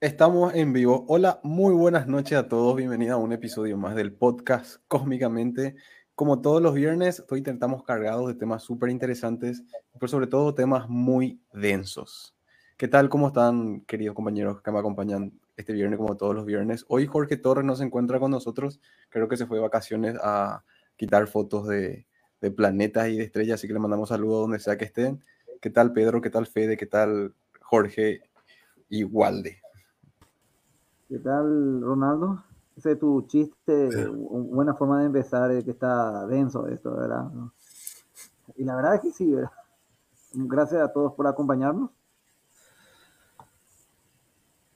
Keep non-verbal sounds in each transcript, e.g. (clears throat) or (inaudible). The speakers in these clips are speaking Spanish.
Estamos en vivo. Hola, muy buenas noches a todos. Bienvenidos a un episodio más del podcast Cósmicamente. Como todos los viernes, hoy intentamos cargados de temas súper interesantes, pero sobre todo temas muy densos. ¿Qué tal? ¿Cómo están, queridos compañeros que me acompañan este viernes como todos los viernes? Hoy Jorge Torres no se encuentra con nosotros. Creo que se fue de vacaciones a quitar fotos de, de planetas y de estrellas, así que le mandamos saludos donde sea que estén. ¿Qué tal Pedro? ¿Qué tal Fede? ¿Qué tal Jorge y Walde? ¿Qué tal, Ronaldo? Ese es tu chiste, buena forma de empezar, que está denso esto, ¿verdad? Y la verdad es que sí, ¿verdad? Gracias a todos por acompañarnos.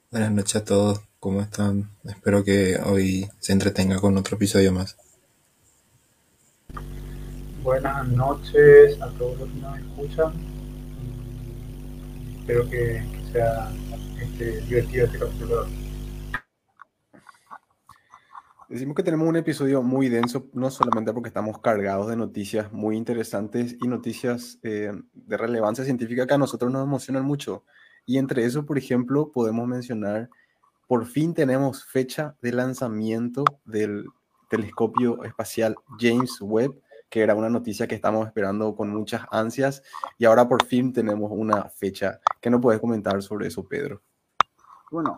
Buenas noches a todos, ¿cómo están? Espero que hoy se entretenga con otro episodio más. Buenas noches a todos los que nos escuchan. Espero que, sea este, divertido este capítulo. Decimos que tenemos un episodio muy denso, no solamente porque estamos cargados de noticias muy interesantes y noticias eh, de relevancia científica que a nosotros nos emocionan mucho. Y entre eso, por ejemplo, podemos mencionar, por fin tenemos fecha de lanzamiento del telescopio espacial James Webb, que era una noticia que estamos esperando con muchas ansias, y ahora por fin tenemos una fecha. ¿Qué nos puedes comentar sobre eso, Pedro? Bueno,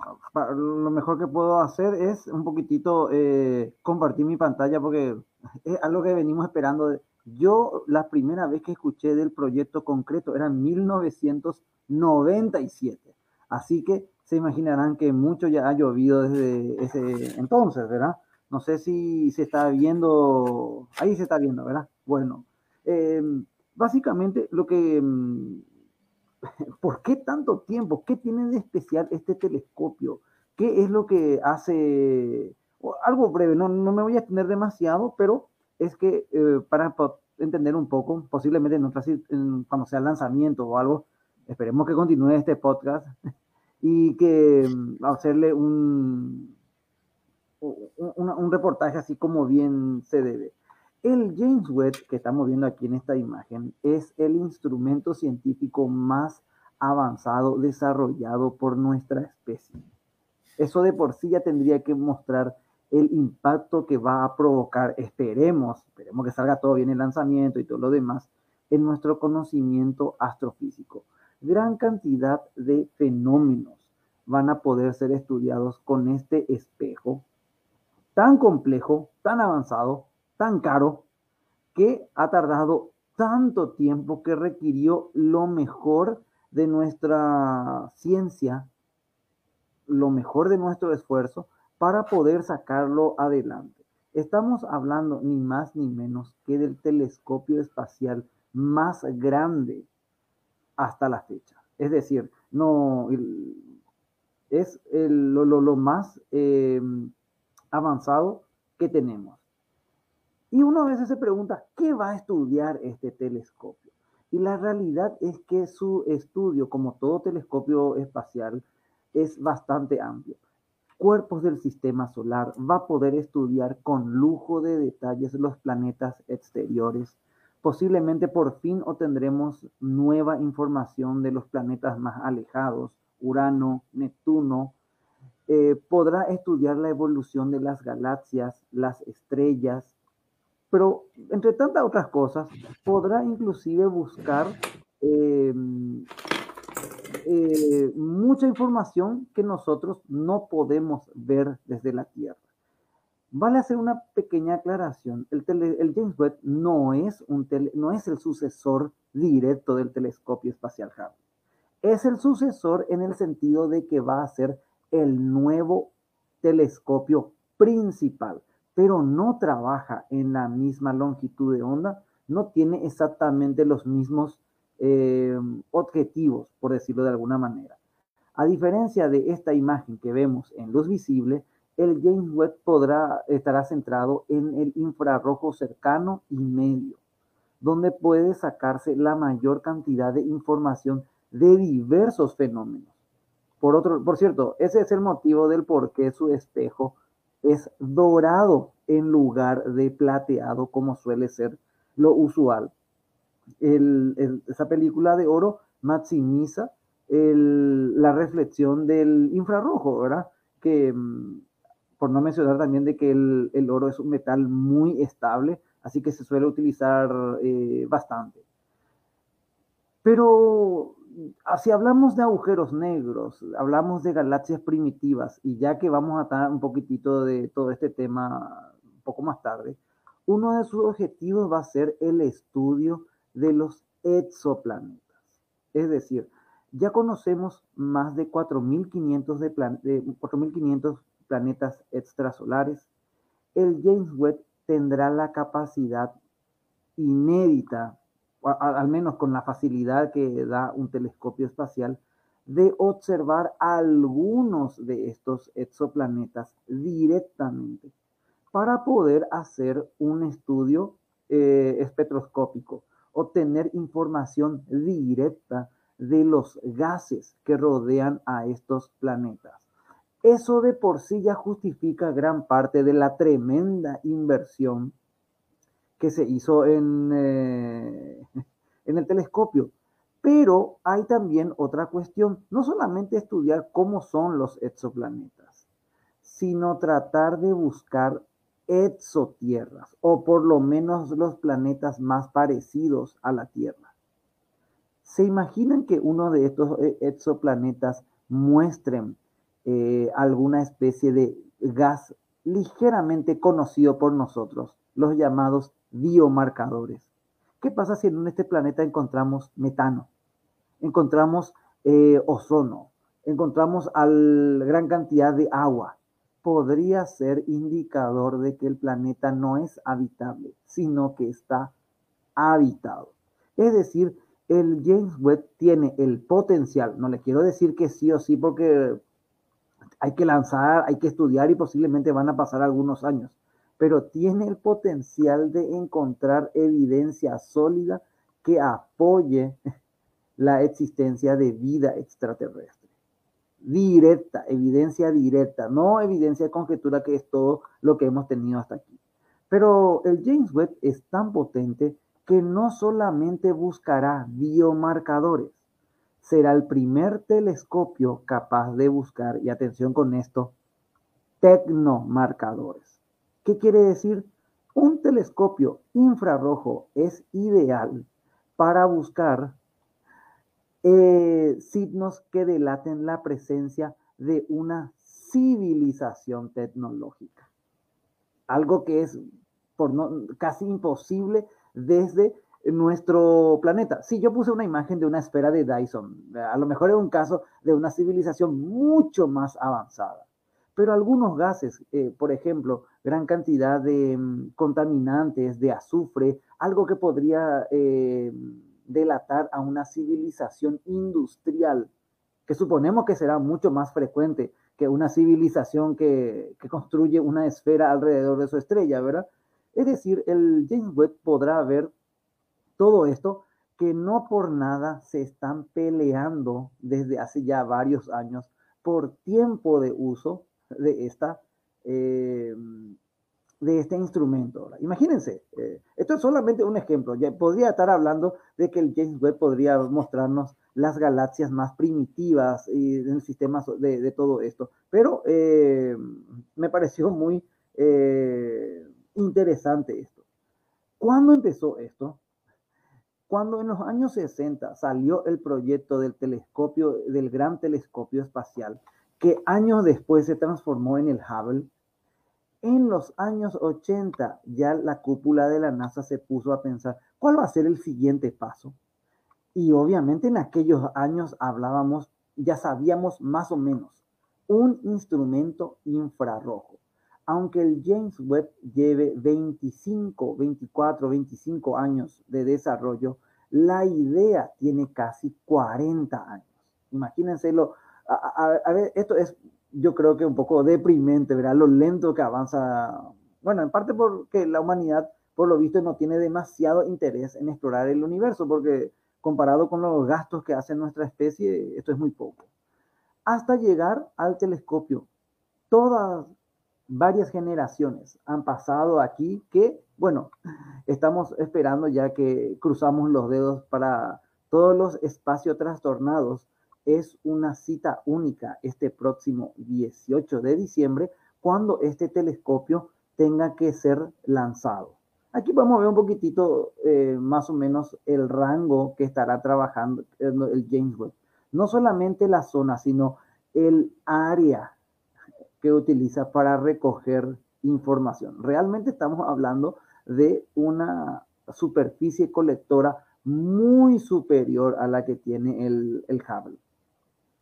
lo mejor que puedo hacer es un poquitito eh, compartir mi pantalla porque es algo que venimos esperando. Yo la primera vez que escuché del proyecto concreto era en 1997. Así que se imaginarán que mucho ya ha llovido desde ese entonces, ¿verdad? No sé si se está viendo, ahí se está viendo, ¿verdad? Bueno, eh, básicamente lo que mm, (laughs) ¿por qué tanto tiempo? ¿Qué tiene de especial este telescopio? ¿Qué es lo que hace? Algo breve, no, no me voy a tener demasiado, pero es que eh, para entender un poco, posiblemente en otra, cuando sea lanzamiento o algo, esperemos que continúe este podcast (laughs) y que mm, hacerle un, un, un reportaje así como bien se debe. El James Webb que estamos viendo aquí en esta imagen es el instrumento científico más avanzado desarrollado por nuestra especie. Eso de por sí ya tendría que mostrar el impacto que va a provocar, esperemos, esperemos que salga todo bien el lanzamiento y todo lo demás, en nuestro conocimiento astrofísico. Gran cantidad de fenómenos van a poder ser estudiados con este espejo tan complejo, tan avanzado, tan caro que ha tardado tanto tiempo que requirió lo mejor de nuestra ciencia, lo mejor de nuestro esfuerzo para poder sacarlo adelante. Estamos hablando ni más ni menos que del telescopio espacial más grande hasta la fecha. Es decir, no es lo, más eh, avanzado que tenemos. Y uno a veces se pregunta, ¿qué va a estudiar este telescopio? Y la realidad es que su estudio, como todo telescopio espacial, es bastante amplio. Cuerpos del sistema solar va a poder estudiar con lujo de detalles los planetas exteriores. Posiblemente por fin obtendremos nueva información de los planetas más alejados, Urano, Neptuno. Eh, podrá estudiar la evolución de las galaxias, las estrellas, pero entre tantas otras cosas, podrá inclusive buscar em, eh, mucha información que nosotros no podemos ver desde la Tierra. Vale hacer una pequeña aclaración. El, James Webb no es, un no es el sucesor directo del telescopio espacial Hubble. Es el sucesor en el sentido de que va a ser el nuevo telescopio principal pero no trabaja en la misma longitud de onda, no tiene exactamente los mismos eh, objetivos, por decirlo de alguna manera. A diferencia de esta imagen que vemos en luz visible, el James Webb podrá, estará centrado en el infrarrojo cercano y medio, donde puede sacarse la mayor cantidad de información de diversos fenómenos. Por, otro, por cierto, ese es el motivo del por qué su espejo es dorado en lugar de plateado como suele ser lo usual. esa película de oro maximiza el, la reflexión del infrarrojo, ¿verdad? Que, mm, por no mencionar también de que el, el oro es un metal muy estable, así que se suele utilizar eh, bastante. Pero si hablamos de agujeros negros, hablamos de galaxias primitivas, y ya que vamos a estar un poquitito de todo este tema un poco más tarde, uno de sus objetivos va a ser el estudio de los exoplanetas. Es decir, ya conocemos más de 4.500 de, plan de 4.500 planetas extrasolares. El James Webb tendrá la capacidad inédita, al menos con la facilidad que da un telescopio espacial, de observar algunos de estos exoplanetas directamente para poder hacer un estudio eh, espectroscópico, obtener información directa de los gases que rodean a estos planetas. Eso de por sí ya justifica gran parte de la tremenda inversión que se hizo en, eh, (laughs) en el telescopio. Pero hay también otra cuestión, no solamente estudiar cómo son los exoplanetas, sino tratar de buscar exotierras, o por lo menos los planetas más parecidos a la Tierra. ¿Se imaginan que uno de estos eh, exoplanetas muestren eh, alguna especie de gas ligeramente conocido por nosotros, los llamados biomarcadores. ¿Qué pasa si en este planeta encontramos metano, encontramos eh, ozono, encontramos gran cantidad de agua? Podría ser indicador de que el planeta no es habitable, sino que está habitado. Es decir, el James Webb tiene el potencial, no le quiero decir que sí o sí porque hay que lanzar, hay que estudiar y posiblemente van a pasar algunos años, pero tiene el potencial de encontrar evidencia sólida que apoye la existencia de vida extraterrestre. Directa, evidencia directa, no evidencia de conjetura que es todo lo que hemos tenido hasta aquí. Pero el James Webb es tan potente que no solamente buscará biomarcadores, será el primer telescopio capaz de buscar, y atención con esto, tecnomarcadores. ¿Qué quiere decir? Un telescopio infrarrojo es ideal para buscar eh, signos que delaten la presencia de una civilización tecnológica. Algo que es por no, casi imposible desde nuestro planeta. Si yo puse una imagen de una esfera de Dyson, a lo mejor es un caso de una civilización mucho más avanzada. Pero algunos gases, eh, por ejemplo, gran cantidad de mm, contaminantes, de azufre, algo que podría eh, delatar a una civilización industrial, que suponemos que será mucho más frecuente que una civilización que, que construye una esfera alrededor de su estrella, ¿verdad? Es decir, el James Webb podrá ver todo esto que no por nada se están peleando desde hace ya varios años por tiempo de uso de, esta, eh, de este instrumento. Imagínense, eh, esto es solamente un ejemplo. Ya podría estar hablando de que el James Webb podría mostrarnos las galaxias más primitivas y en el sistema de, de, todo esto, pero eh, me pareció muy interesante esto. ¿Cuándo empezó esto? Cuando en los años 60 salió el proyecto del telescopio, del gran telescopio espacial, que años después se transformó en el Hubble, en los años 80 ya la cúpula de la NASA se puso a pensar cuál va a ser el siguiente paso. Y obviamente en aquellos años hablábamos, ya sabíamos más o menos, un instrumento infrarrojo. Aunque el James Webb lleve 25, 24, 25 años de desarrollo, la idea tiene casi 40 años. Imagínense A, ver, esto es, yo creo que un poco deprimente, ¿verdad? Lo lento que avanza. Bueno, en parte porque la humanidad, por lo visto, no tiene demasiado interés en explorar el universo, porque comparado con los gastos que hace nuestra especie, esto es muy poco. Hasta llegar al telescopio. Todas, varias generaciones han pasado aquí que, bueno, estamos esperando ya que cruzamos los dedos para todos los espacios trastornados es una cita única este próximo 18 de diciembre cuando este telescopio tenga que ser lanzado. Aquí vamos a ver un poquitito eh, más o menos el rango que estará trabajando el James Webb. No solamente la zona, sino el área que utiliza para recoger información. Realmente estamos hablando de una superficie colectora muy superior a la que tiene el, el Hubble.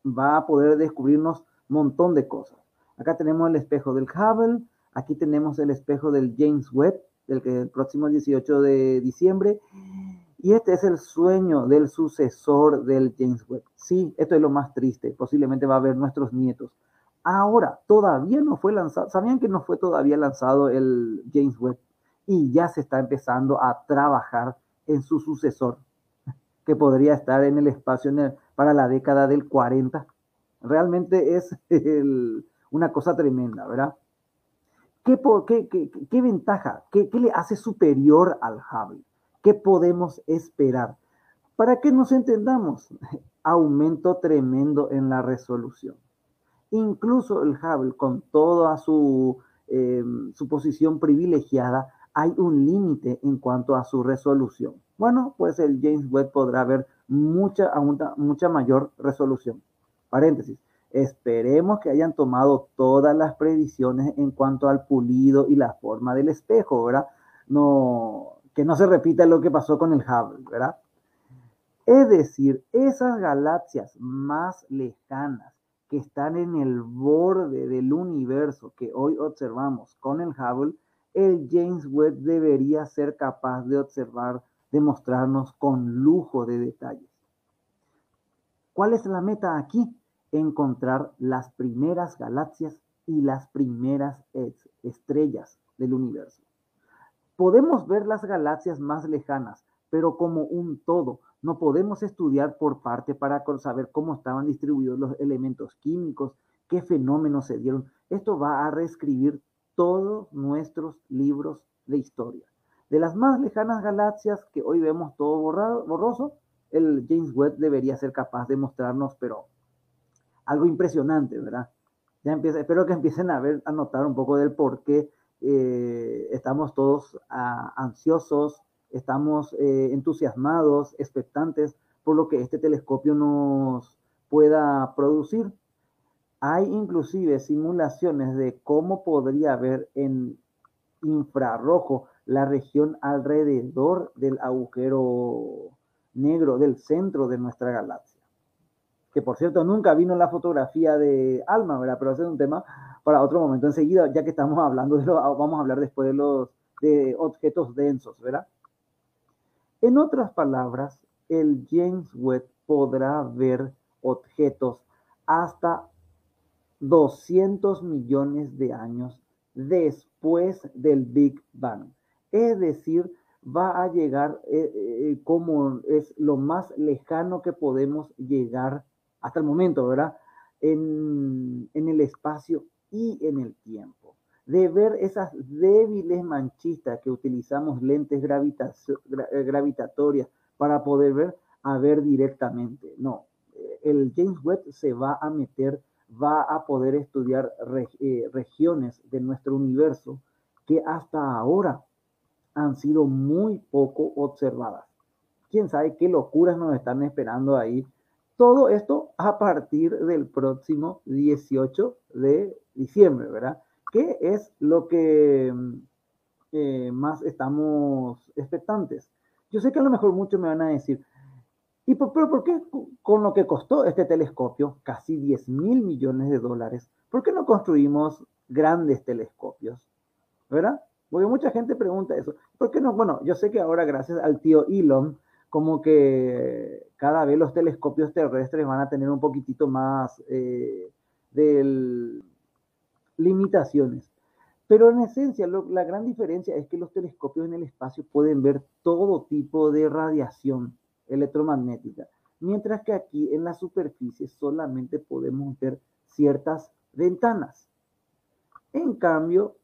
Va a poder descubrirnos un montón de cosas. Acá tenemos el espejo del Hubble, aquí tenemos el espejo del James Webb, del que el próximo 18 de diciembre. Y este es el sueño del sucesor del James Webb. Sí, esto es lo más triste. Posiblemente va a haber nuestros nietos. Ahora, todavía no fue lanzado. ¿Sabían que no fue todavía lanzado el James Webb? Y ya se está empezando a trabajar en su sucesor, que podría estar en el espacio para la década del 40. Realmente es (laughs) una cosa tremenda, ¿verdad? ¿Qué, ventaja, qué, le hace superior al Hubble? ¿Qué podemos esperar? Para que nos entendamos, (laughs) aumento tremendo en la resolución. Incluso el Hubble, con toda su, em, su posición privilegiada, hay un límite en cuanto a su resolución. Bueno, pues el James Webb podrá ver mucha, mucha mayor resolución. Paréntesis. Esperemos que hayan tomado todas las previsiones en cuanto al pulido y la forma del espejo, ¿verdad? No, que no se repita lo que pasó con el Hubble, ¿verdad? Es decir, esas galaxias más lejanas que están en el borde del universo que hoy observamos con el Hubble, el James Webb debería ser capaz de observar, de mostrarnos con lujo de detalles. ¿Cuál es la meta aquí? Encontrar las primeras galaxias y las primeras estrellas del universo. Podemos ver las galaxias más lejanas, pero como un todo. No podemos estudiar por parte para saber cómo estaban distribuidos los elementos químicos, qué fenómenos se dieron. Esto va a reescribir todos nuestros libros de historia. De las más lejanas galaxias que hoy vemos todo borroso, el James Webb debería ser capaz de mostrarnos, pero algo impresionante, ¿verdad? Ya empieza, espero que empiecen a ver, a notar un poco del por qué eh, estamos todos ah, ansiosos, estamos eh, entusiasmados, expectantes por lo que este telescopio nos pueda producir. Hay inclusive simulaciones de cómo podría ver en infrarrojo la región alrededor del agujero negro del centro de nuestra galaxia. Que por cierto nunca vino la fotografía de Alma, ¿verdad? Pero ese es un tema para otro momento. Enseguida, ya que estamos hablando de lo, vamos a hablar después de los de objetos densos, ¿verdad? En otras palabras, el James Webb podrá ver objetos hasta 200 millones de años después del Big Bang. Es decir, va a llegar eh, eh, como es lo más lejano que podemos llegar hasta el momento, ¿verdad? En, en el espacio y en el tiempo. De ver esas débiles manchistas que utilizamos lentes eh, gravitatorias para poder ver, a ver directamente. No, el James Webb se va a meter va a poder estudiar eh, regiones de nuestro universo que hasta ahora han sido muy poco observadas. Quién sabe qué locuras nos están esperando ahí. Todo esto a partir del próximo 18 de diciembre, ¿verdad? ¿Qué es lo que eh, más estamos expectantes? Yo sé que a lo mejor muchos me van a decir, ¿Y por, pero por qué con lo que costó este telescopio, casi 10 mil millones de dólares, por qué no construimos grandes telescopios? ¿Verdad? Porque mucha gente pregunta eso. ¿Por qué no? Bueno, yo sé que ahora gracias al tío Elon, como que cada vez los telescopios terrestres van a tener un poquitito más eh, de limitaciones. Pero en esencia, la gran diferencia es que los telescopios en el espacio pueden ver todo tipo de radiación electromagnética, mientras que aquí en la superficie solamente podemos ver ciertas ventanas. En cambio,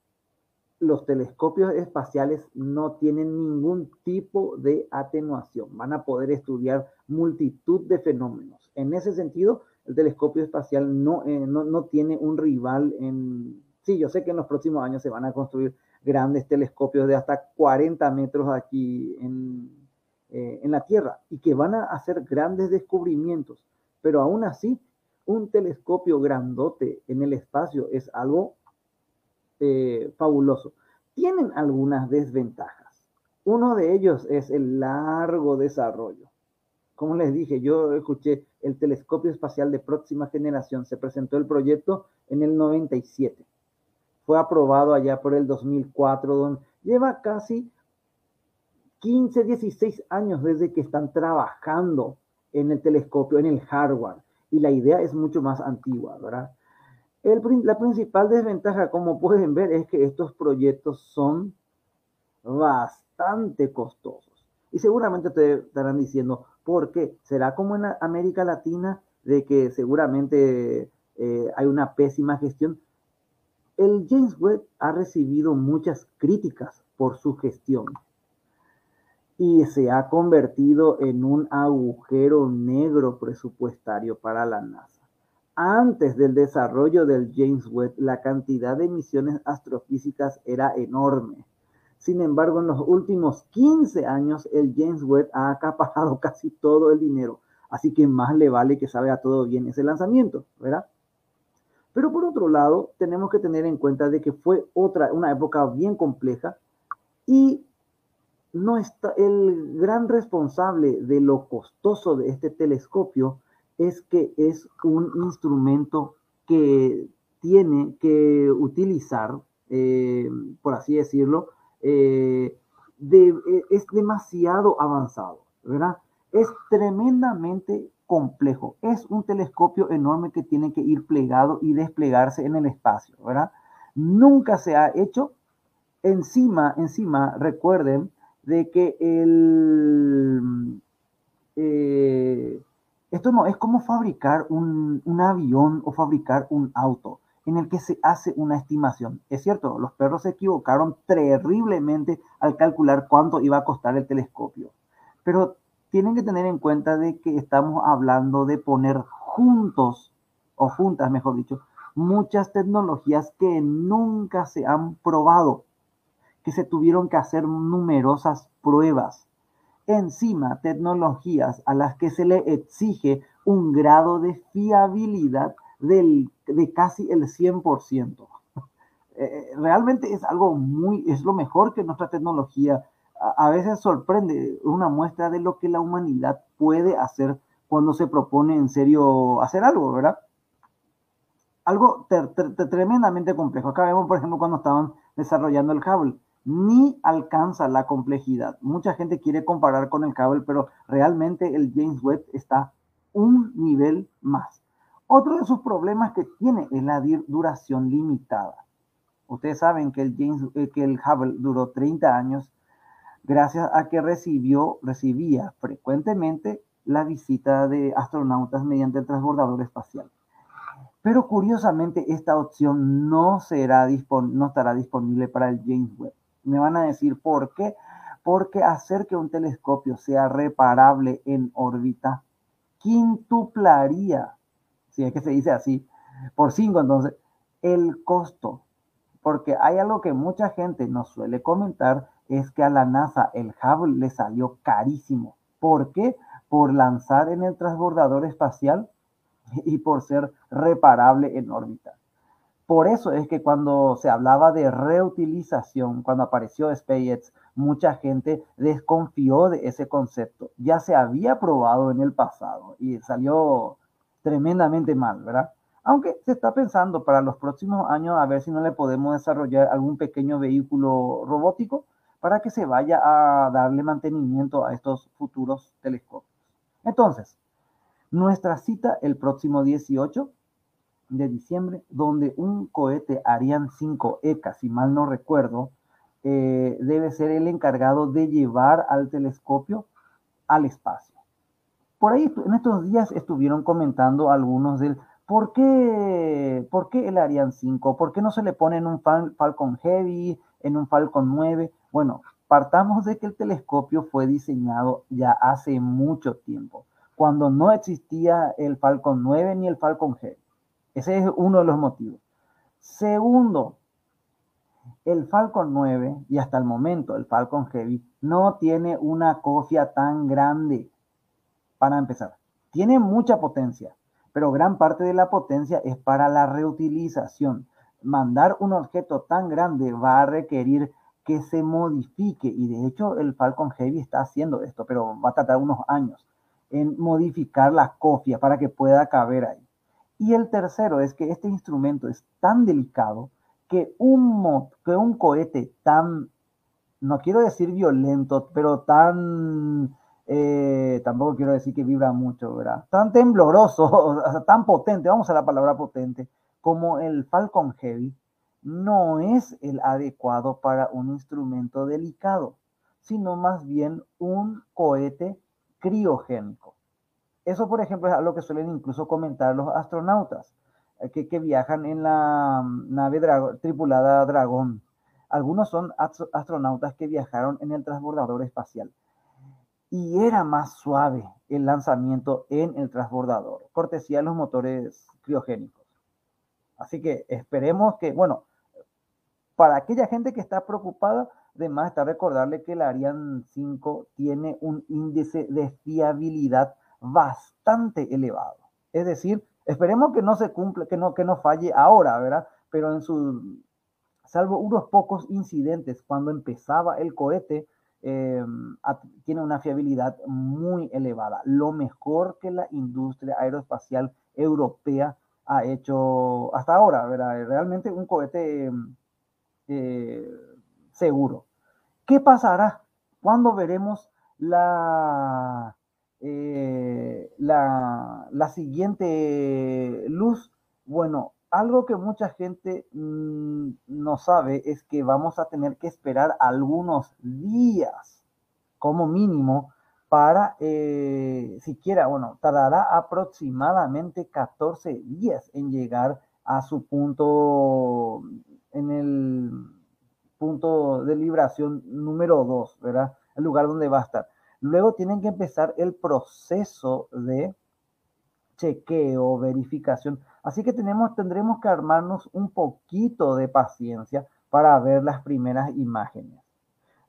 los telescopios espaciales no tienen ningún tipo de atenuación, van a poder estudiar multitud de fenómenos. En ese sentido, el telescopio espacial no, eh, no, no, tiene un rival en... Sí, yo sé que en los próximos años se van a construir grandes telescopios de hasta 40 metros aquí en, eh, en la Tierra y que van a hacer grandes descubrimientos, pero aún así, un telescopio grandote en el espacio es algo eh, fabuloso. Tienen algunas desventajas. Uno de ellos es el largo desarrollo. Como les dije, yo escuché el telescopio espacial de próxima generación. Se presentó el proyecto en el 97. Fue aprobado allá por el 2004, donde lleva casi 15, 16 años desde que están trabajando en el telescopio, en el hardware. Y la idea es mucho más antigua, ¿verdad? La principal desventaja, como pueden ver, es que estos proyectos son bastante costosos. Y seguramente te estarán diciendo, ¿por qué? ¿Será como en América Latina de que seguramente eh, hay una pésima gestión? El James Webb ha recibido muchas críticas por su gestión y se ha convertido en un agujero negro presupuestario para la NASA. Antes del desarrollo del James Webb, la cantidad de misiones astrofísicas era enorme. Sin embargo, en los últimos 15 años, el James Webb ha acaparado (laughs) casi todo el dinero. Así que más le vale que salga todo bien ese lanzamiento, ¿verdad? Pero por otro lado, tenemos que tener en cuenta de que fue otra, una época bien compleja y no está, el gran responsable de lo costoso de este telescopio es que es un instrumento que tiene que utilizar, eh, por así decirlo, eh, eh, es demasiado avanzado, ¿verdad? Es tremendamente complejo. Es un telescopio enorme que tiene que ir plegado y desplegarse en el espacio, ¿verdad? Nunca se ha hecho. Encima, encima, recuerden de que el... esto no es como fabricar un, avión o fabricar un auto en el que se hace una estimación. Es cierto, los perros se equivocaron terriblemente al calcular cuánto iba a costar el telescopio, pero tienen que tener en cuenta de que estamos hablando de poner juntos, o juntas, mejor dicho, muchas tecnologías que nunca se han probado, que se tuvieron que hacer numerosas pruebas. Encima, tecnologías a las que se le exige un grado de fiabilidad del, de casi el 100%. (laughs) Eh, realmente es algo muy, es lo mejor que nuestra tecnología a, veces sorprende una muestra de lo que la humanidad puede hacer cuando se propone en serio hacer algo, ¿verdad? Algo tremendamente complejo. Acá vemos, por ejemplo, cuando estaban desarrollando el cable, ni alcanza la complejidad. Mucha gente quiere comparar con el cable, pero realmente el James Webb está un nivel más. Otro de sus problemas que tiene es la duración limitada. Ustedes saben que el, James, eh, que el Hubble duró 30 años gracias a que recibió, recibía frecuentemente la visita de astronautas mediante el transbordador espacial. Pero curiosamente esta opción no, será no estará disponible para el James Webb. Me van a decir por qué. Porque hacer que un telescopio sea reparable en órbita quintuplaría si es que se dice así, por cinco, entonces, el costo. Porque hay algo que mucha gente nos suele comentar, es que a la NASA el Hubble le salió carísimo. ¿Por qué? Por lanzar en el transbordador espacial y por ser reparable en órbita. Por eso es que cuando se hablaba de reutilización, cuando apareció SpaceX, mucha gente desconfió de ese concepto. Ya se había probado en el pasado y salió tremendamente mal, ¿verdad? Aunque se está pensando para los próximos años a ver si no le podemos desarrollar algún pequeño vehículo robótico para que se vaya a darle mantenimiento a estos futuros telescopios. Entonces, nuestra cita el próximo 18 de diciembre, donde un cohete Ariane 5 ECA, si mal no recuerdo, eh, debe ser el encargado de llevar al telescopio al espacio. Por ahí en estos días estuvieron comentando algunos del por qué, por qué el Ariane 5, por qué no se le pone en un Falcon Heavy, en un Falcon 9. Bueno, partamos de que el telescopio fue diseñado ya hace mucho tiempo. cuando no existía el Falcon 9 ni el Falcon G. Ese es uno de los motivos. Segundo, el Falcon 9 y hasta el momento el Falcon Heavy no tiene una cofia tan grande para empezar. Tiene mucha potencia, pero gran parte de la potencia es para la reutilización. Mandar un objeto tan grande va a requerir que se modifique y de hecho el Falcon Heavy está haciendo esto, pero va a tardar unos años en modificar la cofia para que pueda caber ahí. Y el tercero es que este instrumento es tan delicado que un, cohete tan, no quiero decir violento, pero tan, eh, tampoco quiero decir que vibra mucho, ¿verdad? Tan tembloroso, (laughs) tan potente, vamos a la palabra potente, como el Falcon Heavy, no es el adecuado para un instrumento delicado, sino más bien un cohete criogénico. Eso, por ejemplo, es algo que suelen incluso comentar los astronautas. Eh, que, viajan en la mm, nave tripulada Dragón. Algunos son astronautas que viajaron en el transbordador espacial. Y era más suave el lanzamiento en el transbordador, cortesía de los motores criogénicos. Así que esperemos que, bueno, para aquella gente que está preocupada, además está recordarle que el Ariane 5 tiene un índice de fiabilidad bastante elevado. Es decir, Esperemos que no se cumpla, que no, que no falle ahora, ¿verdad? Pero en su, salvo unos pocos incidentes cuando empezaba el cohete, eh, tiene una fiabilidad muy elevada, lo mejor que la industria aeroespacial europea ha hecho hasta ahora, ¿verdad? Realmente un cohete eh, seguro. ¿Qué pasará? ¿Cuándo veremos la, eh, la, siguiente luz, bueno, algo que mucha gente mm, no sabe es que vamos a tener que esperar algunos días como mínimo para eh, siquiera, bueno, tardará aproximadamente 14 días en llegar a su punto, en el punto de libración número 2, ¿verdad? El lugar donde va a estar. Luego tienen que empezar el proceso de chequeo, verificación. Así que tenemos, tendremos que armarnos un poquito de paciencia para ver las primeras imágenes.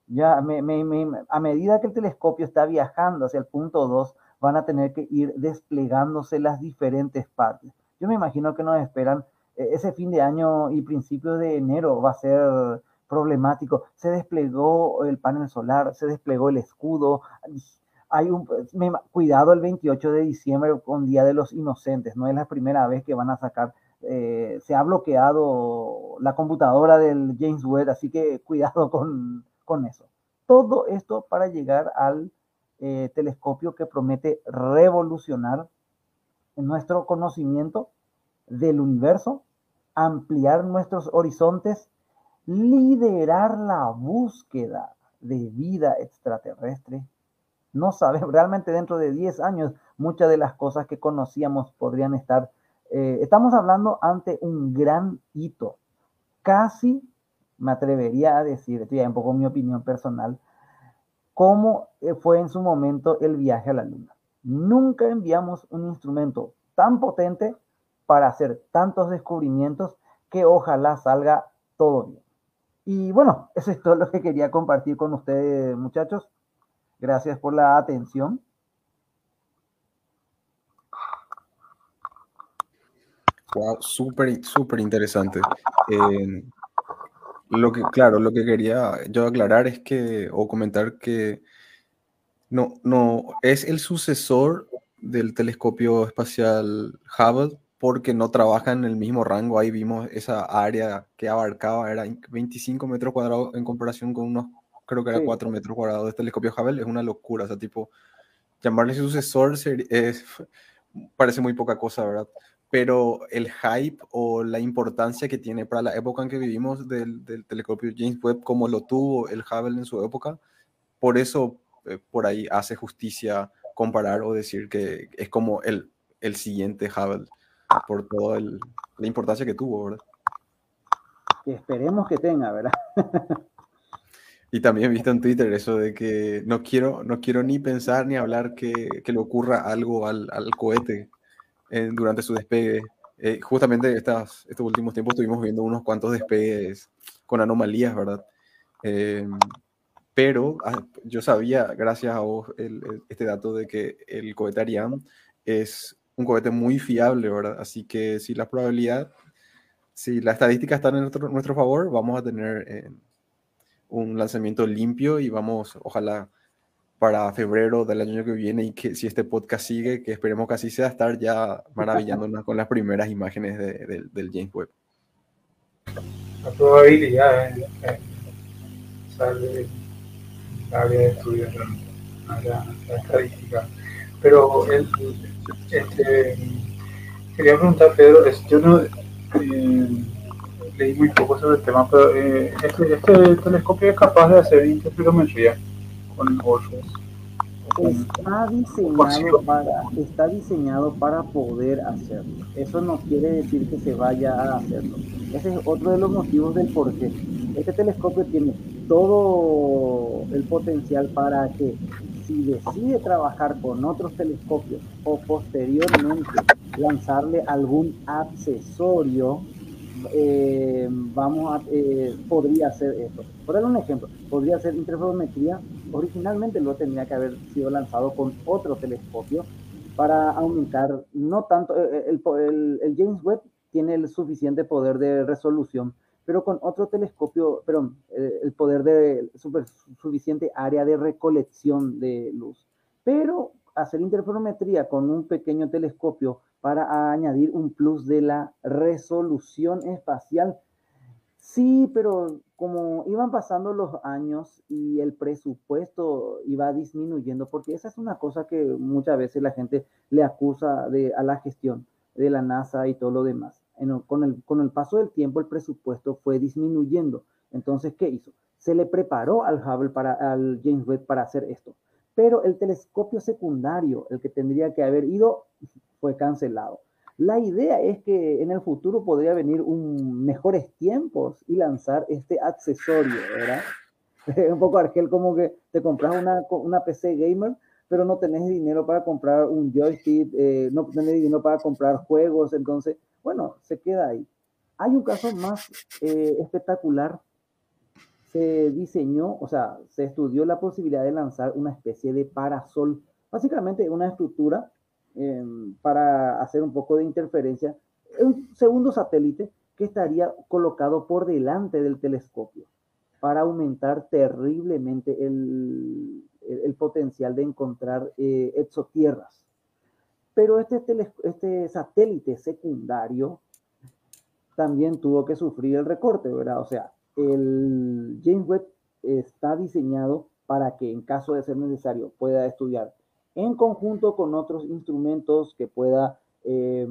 Ya a medida que el telescopio está viajando hacia el punto 2, van a tener que ir desplegándose las diferentes partes. Yo me imagino que nos esperan eh, ese fin de año y principios de enero va a ser problemático. Se desplegó el panel solar, se desplegó el escudo. Hay un cuidado el 28 de diciembre con Día de los Inocentes. No es la primera vez que van a sacar. Eh, se ha bloqueado la computadora del James Webb, así que cuidado con, con eso. Todo esto para llegar al eh, telescopio que promete revolucionar nuestro conocimiento del universo, ampliar nuestros horizontes liderar la búsqueda de vida extraterrestre. No sabemos, (laughs) realmente dentro de 10 años muchas de las cosas que conocíamos podrían estar, eh, estamos hablando ante un gran hito. Casi me atrevería a decir, esto ya un poco mi opinión personal, cómo eh, fue en su momento el viaje a la Luna. Nunca enviamos un instrumento tan potente para hacer tantos descubrimientos que ojalá salga todo bien. Y bueno, eso es todo lo que quería compartir con ustedes, muchachos. Gracias por la atención. Wow, súper, súper interesante. Eh, lo que, claro, lo que quería yo aclarar es que, o comentar que no, no, es el sucesor del telescopio espacial Hubble, porque no trabaja en el mismo rango. Ahí vimos esa área que abarcaba, era 25 metros cuadrados en comparación con unos, creo que era 4 metros cuadrados de telescopio Hubble. Es una locura, o sea, tipo, llamarle sucesor es, (laughs) parece muy poca cosa, ¿verdad? Pero el hype o la importancia que tiene para la época en que vivimos del, del telescopio James Webb, como lo tuvo el Hubble en su época, por eso eh, por ahí hace justicia comparar o decir que es como el, el siguiente Hubble por toda la importancia que tuvo, ¿verdad? Que esperemos que tenga, ¿verdad? Y también he visto en Twitter eso de que no quiero, no quiero ni pensar ni hablar que, que le ocurra algo al, al cohete eh, durante su despegue. Eh, justamente estas, estos últimos tiempos estuvimos viendo unos cuantos despegues con anomalías, ¿verdad? Eh, pero ah, yo sabía, gracias a vos, el, el, este dato de que el cohete Ariane es un cohete muy fiable, ¿verdad? Así que si la probabilidad, si la estadística está en nuestro, nuestro favor, vamos a tener eh, un lanzamiento limpio y vamos, ojalá, para febrero del año que viene y que si este podcast sigue, que esperemos que así sea, estar ya maravillándonos con las primeras imágenes de, de, del James Webb. La probabilidad es, es sale área de estudio, la, la estadística. Pero el, este, quería preguntar, Pedro, es, yo no eh, leí muy poco sobre el tema, pero eh, este, este, telescopio es capaz de hacer interferometría con Orpheus. Está diseñado, para, está diseñado para poder hacerlo. Eso no quiere decir que se vaya a hacerlo. Ese es otro de los motivos del por qué. Este telescopio tiene todo el potencial para que decide trabajar con otros telescopios o posteriormente lanzarle algún accesorio, eh, vamos a, eh, podría hacer esto. Por dar un ejemplo, podría ser interferometría. Originalmente lo tendría que haber sido lanzado con otro telescopio para aumentar, no tanto, eh, el, el, el James Webb tiene el suficiente poder de resolución pero con otro telescopio, perdón, eh, el poder de super, suficiente área de recolección de luz. Pero hacer interferometría con un pequeño telescopio para añadir un plus de la resolución espacial. Sí, pero como iban pasando los años y el presupuesto iba disminuyendo, porque esa es una cosa que muchas veces la gente le acusa a la gestión de la NASA y todo lo demás con, el, con el paso del tiempo el presupuesto fue disminuyendo. Entonces, ¿qué hizo? Se le preparó al Hubble, para, al James Webb para hacer esto. Pero el telescopio secundario, el que tendría que haber ido, fue cancelado. La idea es que en el futuro podría venir un mejores tiempos y lanzar este accesorio, ¿verdad? (laughs) un poco Argel como que te compras una, una PC gamer, pero no tenés dinero para comprar un joystick, eh, no tenés dinero para comprar juegos, entonces bueno, se queda ahí. Hay un caso más eh, espectacular. Se diseñó, o sea, se estudió la posibilidad de lanzar una especie de parasol, básicamente una estructura eh, para hacer un poco de interferencia, un segundo satélite que estaría colocado por delante del telescopio para aumentar terriblemente el potencial de encontrar eh, exotierras pero este, este satélite secundario también tuvo que sufrir el recorte, ¿verdad? O sea, el James Webb está diseñado para que en caso de ser necesario pueda estudiar en conjunto con otros instrumentos que pueda eh,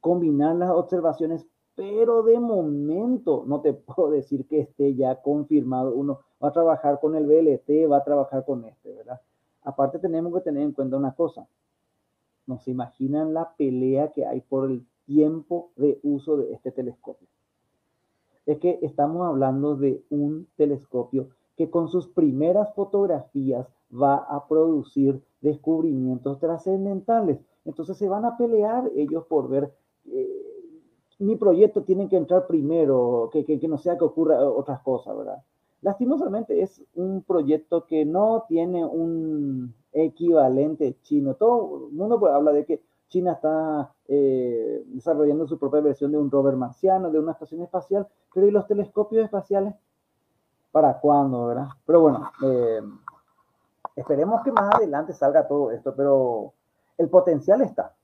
combinar las observaciones, pero de momento no te (laughs) puedo decir que esté ya confirmado. Uno va a trabajar con el BLT, va a trabajar con este, ¿verdad? Aparte tenemos que tener en cuenta una cosa, no se imaginan la pelea que hay por el tiempo de uso de este telescopio. Es que estamos hablando de un telescopio que con sus primeras fotografías va a producir descubrimientos trascendentales. Entonces se van a pelear ellos por ver, eh, mi proyecto tiene que entrar primero, que, que, no sea que ocurra otras cosas, ¿verdad? Lastimosamente es un proyecto que no tiene un equivalente chino. Todo el mundo pues, habla de que China está eh, desarrollando su propia versión de un rover marciano, de una estación espacial, pero ¿y los telescopios espaciales? ¿Para cuándo, verdad? Pero bueno, eh, esperemos que más adelante salga todo esto, pero el potencial está.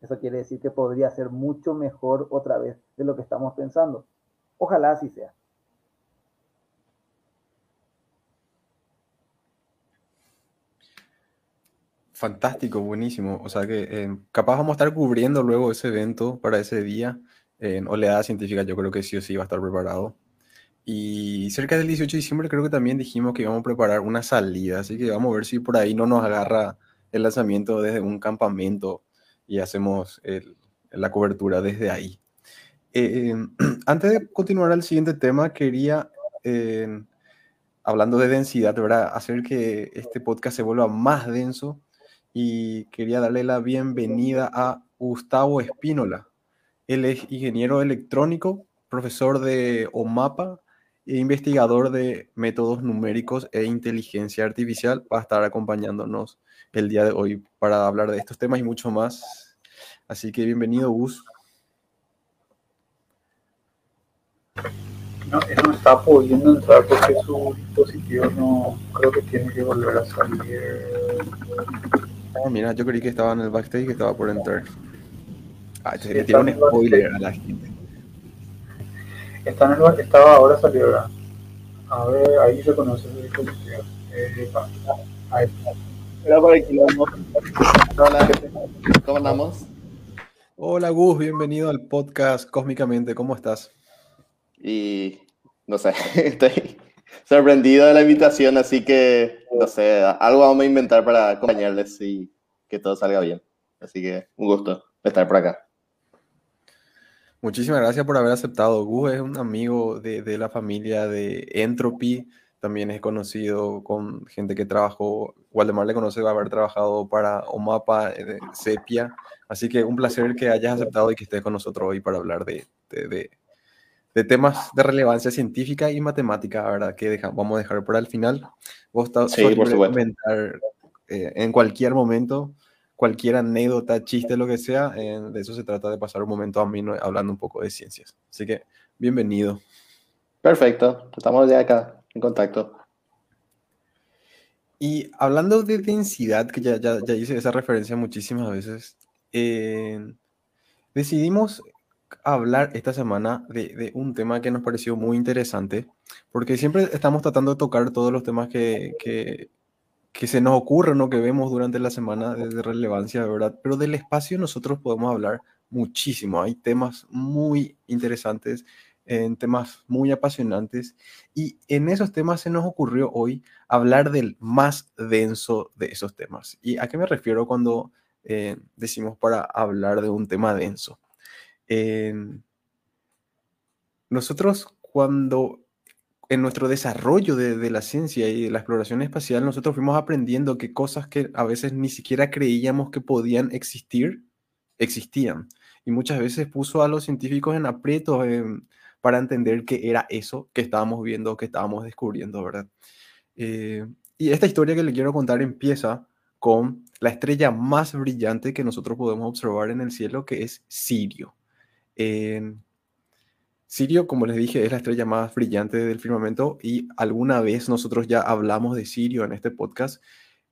Eso quiere decir que podría ser mucho mejor otra vez de lo que estamos pensando. Ojalá así sea. Fantástico, buenísimo. O sea que eh, capaz vamos a estar cubriendo luego ese evento para ese día. En Oleada Científica yo creo que sí o sí va a estar preparado. Y cerca del 18 de diciembre creo que también dijimos que íbamos a preparar una salida. Así que vamos a ver si por ahí no nos agarra el lanzamiento desde un campamento y hacemos el, la cobertura desde ahí. Eh, (clears throat) antes de continuar al siguiente tema, quería... Eh, hablando de densidad, ¿verdad? Hacer que este podcast se vuelva más denso y quería darle la bienvenida a Gustavo Espínola. Él es ingeniero electrónico, profesor de OMAPA e investigador de métodos numéricos e inteligencia artificial. Va a estar acompañándonos el día de hoy para hablar de estos temas y mucho más. Así que bienvenido, Gus. No, él no está pudiendo entrar porque su dispositivo no creo que tiene que volver a salir. Oh, mira, yo creí que estaba en el backstage y que estaba por entrar. Ah, te quería tirar un spoiler a la gente. Está en el, estaba ahora salió. A ver, ahí se conoce dispositivo. Eh, ahí está. Hola, ¿cómo andamos? Hola Gus, bienvenido al podcast Cósmicamente, ¿cómo estás? Y no sé, (laughs) estoy sorprendido de la invitación, así que no sé, algo vamos a inventar para acompañarles y que todo salga bien. Así que un gusto estar por acá. Muchísimas gracias por haber aceptado. Gus es un amigo de, de la familia de Entropy también es conocido con gente que trabajó, Waldemar le conoce va a haber trabajado para OMAPA, eh, Sepia, así que un placer que hayas aceptado y que estés con nosotros hoy para hablar de, de, de, temas de relevancia científica y matemática, ¿verdad? Que vamos a dejar para el final. Vos estás sí, por comentar eh, en cualquier momento, cualquier anécdota, chiste, lo que sea, eh, de eso se trata de pasar un momento a mí hablando un poco de ciencias. Así que, bienvenido. Perfecto, estamos ya acá en contacto. Y hablando de densidad, que ya, ya, ya hice esa referencia muchísimas veces, eh, decidimos hablar esta semana de, un tema que nos pareció muy interesante, porque siempre estamos tratando de tocar todos los temas que, se nos ocurren o que vemos durante la semana de, relevancia, ¿verdad? Pero del espacio nosotros podemos hablar muchísimo. Hay temas muy interesantes temas muy apasionantes y en esos temas se nos ocurrió hoy hablar del más denso de esos temas. ¿Y a qué me refiero cuando eh, decimos para hablar de un tema denso? Nosotros cuando en nuestro desarrollo de, de, la ciencia y de la exploración espacial, nosotros fuimos aprendiendo que cosas que a veces ni siquiera creíamos que podían existir, existían. Y muchas veces puso a los científicos en aprietos, para entender qué era eso que estábamos viendo, que estábamos descubriendo, ¿verdad? Eh, y esta historia que le quiero contar empieza con la estrella más brillante que nosotros podemos observar en el cielo, que es Sirio. Sirio, como les dije, es la estrella más brillante del firmamento y alguna vez nosotros ya hablamos de Sirio en este podcast.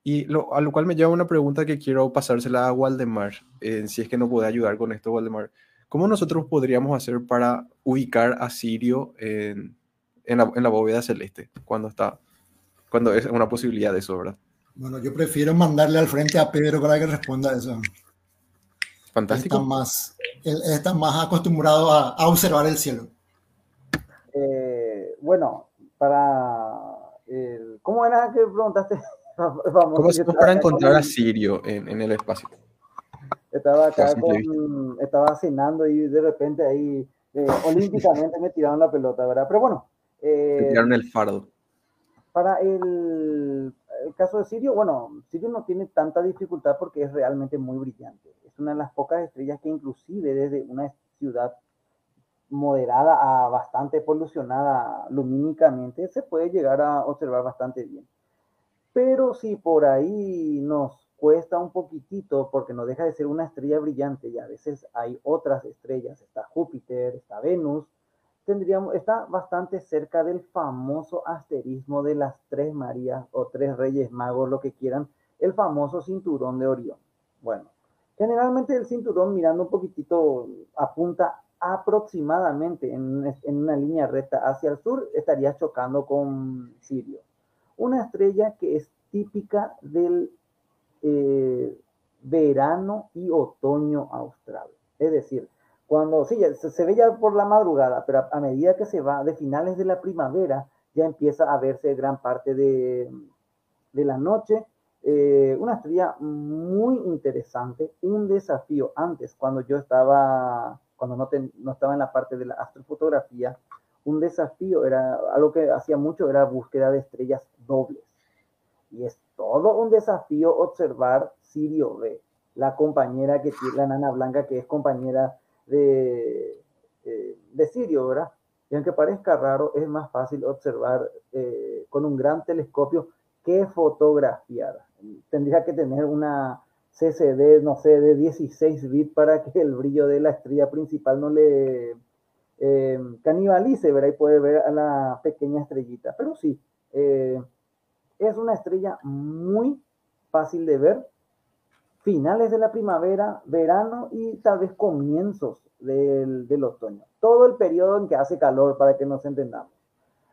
Y a lo cual me lleva una pregunta que quiero pasársela a Waldemar, eh, si es que no puede ayudar con esto, Waldemar. ¿Cómo nosotros podríamos hacer para ubicar a Sirio en, la, bóveda celeste cuando está, cuando es una posibilidad de eso, ¿verdad? Bueno, yo prefiero mandarle al frente a Pedro para que responda eso. Fantástico. Está más, él está más acostumbrado a, a observar el cielo. Eh, bueno, para el, ¿cómo era que preguntaste? (laughs) Vamos, ¿Cómo hacemos para encontrar a Sirio en, en el espacio? Estaba acá con, estaba cenando y de repente ahí eh, olímpicamente me tiraron la pelota, ¿verdad? Pero bueno. Eh, me tiraron el fardo. Para el, el, caso de Sirio, bueno, Sirio no tiene tanta dificultad porque es realmente muy brillante. Es una de las pocas estrellas que inclusive desde una ciudad moderada a bastante polucionada lumínicamente se puede llegar a observar bastante bien. Pero si por ahí nos cuesta un poquitito porque no deja de ser una estrella brillante y a veces hay otras estrellas, está Júpiter, está Venus, tendríamos, está bastante cerca del famoso asterismo de las tres Marías o tres Reyes Magos, lo que quieran, el famoso cinturón de Orión. Bueno, generalmente el cinturón mirando un poquitito apunta aproximadamente en, una línea recta hacia el sur, estaría chocando con Sirio. Una estrella que es típica del eh, verano y otoño austral. Es decir, cuando, sí, se, se, ve ya por la madrugada, pero a, a, medida que se va de finales de la primavera, ya empieza a verse gran parte de, de la noche. Eh, una estrella muy interesante, un desafío antes, cuando yo estaba, cuando no, te, no estaba en la parte de la astrofotografía, un desafío, era algo que hacía mucho, era búsqueda de estrellas dobles. Y es todo un desafío observar Sirio B, la compañera que tiene, la nana blanca que es compañera de, eh, de Sirio, ¿verdad? Y aunque parezca raro, es más fácil observar eh, con un gran telescopio que fotografiar. Tendría que tener una CCD, no sé, de 16 bits para que el brillo de la estrella principal no le eh, canibalice, ¿verdad? Y puede ver a la pequeña estrellita. Pero sí, es una estrella muy fácil de ver. Finales de la primavera, verano y tal vez comienzos del, del otoño. Todo el periodo en que hace calor, para que nos entendamos.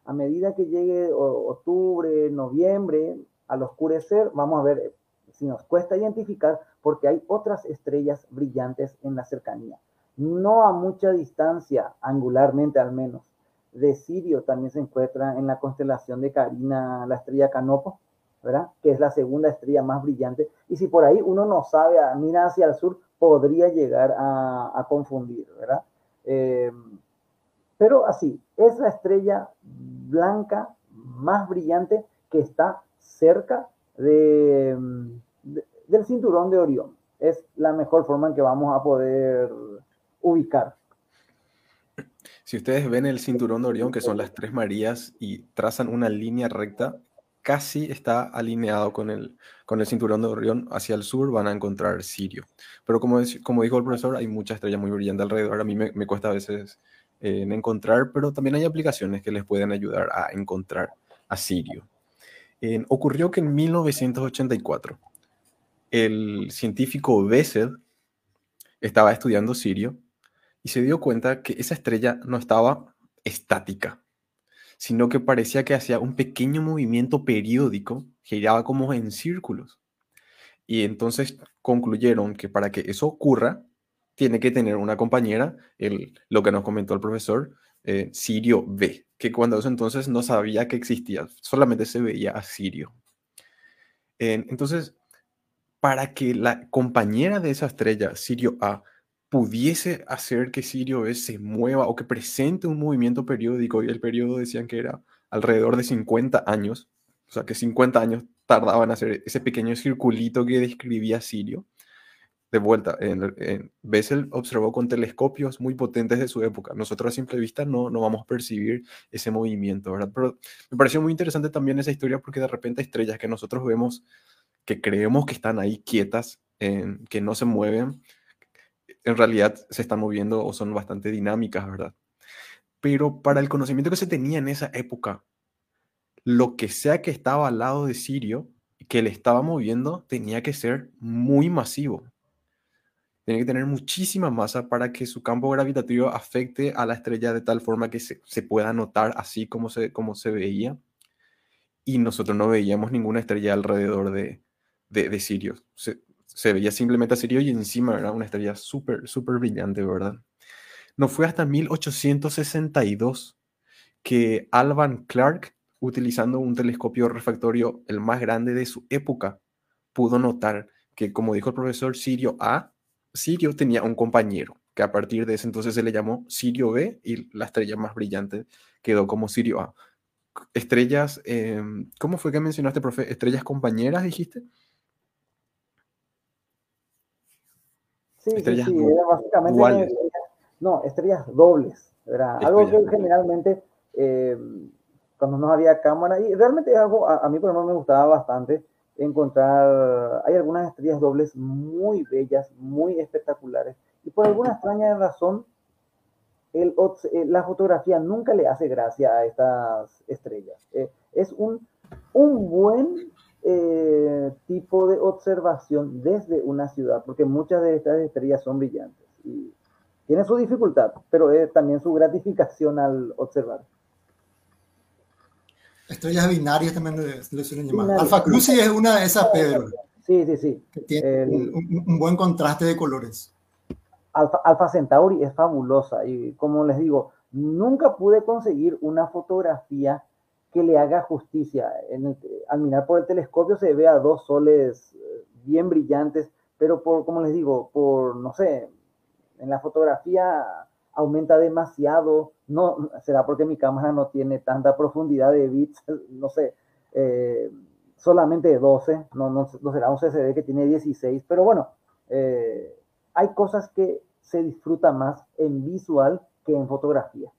A medida que llegue octubre, noviembre, al oscurecer, vamos a ver si nos cuesta identificar porque hay otras estrellas brillantes en la cercanía. No a mucha distancia, angularmente al menos. De Sirio también se encuentra en la constelación de Carina la estrella Canopo, ¿verdad? Que es la segunda estrella más brillante. Y si por ahí uno no sabe, mira hacia el sur, podría llegar a, confundir, ¿verdad? Eh, pero así, es la estrella blanca más brillante que está cerca de, del cinturón de Orión. Es la mejor forma en que vamos a poder ubicar. Si ustedes ven el cinturón de Orión, que son las tres Marías, y trazan una línea recta, casi está alineado con el, con el cinturón de Orión hacia el sur, van a encontrar Sirio. Pero como, como dijo el profesor, hay muchas estrellas muy brillantes alrededor. A mí me, me cuesta a veces eh, en encontrar, pero también hay aplicaciones que les pueden ayudar a encontrar a Sirio. Ocurrió que en 1984 el científico Bessel estaba estudiando Sirio y se dio cuenta que esa estrella no estaba estática, sino que parecía que hacía un pequeño movimiento periódico, giraba como en círculos. Y entonces concluyeron que para que eso ocurra, tiene que tener una compañera, el, lo que nos comentó el profesor, eh, Sirio B, que cuando eso entonces no sabía que existía, solamente se veía a Sirio. entonces, para que la compañera de esa estrella, Sirio A, pudiese hacer que Sirio se mueva o que presente un movimiento periódico, y el periodo decían que era alrededor de 50 años, o sea que 50 años tardaban en hacer ese pequeño circulito que describía Sirio. De vuelta, en, Bessel observó con telescopios muy potentes de su época. Nosotros a simple vista no, no vamos a percibir ese movimiento, ¿verdad? Pero me pareció muy interesante también esa historia porque de repente estrellas que nosotros vemos que creemos que están ahí quietas, que no se mueven, en realidad se están moviendo o son bastante dinámicas, ¿verdad? Pero para el conocimiento que se tenía en esa época, lo que sea que estaba al lado de Sirio, que le estaba moviendo, tenía que ser muy masivo. Tenía que tener muchísima masa para que su campo gravitativo afecte a la estrella de tal forma que se, pueda notar así como se, como se veía. Y nosotros no veíamos ninguna estrella alrededor de, de, Sirio. Se, veía simplemente a Sirio y encima era una estrella súper, súper brillante, ¿verdad? No fue hasta 1862 que Alvan Clark, utilizando un telescopio refractorio el más grande de su época, pudo notar que, como dijo el profesor Sirio A, Sirio tenía un compañero, que a partir de ese entonces se le llamó Sirio B y la estrella más brillante quedó como Sirio A. Estrellas, em, ¿cómo fue que mencionaste, profe? ¿Estrellas compañeras, dijiste? Sí, sí, sí, básicamente no, estrellas dobles, ¿verdad? algo que generalmente eh, cuando no había cámara, y realmente es algo, a, mí por lo menos me gustaba bastante encontrar, hay algunas estrellas dobles muy bellas, muy espectaculares, y por alguna extraña razón, el, eh, la fotografía nunca le hace gracia a estas estrellas. Eh, es un, un buen eh, tipo de observación desde una ciudad, porque muchas de estas estrellas son brillantes y tiene su dificultad, pero es también su gratificación al observar. Estrellas binarias también le, suelen llamar. Alfa Crucis es una de esas, Pedro. Sí, sí, sí. Que tiene un, buen contraste de colores. Alfa, Alfa Centauri es fabulosa y como les digo, nunca pude conseguir una fotografía que le haga justicia. Al mirar por el telescopio se ve a dos soles eh, bien brillantes, pero por, como les digo, por, no sé, en la fotografía aumenta demasiado no, será porque mi cámara no tiene tanta profundidad de bits, (laughs) no sé, eh, solamente 12, no, no, será un CCD que tiene 16, pero bueno, eh, hay cosas que se disfrutan más en visual que en fotografía.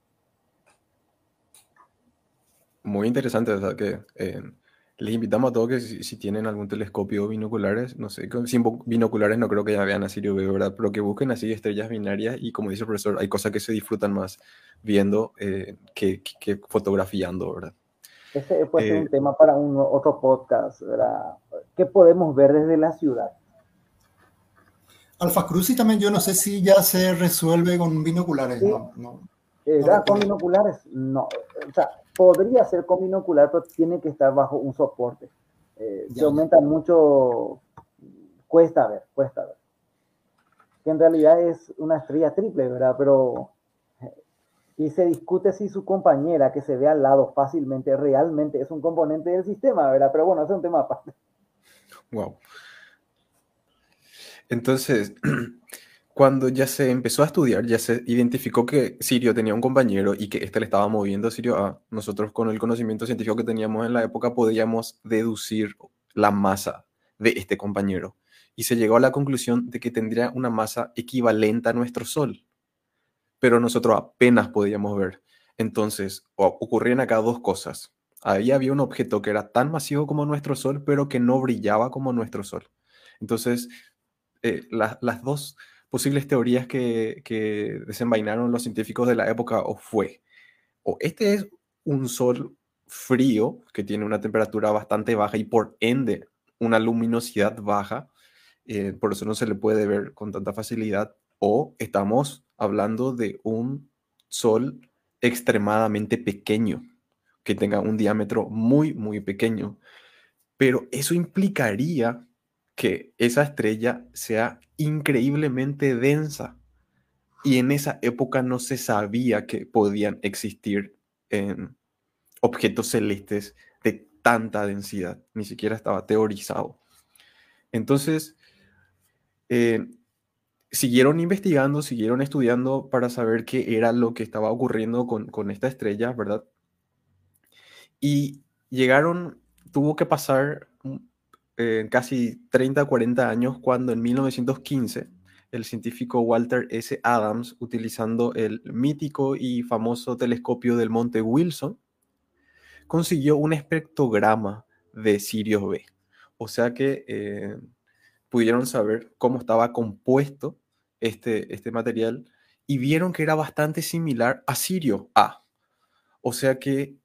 Muy interesante, o sea que eh, les invitamos a todos que si, tienen algún telescopio binoculares, no sé, sin binoculares no creo que ya vean a Sirio B, ¿verdad? Pero que busquen así estrellas binarias y como dice el profesor, hay cosas que se disfrutan más viendo eh, que, que, fotografiando, ¿verdad? Ese puede ser un eh, tema para un otro podcast, ¿verdad? ¿Qué podemos ver desde la ciudad? Alfa Cruz también yo no sé si ya se resuelve con binoculares, ¿no? no, eh, con binoculares, no. O sea, podría ser con binocular, pero tiene que estar bajo un soporte. Eh, se aumenta mucho, cuesta ver, cuesta ver. Que en realidad es una estrella triple, ¿verdad? Pero, eh, y se discute si su compañera que se ve al lado fácilmente realmente es un componente del sistema, ¿verdad? Pero bueno, es un tema aparte. Wow. Entonces, (clears throat) cuando ya se empezó a estudiar, ya se identificó que Sirio tenía un compañero y que éste le estaba moviendo a Sirio A, nosotros con el conocimiento científico que teníamos en la época podíamos deducir la masa de este compañero. Y se llegó a la conclusión de que tendría una masa equivalente a nuestro Sol. Pero nosotros apenas podíamos ver. Entonces, ocurrían acá dos cosas. Ahí había un objeto que era tan masivo como nuestro Sol, pero que no brillaba como nuestro Sol. Entonces, eh, las dos posibles teorías que, que desenvainaron los científicos de la época o fue, o este es un sol frío que tiene una temperatura bastante baja y por ende una luminosidad baja, eh, por eso no se le puede ver con tanta facilidad, o estamos hablando de un sol extremadamente pequeño, que tenga un diámetro muy, muy pequeño. Pero eso implicaría que esa estrella sea increíblemente densa. Y en esa época no se sabía que podían existir objetos celestes de tanta densidad, ni siquiera estaba teorizado. Entonces, eh, siguieron investigando, siguieron estudiando para saber qué era lo que estaba ocurriendo con, con esta estrella, ¿verdad? Y llegaron, tuvo que pasar eh, casi 30, 40 años, cuando en 1915 el científico Walter S. Adams, utilizando el mítico y famoso telescopio del Monte Wilson, consiguió un espectrograma de Sirius B. O sea que eh, pudieron saber cómo estaba compuesto este, este material y vieron que era bastante similar a Sirio A. O sea que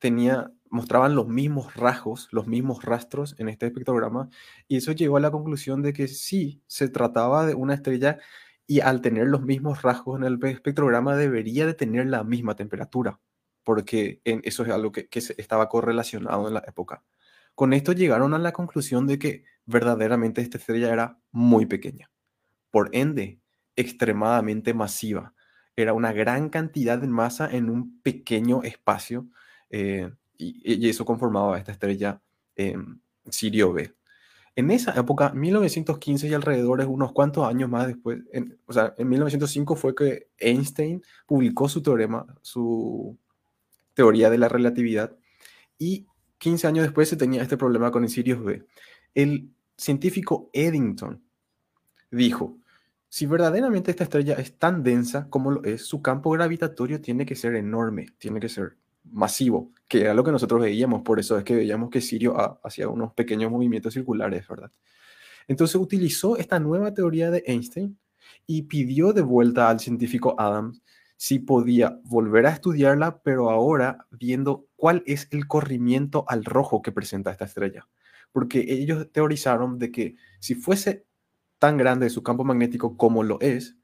tenía mostraban los mismos rasgos, los mismos rastros en este espectrograma, y eso llegó a la conclusión de que sí, se trataba de una estrella y al tener los mismos rasgos en el espectrograma debería de tener la misma temperatura, porque en, eso es algo que, que estaba correlacionado en la época. Con esto llegaron a la conclusión de que verdaderamente esta estrella era muy pequeña, por ende, extremadamente masiva. Era una gran cantidad de masa en un pequeño espacio. Eh, y, eso conformaba esta estrella Sirio B. En esa época, 1915 y alrededor, unos cuantos años más después, en, o sea, en 1905 fue que Einstein publicó su teorema, su teoría de la relatividad, y 15 años después se tenía este problema con el Sirius B. El científico Eddington dijo, si verdaderamente esta estrella es tan densa como lo es, su campo gravitatorio tiene que ser enorme, tiene que ser masivo, que era lo que nosotros veíamos, por eso es que veíamos que Sirio hacía unos pequeños movimientos circulares, ¿verdad? Entonces utilizó esta nueva teoría de Einstein y pidió de vuelta al científico Adams si podía volver a estudiarla, pero ahora viendo cuál es el corrimiento al rojo que presenta esta estrella. Porque ellos teorizaron de que si fuese tan grande su campo magnético como lo es,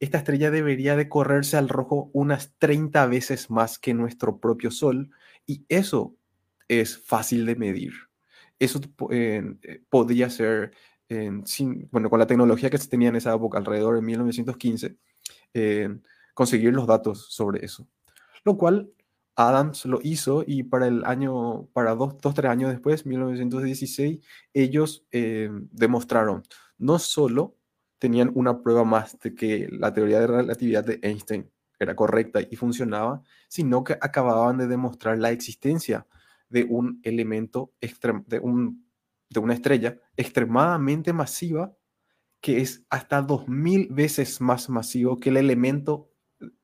esta estrella debería de correrse al rojo unas 30 veces más que nuestro propio Sol y eso es fácil de medir. Eso eh, eh, podría ser, sin, bueno, con la tecnología que se tenía en esa época, alrededor de 1915, conseguir los datos sobre eso. Lo cual Adams lo hizo y para el año, para dos, dos tres años después, 1916, ellos eh, demostraron no solo tenían una prueba más de que la teoría de relatividad de Einstein era correcta y funcionaba, sino que acababan de demostrar la existencia de un elemento, de, un, de una estrella extremadamente masiva que es hasta 2000 veces más masivo que el elemento,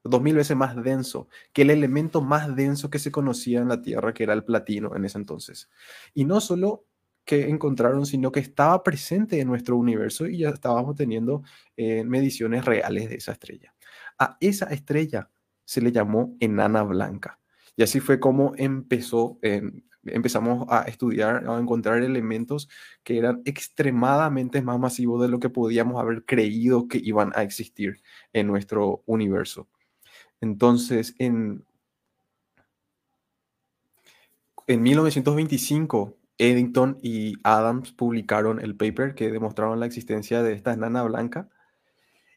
2000 veces más denso, que el elemento más denso que se conocía en la Tierra, que era el platino en ese entonces. Y no solo que encontraron, sino que estaba presente en nuestro universo y ya estábamos teniendo eh, mediciones reales de esa estrella. A esa estrella se le llamó enana blanca. Y así fue como empezó, empezamos a estudiar, a encontrar elementos que eran extremadamente más masivos de lo que podíamos haber creído que iban a existir en nuestro universo. Entonces, en, en 1925, Eddington y Adams publicaron el paper que demostraron la existencia de esta enana blanca.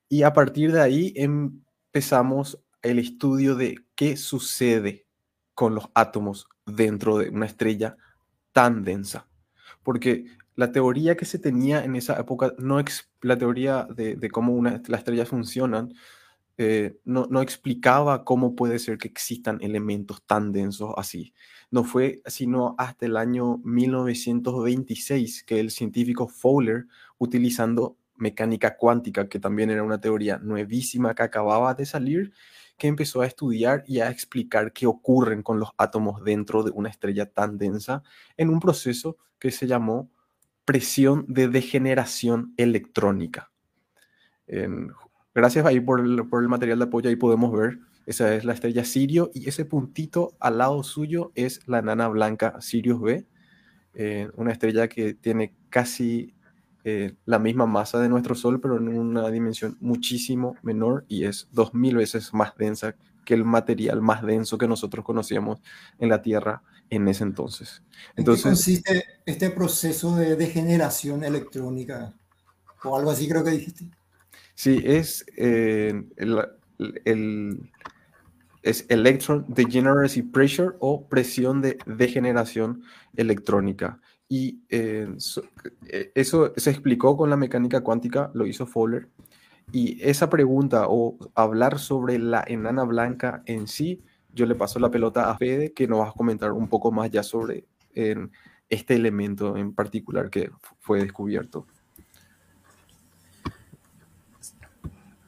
Y a partir de ahí empezamos el estudio de qué sucede con los átomos dentro de una estrella tan densa. Porque la teoría que se tenía en esa época, no la teoría de, cómo las estrellas funcionan, eh, no, no, explicaba cómo puede ser que existan elementos tan densos así. No fue sino hasta el año 1926 que el científico Fowler, utilizando mecánica cuántica, que también era una teoría nuevísima que acababa de salir, que empezó a estudiar y a explicar qué ocurren con los átomos dentro de una estrella tan densa en un proceso que se llamó presión de degeneración electrónica. Gracias ahí por el, por el material de apoyo, ahí podemos ver, esa es la estrella Sirio y ese puntito al lado suyo es la nana blanca Sirius B, eh, una estrella que tiene casi eh, la misma masa de nuestro Sol, pero en una dimensión muchísimo menor y es dos mil veces más densa que el material más denso que nosotros conocíamos en la Tierra en ese entonces. Entonces, ¿En qué consiste este proceso de degeneración electrónica? O algo así creo que dijiste. Sí, es eh, el, es Electron Degeneracy Pressure o presión de degeneración electrónica. Y eh, eh, eso se explicó con la mecánica cuántica, lo hizo Fowler. Y esa pregunta o hablar sobre la enana blanca en sí, yo le paso la pelota a Fede, que nos va a comentar un poco más ya sobre este elemento en particular que fue descubierto.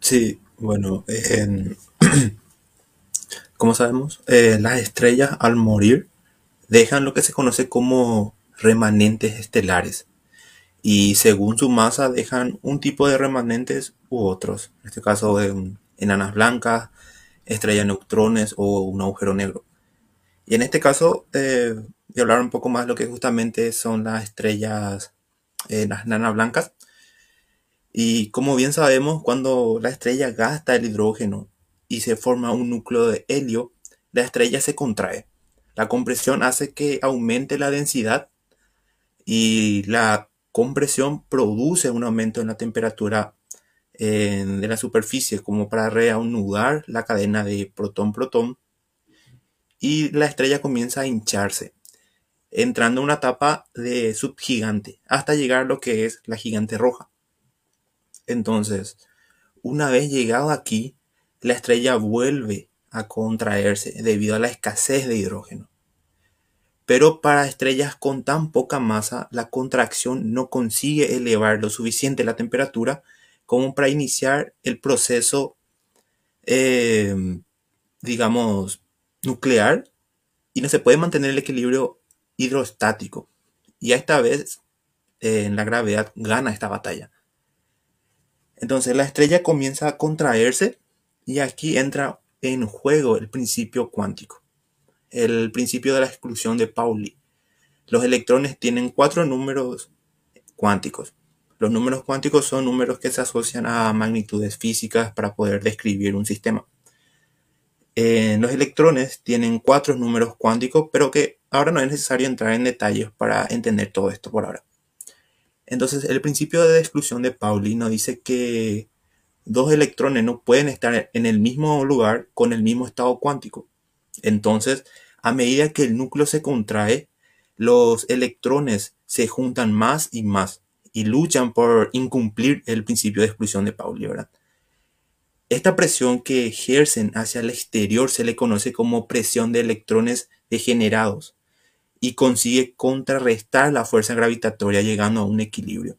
Sí, bueno, como (clears throat) sabemos, eh, las estrellas al morir dejan lo que se conoce como remanentes estelares y según su masa dejan un tipo de remanentes u otros, en este caso enanas blancas, estrellas neutrones o un agujero negro. Y en este caso eh, voy a hablar un poco más de lo que justamente son las estrellas, eh, las enanas blancas. Y como bien sabemos, cuando la estrella gasta el hidrógeno y se forma un núcleo de helio, la estrella se contrae. La compresión hace que aumente la densidad y la compresión produce un aumento en la temperatura de la superficie como para reanudar la cadena de protón-protón y la estrella comienza a hincharse, entrando a una etapa de subgigante hasta llegar a lo que es la gigante roja. Entonces, una vez llegado aquí, la estrella vuelve a contraerse debido a la escasez de hidrógeno. Pero para estrellas con tan poca masa, la contracción no consigue elevar lo suficiente la temperatura como para iniciar el proceso, em, digamos, nuclear y no se puede mantener el equilibrio hidrostático. Y esta vez en la gravedad gana esta batalla. Entonces la estrella comienza a contraerse y aquí entra en juego el principio cuántico el principio de la exclusión de Pauli. Los electrones tienen cuatro números cuánticos. Los números cuánticos son números que se asocian a magnitudes físicas para poder describir un sistema. Eh, los electrones tienen cuatro números cuánticos, pero que ahora no es necesario entrar en detalles para entender todo esto por ahora. Entonces, el principio de exclusión de Pauli nos dice que dos electrones no pueden estar en el mismo lugar con el mismo estado cuántico. Entonces, a medida que el núcleo se contrae, los electrones se juntan más y más y luchan por incumplir el principio de exclusión de Pauli, Esta presión que ejercen hacia el exterior se le conoce como presión de electrones degenerados y consigue contrarrestar la fuerza gravitatoria llegando a un equilibrio.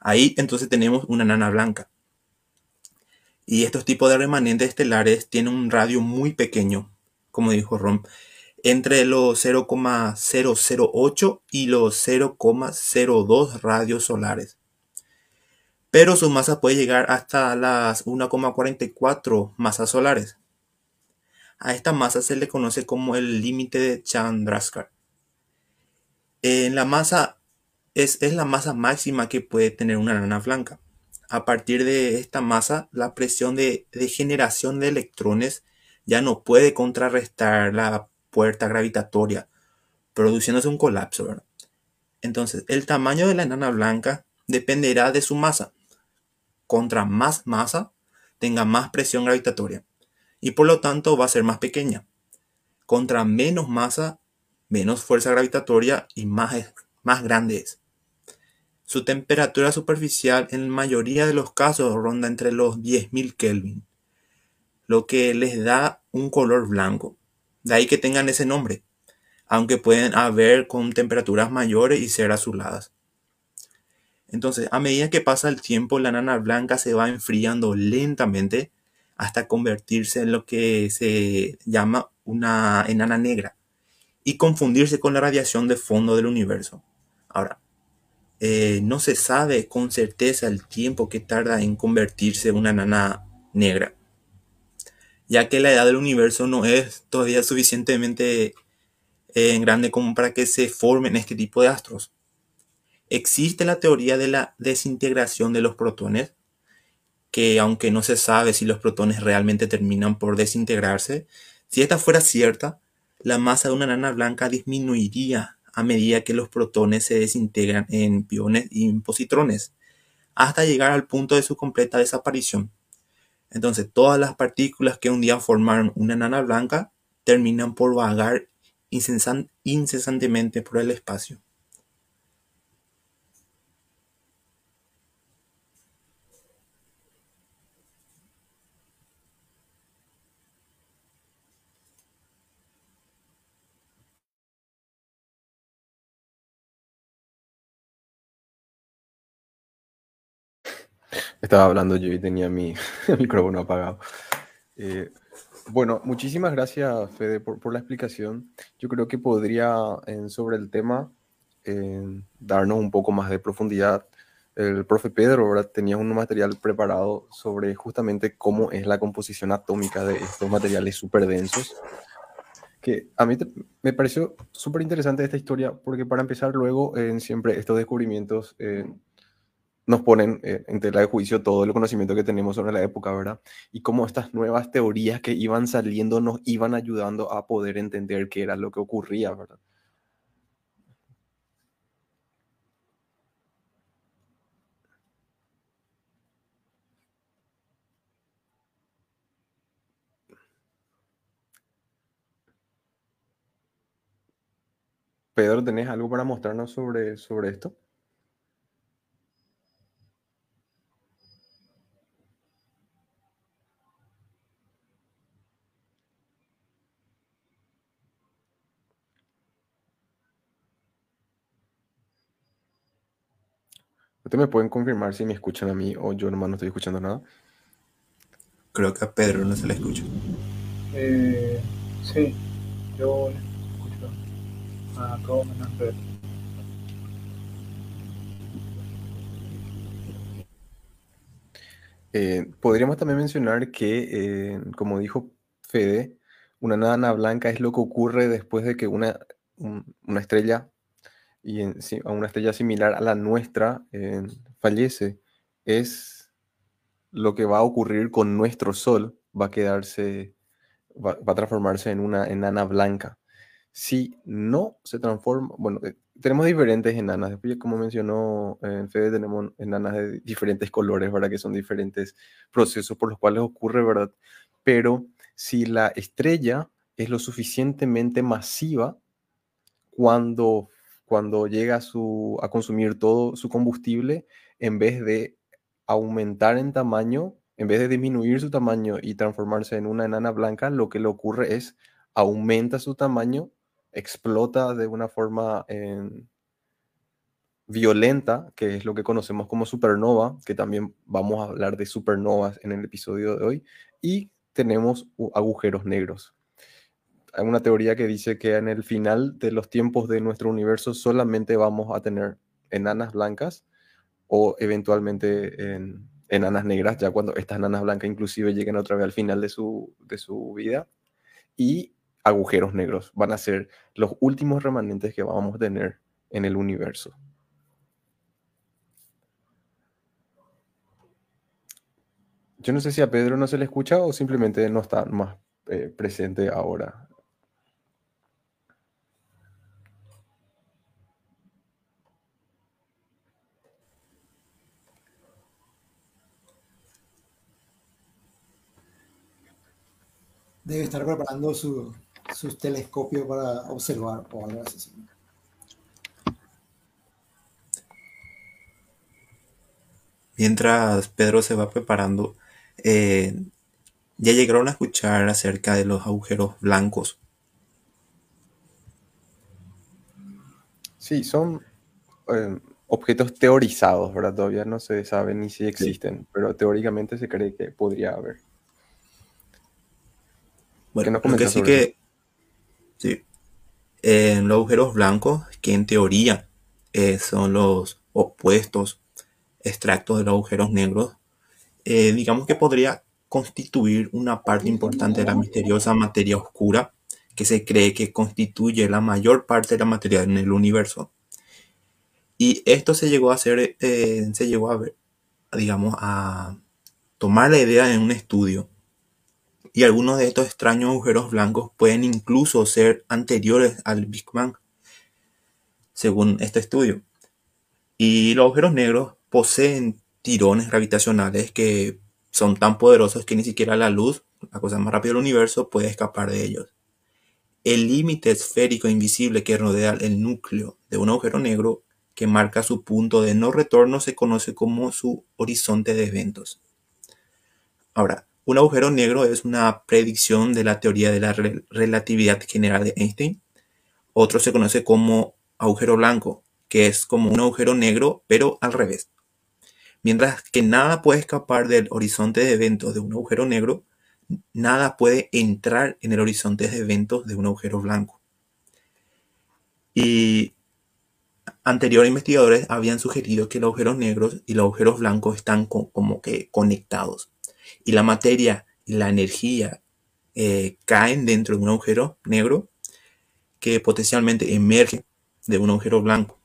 Ahí entonces tenemos una nana blanca. Y estos tipos de remanentes estelares tienen un radio muy pequeño, como dijo Rom, entre los 0,008 y los 0,02 radios solares. Pero su masa puede llegar hasta las 1,44 masas solares. A esta masa se le conoce como el límite de Chandrasekhar. En la masa es, es la masa máxima que puede tener una nana blanca. A partir de esta masa, la presión de, generación de electrones ya no puede contrarrestar la puerta gravitatoria, produciéndose un colapso. Entonces, el tamaño de la enana blanca dependerá de su masa. Contra más masa, tenga más presión gravitatoria y por lo tanto va a ser más pequeña. Contra menos masa, menos fuerza gravitatoria y más, más grande es. Su temperatura superficial en la mayoría de los casos ronda entre los 10.000 Kelvin, lo que les da un color blanco. De ahí que tengan ese nombre, aunque pueden haber con temperaturas mayores y ser azuladas. Entonces, a medida que pasa el tiempo, la nana blanca se va enfriando lentamente hasta convertirse en lo que se llama una enana negra y confundirse con la radiación de fondo del universo. Ahora, eh, no se sabe con certeza el tiempo que tarda en convertirse una enana negra ya que la edad del universo no es todavía suficientemente eh, grande como para que se formen este tipo de astros. Existe la teoría de la desintegración de los protones, que aunque no se sabe si los protones realmente terminan por desintegrarse, si esta fuera cierta, la masa de una nana blanca disminuiría a medida que los protones se desintegran en piones y positrones, hasta llegar al punto de su completa desaparición. Entonces, todas las partículas que un día formaron una nana blanca terminan por vagar incesantemente por el espacio. Estaba hablando yo y tenía mi (laughs) micrófono apagado. Eh, bueno, muchísimas gracias, Fede, por, la explicación. Yo creo que podría, sobre el tema, darnos un poco más de profundidad. El profe Pedro ¿verdad? tenía un material preparado sobre justamente cómo es la composición atómica de estos materiales súper densos. Que a mí me pareció súper interesante esta historia, porque para empezar, luego, en siempre estos descubrimientos nos ponen eh, en tela de juicio todo el conocimiento que tenemos sobre la época, ¿verdad? Y cómo estas nuevas teorías que iban saliendo nos iban ayudando a poder entender qué era lo que ocurría, ¿verdad? Pedro, ¿tenés algo para mostrarnos sobre, sobre esto? ¿Ustedes me pueden confirmar si me escuchan a mí o yo nomás no estoy escuchando nada? Creo que a Pedro no se le escucha. Eh, sí, yo escucho a todos menos Pedro. Eh, podríamos también mencionar que, eh, como dijo Fede, una nana blanca es lo que ocurre después de que una, una estrella y a una estrella similar a la nuestra fallece, es lo que va a ocurrir con nuestro Sol, va a quedarse, va, a transformarse en una enana blanca. Si no se transforma, bueno, eh, tenemos diferentes enanas, después como mencionó en Fede, tenemos enanas de diferentes colores, ¿verdad? Que son diferentes procesos por los cuales ocurre, ¿verdad? Pero si la estrella es lo suficientemente masiva, cuando cuando llega a, consumir todo su combustible, en vez de aumentar en tamaño, en vez de disminuir su tamaño y transformarse en una enana blanca, lo que le ocurre es aumenta su tamaño, explota de una forma en violenta, que es lo que conocemos como supernova, que también vamos a hablar de supernovas en el episodio de hoy, y tenemos agujeros negros. Hay una teoría que dice que en el final de los tiempos de nuestro universo solamente vamos a tener enanas blancas o eventualmente en enanas negras, ya cuando estas enanas blancas inclusive lleguen otra vez al final de su, de su vida. Y agujeros negros van a ser los últimos remanentes que vamos a tener en el universo. Yo no sé si a Pedro no se le escucha o simplemente no está más eh, presente ahora. Debe estar preparando su, sus telescopios para observar o algo así. Mientras Pedro se va preparando, eh, ya llegaron a escuchar acerca de los agujeros blancos. Sí, son eh, objetos teorizados, ¿verdad? Todavía no se sabe ni si existen, pero teóricamente se cree que podría haber. Bueno, lo que sí que... Sí. En los agujeros blancos, que en teoría eh, son los opuestos extractos de los agujeros negros, eh, digamos que podría constituir una parte importante de la misteriosa materia oscura que se cree que constituye la mayor parte de la materia en el universo. Y esto se llegó a hacer, eh, se llegó a ver, digamos, a tomar la idea en un estudio. Y algunos de estos extraños agujeros blancos pueden incluso ser anteriores al Big Bang, según este estudio. Y los agujeros negros poseen tirones gravitacionales que son tan poderosos que ni siquiera la luz, la cosa más rápida del universo, puede escapar de ellos. El límite esférico invisible que rodea el núcleo de un agujero negro que marca su punto de no retorno se conoce como su horizonte de eventos. Ahora, un agujero negro es una predicción de la teoría de la relatividad general de Einstein. Otro se conoce como agujero blanco, que es como un agujero negro, pero al revés. Mientras que nada puede escapar del horizonte de eventos de un agujero negro, nada puede entrar en el horizonte de eventos de un agujero blanco. Y anteriores investigadores habían sugerido que los agujeros negros y los agujeros blancos están como que conectados. Y la materia y la energía eh, caen dentro de un agujero negro que potencialmente emerge de un agujero blanco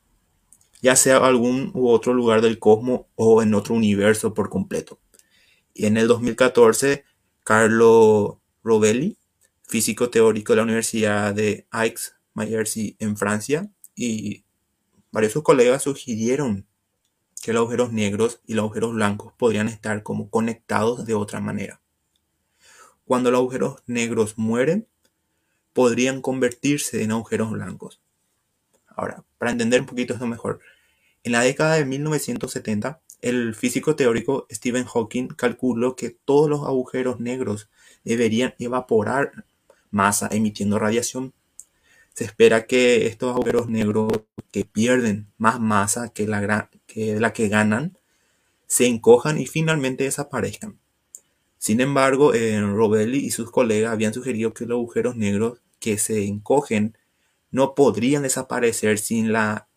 ya sea algún u otro lugar del cosmos o en otro universo por completo. Y en el 2014, Carlo Rovelli, físico teórico de la Universidad de Aix-Marseille en Francia, y varios de sus colegas sugirieron que los agujeros negros y los agujeros blancos podrían estar como conectados de otra manera. Cuando los agujeros negros mueren, podrían convertirse en agujeros blancos. Ahora, para entender un poquito esto mejor, en la década de 1970, el físico teórico Stephen Hawking calculó que todos los agujeros negros deberían evaporar masa emitiendo radiación. Se espera que estos agujeros negros que pierden más masa que la, que la que ganan se encojan y finalmente desaparezcan. Sin embargo, eh, Rovelli y sus colegas habían sugerido que los agujeros negros que se encogen no podrían desaparecer sin la,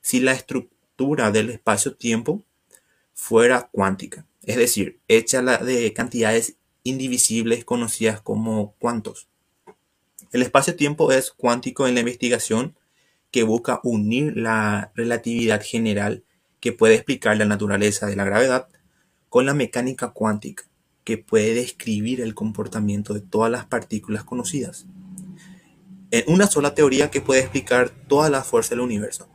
si la estructura del espacio-tiempo fuera cuántica, es decir, hecha de cantidades indivisibles conocidas como cuantos. El espacio-tiempo es cuántico en la investigación que busca unir la relatividad general que puede explicar la naturaleza de la gravedad con la mecánica cuántica que puede describir el comportamiento de todas las partículas conocidas en una sola teoría que puede explicar toda la fuerza del universo.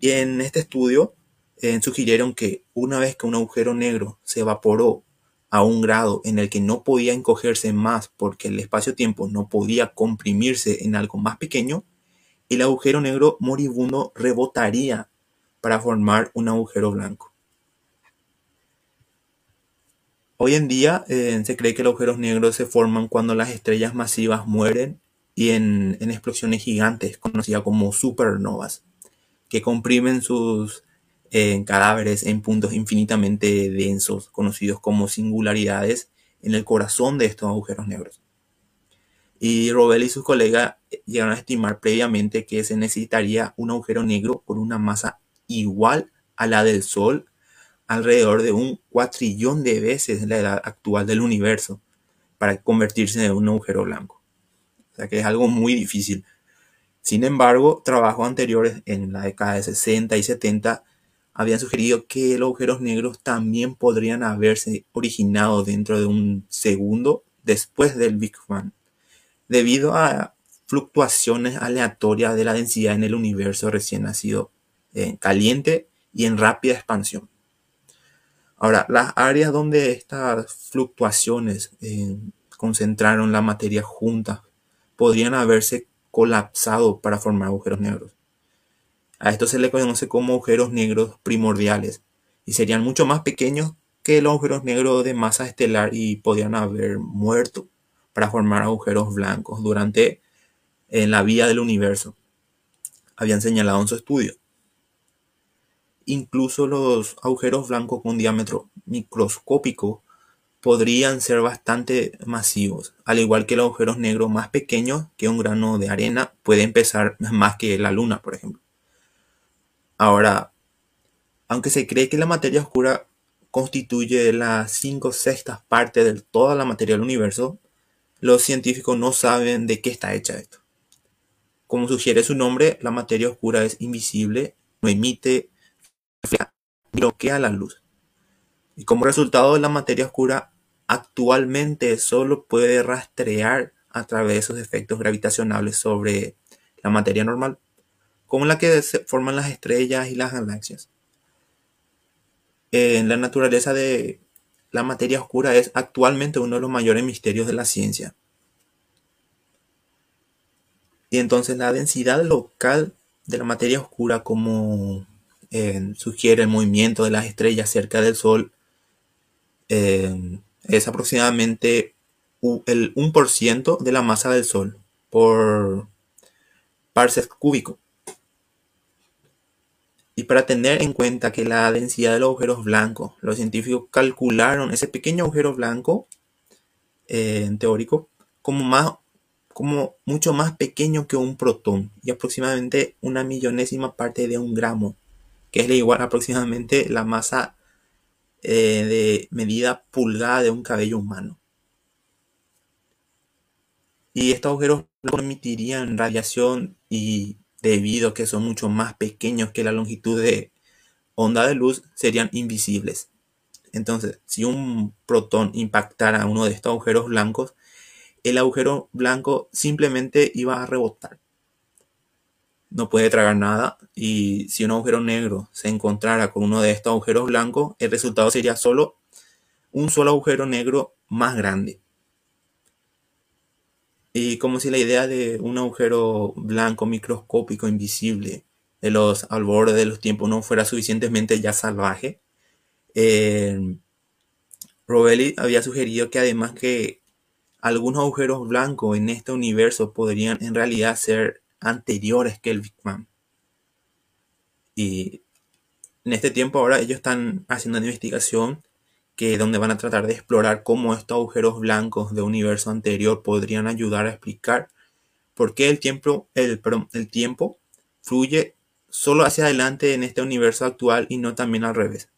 Y en este estudio eh, sugirieron que una vez que un agujero negro se evaporó a un grado en el que no podía encogerse más porque el espacio-tiempo no podía comprimirse en algo más pequeño, el agujero negro moribundo rebotaría para formar un agujero blanco. Hoy en día eh, se cree que los agujeros negros se forman cuando las estrellas masivas mueren y en, explosiones gigantes, conocidas como supernovas, que comprimen sus eh, cadáveres en puntos infinitamente densos, conocidos como singularidades, en el corazón de estos agujeros negros. Y Robel y sus colegas llegaron a estimar previamente que se necesitaría un agujero negro con una masa igual a la del Sol alrededor de un cuatrillón de veces la edad actual del universo para convertirse en un agujero blanco. O sea que es algo muy difícil. Sin embargo, trabajos anteriores en la década de 60 y 70 habían sugerido que los agujeros negros también podrían haberse originado dentro de un segundo después del Big Bang, debido a fluctuaciones aleatorias de la densidad en el universo recién nacido, en caliente y en rápida expansión. Ahora, las áreas donde estas fluctuaciones eh, concentraron la materia junta podrían haberse colapsado para formar agujeros negros. A esto se le conoce como agujeros negros primordiales y serían mucho más pequeños que los agujeros negros de masa estelar y podrían haber muerto para formar agujeros blancos durante en la vida del universo. Habían señalado en su estudio. Incluso los agujeros blancos con diámetro microscópico podrían ser bastante masivos, al igual que los agujeros negros más pequeños que un grano de arena pueden pesar más que la luna, por ejemplo. Ahora, aunque se cree que la materia oscura constituye las cinco sextas partes de toda la materia del universo, los científicos no saben de qué está hecha esto. Como sugiere su nombre, la materia oscura es invisible, no emite, bloquea la luz. Y como resultado, la materia oscura actualmente solo puede rastrear a través de sus efectos gravitacionales sobre la materia normal como la que se forman las estrellas y las galaxias. La naturaleza de la materia oscura es actualmente uno de los mayores misterios de la ciencia. Y entonces la densidad local de la materia oscura, como sugiere el movimiento de las estrellas cerca del Sol, eh, es aproximadamente el 1% de la masa del Sol por parsec cúbico. Y para tener en cuenta que la densidad de los agujeros blancos, los científicos calcularon ese pequeño agujero blanco eh, en teórico como, más, como mucho más pequeño que un protón y aproximadamente una millonésima parte de un gramo, que es igual aproximadamente la masa eh, de medida pulgada de un cabello humano. Y estos agujeros emitirían radiación y debido a que son mucho más pequeños que la longitud de onda de luz, serían invisibles. Entonces, si un protón impactara uno de estos agujeros blancos, el agujero blanco simplemente iba a rebotar. No puede tragar nada y si un agujero negro se encontrara con uno de estos agujeros blancos, el resultado sería solo un solo agujero negro más grande. Y como si la idea de un agujero blanco microscópico invisible de los al borde de los tiempos no fuera suficientemente ya salvaje, eh, Rovelli había sugerido que además que algunos agujeros blancos en este universo podrían en realidad ser anteriores que el Big Bang. Y en este tiempo ahora ellos están haciendo una investigación que donde van a tratar de explorar cómo estos agujeros blancos de un universo anterior podrían ayudar a explicar por qué el tiempo, el, el tiempo fluye solo hacia adelante en este universo actual y no también al revés.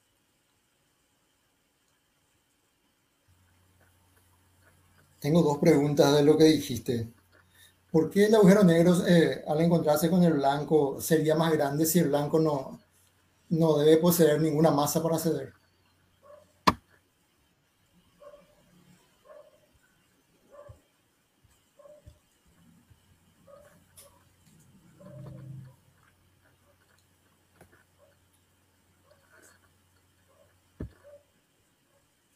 Tengo dos preguntas de lo que dijiste. ¿Por qué el agujero negro eh, al encontrarse con el blanco sería más grande si el blanco no, no debe poseer ninguna masa para ceder?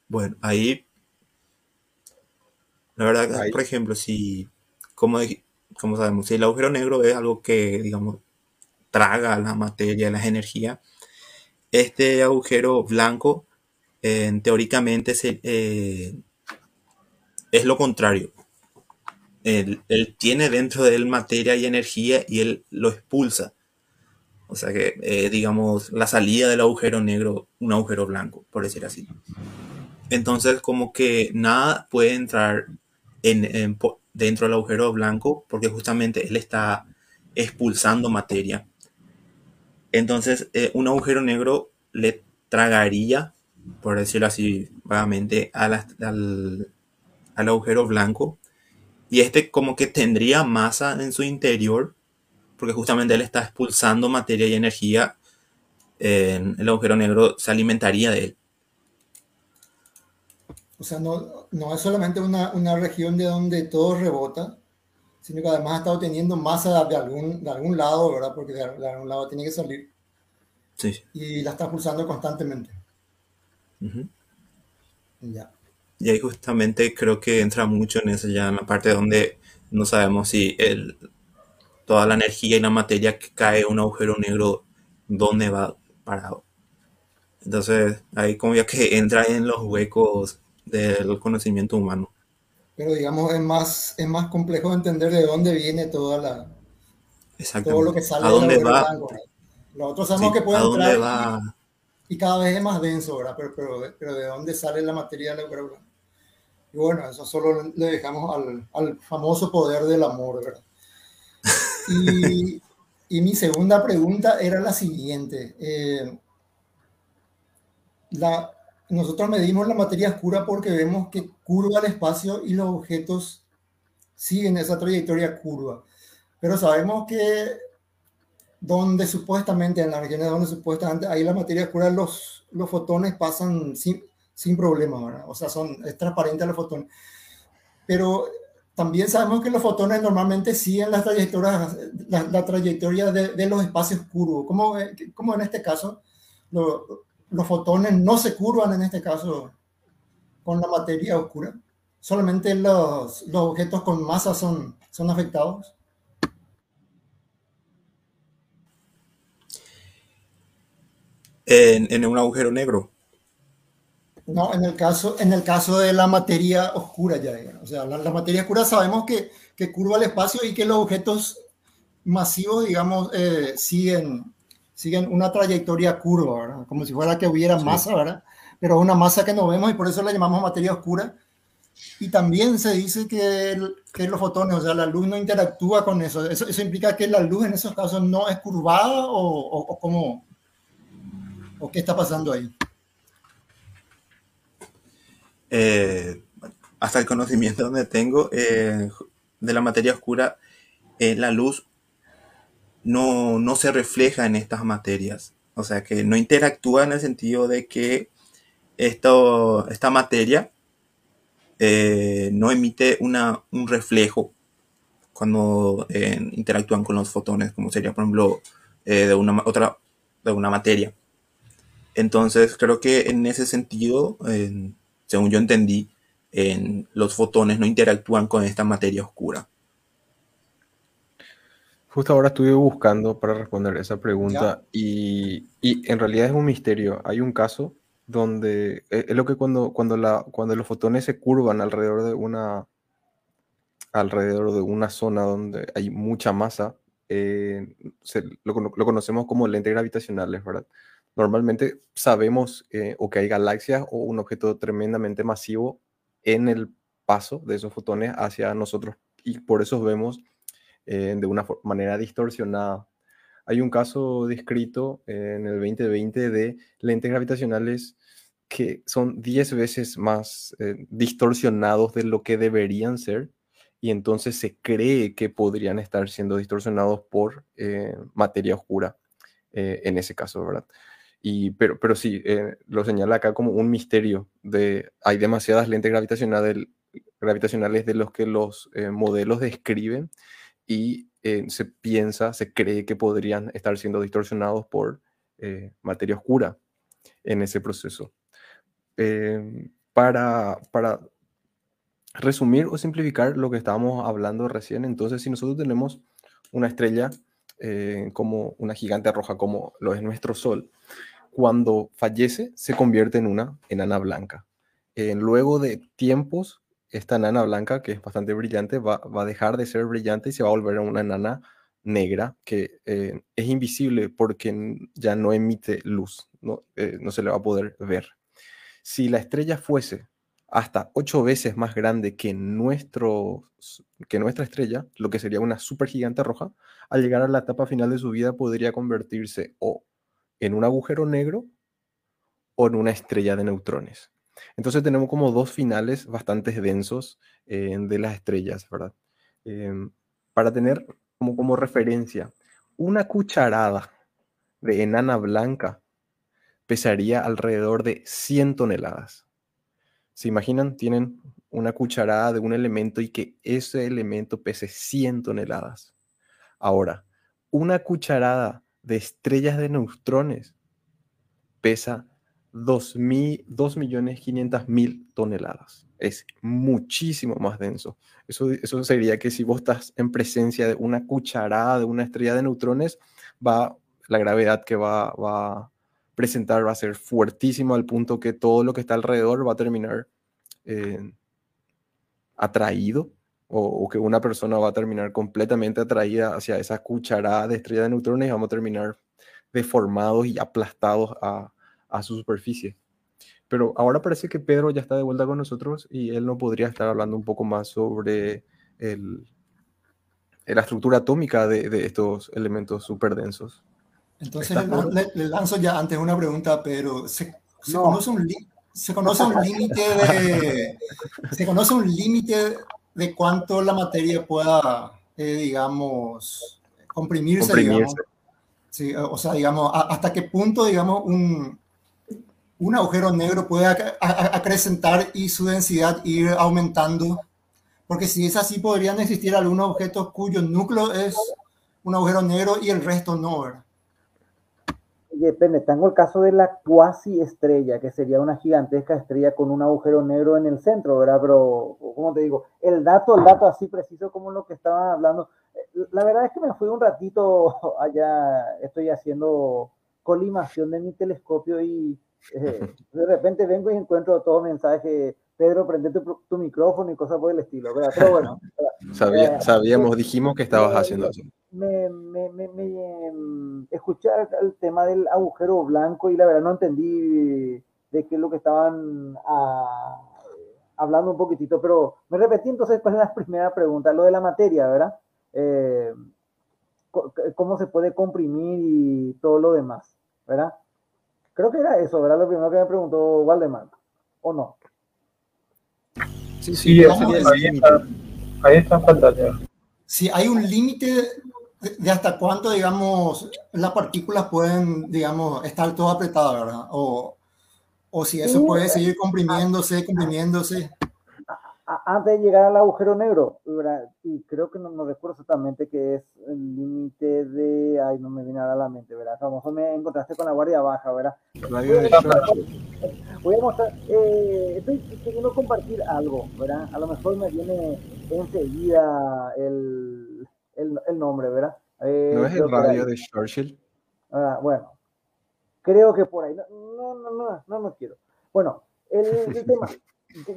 Bueno, ahí, la verdad, Ahí. por ejemplo, si, como, como sabemos, el agujero negro es algo que, digamos, traga la materia, las energías, este agujero blanco eh, teóricamente se, eh, es lo contrario. Él, él tiene dentro de él materia y energía y él lo expulsa. O sea que, eh, digamos, la salida del agujero negro, un agujero blanco, por decir así. Entonces, como que nada puede entrar en, dentro del agujero blanco porque justamente él está expulsando materia. Entonces, eh, un agujero negro le tragaría, por decirlo así vagamente, al, al agujero blanco. Y este como que tendría masa en su interior, porque justamente él está expulsando materia y energía. eh, el agujero negro se alimentaría de él. O sea, no, no es solamente una, una región de donde todo rebota, sino que además está obteniendo masa de algún, de algún lado, ¿verdad? Porque de, de algún lado tiene que salir Sí. y la está pulsando constantemente. Ya. Y ahí justamente creo que entra mucho en eso ya en la parte donde no sabemos si el, toda la energía y la materia que cae en un agujero negro, dónde va parado. Entonces ahí como ya que entra en los huecos del conocimiento humano. Pero digamos, es más, es más complejo de entender de dónde viene toda la, todo lo que sale ¿A dónde agujero va? blanco. Nosotros Sí, sabemos que puede ¿a dónde entrar va? y, y cada vez es más denso, ¿verdad? Pero, pero, pero de dónde sale la materia del agujero blanco. Y bueno, eso solo le dejamos al, al famoso poder del amor, ¿verdad? (laughs) Y, y mi segunda pregunta era la siguiente. Eh, la, nosotros medimos la materia oscura porque vemos que curva el espacio y los objetos siguen esa trayectoria curva. Pero sabemos que donde supuestamente, en las regiones donde supuestamente hay la materia oscura, los, los fotones pasan sin, sin problema, ¿verdad? O sea, son, es transparente los fotones. Pero también sabemos que los fotones normalmente siguen las trayectorias, la, la trayectoria de, de, los espacios curvos. Como, como en este caso, lo, los fotones no se curvan en este caso con la materia oscura. Solamente los, los objetos con masa son, son afectados. En, en, un agujero negro. No, en el caso, en el caso de la materia oscura ya. O sea, la, la materia oscura sabemos que, que, curva el espacio y que los objetos masivos, digamos, eh, siguen, siguen una trayectoria curva, ¿verdad? Como si fuera que hubiera sí. masa, ¿verdad? Pero una masa que no vemos y por eso la llamamos materia oscura. Y también se dice que, el, que los fotones, o sea, la luz no interactúa con eso. Eso, eso implica que la luz en esos casos no es curvada o, o, o cómo, o qué está pasando ahí. Eh, hasta el conocimiento (laughs) donde tengo eh, de la materia oscura, eh, la luz no, no, se refleja en estas materias. O sea que no interactúa en el sentido de que esto, esta materia eh, no emite una, un reflejo cuando eh, interactúan con los fotones, como sería, por ejemplo, de, una, otra, de una materia. Entonces, creo que en ese sentido, según yo entendí, los fotones no interactúan con esta materia oscura. Justo ahora estuve buscando para responder esa pregunta y, y, en realidad es un misterio. Hay un caso donde eh, es lo que cuando, cuando, la, cuando los fotones se curvan alrededor de una alrededor de una zona donde hay mucha masa, eh, se, lo, lo, conocemos como lentes gravitacionales, ¿verdad? Normalmente sabemos eh, o que hay galaxias o un objeto tremendamente masivo en el paso de esos fotones hacia nosotros y por eso vemos eh, de una manera distorsionada. Hay un caso descrito eh, en el 2020 de lentes gravitacionales que son 10 veces más eh, distorsionados de lo que deberían ser y entonces se cree que podrían estar siendo distorsionados por eh, materia oscura en ese caso, ¿verdad? Y, pero, pero sí, lo señala acá como un misterio de hay demasiadas lentes gravitacionales, gravitacionales de los que los modelos describen y eh, se piensa, se cree que podrían estar siendo distorsionados por eh, materia oscura en ese proceso. Eh, para, para resumir o simplificar lo que estábamos hablando recién, entonces si nosotros tenemos una estrella como una gigante roja como lo es nuestro Sol, cuando fallece se convierte en una enana blanca. Eh, luego de tiempos, esta enana blanca, que es bastante brillante, va, a dejar de ser brillante y se va a volver a una enana negra que eh, es invisible porque ya no emite luz, no, eh, no se le va a poder ver. Si la estrella fuese hasta ocho veces más grande que, nuestro, que nuestra estrella, lo que sería una supergigante roja, al llegar a la etapa final de su vida podría convertirse o en un agujero negro o en una estrella de neutrones. Entonces tenemos como dos finales bastante densos eh, de las estrellas, ¿verdad? Em, para tener como, como referencia, una cucharada de enana blanca pesaría alrededor de 100 toneladas. ¿Se imaginan? Tienen una cucharada de un elemento y que ese elemento pese 100 toneladas. Ahora, una cucharada de estrellas de neutrones pesa 2.500.000 toneladas. Es muchísimo más denso. Eso, eso sería que si vos estás en presencia de una cucharada de una estrella de neutrones, va, la gravedad que va, va a presentar va a ser fuertísimo al punto que todo lo que está alrededor va a terminar eh, atraído o, o, que una persona va a terminar completamente atraída hacia esa cucharada de estrella de neutrones y vamos a terminar deformados y aplastados a, a su superficie. Pero ahora parece que Pedro ya está de vuelta con nosotros y él no podría estar hablando un poco más sobre el, la estructura atómica de, de estos elementos súper densos. Entonces le, le, lanzo ya antes una pregunta a Pedro. ¿Se, se no. conoce un, se conoce un límite de (laughs) se conoce un límite de cuánto la materia pueda, eh, digamos, comprimirse, comprimirse. Digamos. Sí, o sea, digamos, a, hasta qué punto, digamos, un, un agujero negro puede acrecentar y su densidad ir aumentando, porque si es así, podrían existir algunos objetos cuyo núcleo es un agujero negro y el resto no, ¿verdad? Depende, tengo el caso de la cuasi estrella, que sería una gigantesca estrella con un agujero negro en el centro, ¿verdad? Pero, como te digo, el dato, el dato así preciso como lo que estaban hablando, eh, la verdad es que me fui un ratito (laughs) allá, estoy haciendo colimación de mi telescopio y eh, de repente vengo y encuentro todo mensaje, Pedro, prende tu, tu micrófono y cosas por el estilo, ¿verdad? Pero bueno. Sabía, eh, sabíamos, dijimos que estabas me, haciendo eso. Me, me, me, me escuché el tema del agujero blanco y la verdad no entendí de qué es lo que estaban a, ah, hablando un poquitito, pero me repetí entonces cuál es la primera pregunta, lo de la materia, ¿verdad? Eh, cómo se puede comprimir y todo lo demás, ¿verdad? Creo que era eso, ¿verdad? Lo primero que me preguntó Waldemar, ¿o no? Sí, sí, sí ahí, está, ahí está en pantalla. Sí, hay un límite de hasta cuánto, digamos, las partículas pueden, digamos, estar todo apretadas, ¿verdad? O, o si eso puede seguir comprimiéndose, comprimiéndose antes de llegar al agujero negro, y creo que no, no recuerdo exactamente qué es el límite de, ay, no me viene a la mente, ¿verdad? Famoso me encontraste con la guardia baja, ¿verdad? Voy a mostrar, eh, estoy queriendo compartir algo, ¿verdad? A lo mejor me viene enseguida el, el, el nombre, ¿verdad? Eh, ¿No es el radio de Churchill? Ah, bueno, creo que por ahí, no, no, no, no, no, no quiero. Bueno, el, el (laughs) tema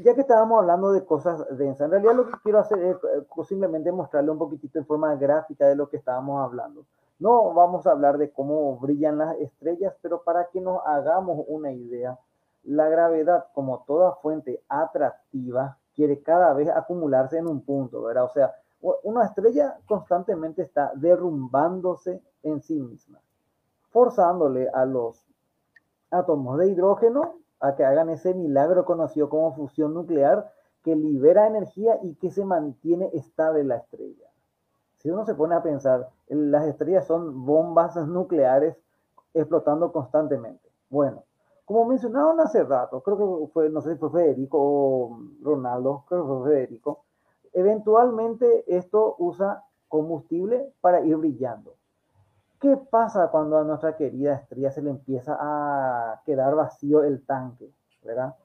ya que estábamos hablando de cosas densas, en realidad lo que quiero hacer es eh, simplemente mostrarle un poquitito en forma gráfica de lo que estábamos hablando. No vamos a hablar de cómo brillan las estrellas, pero para que nos hagamos una idea, la gravedad, como toda fuente atractiva, quiere cada vez acumularse en un punto, ¿verdad? O sea, una estrella constantemente está derrumbándose en sí misma, forzándole a los átomos de hidrógeno a que hagan ese milagro conocido como fusión nuclear que libera energía y que se mantiene estable la estrella. Si uno se pone a pensar, las estrellas son bombas nucleares explotando constantemente. Bueno, como mencionaron hace rato, creo que fue, no sé si fue Federico o Ronaldo, creo que fue Federico, eventualmente esto usa combustible para ir brillando. ¿Qué pasa cuando a nuestra querida estrella se le empieza a quedar vacío el tanque? ¿Verdad?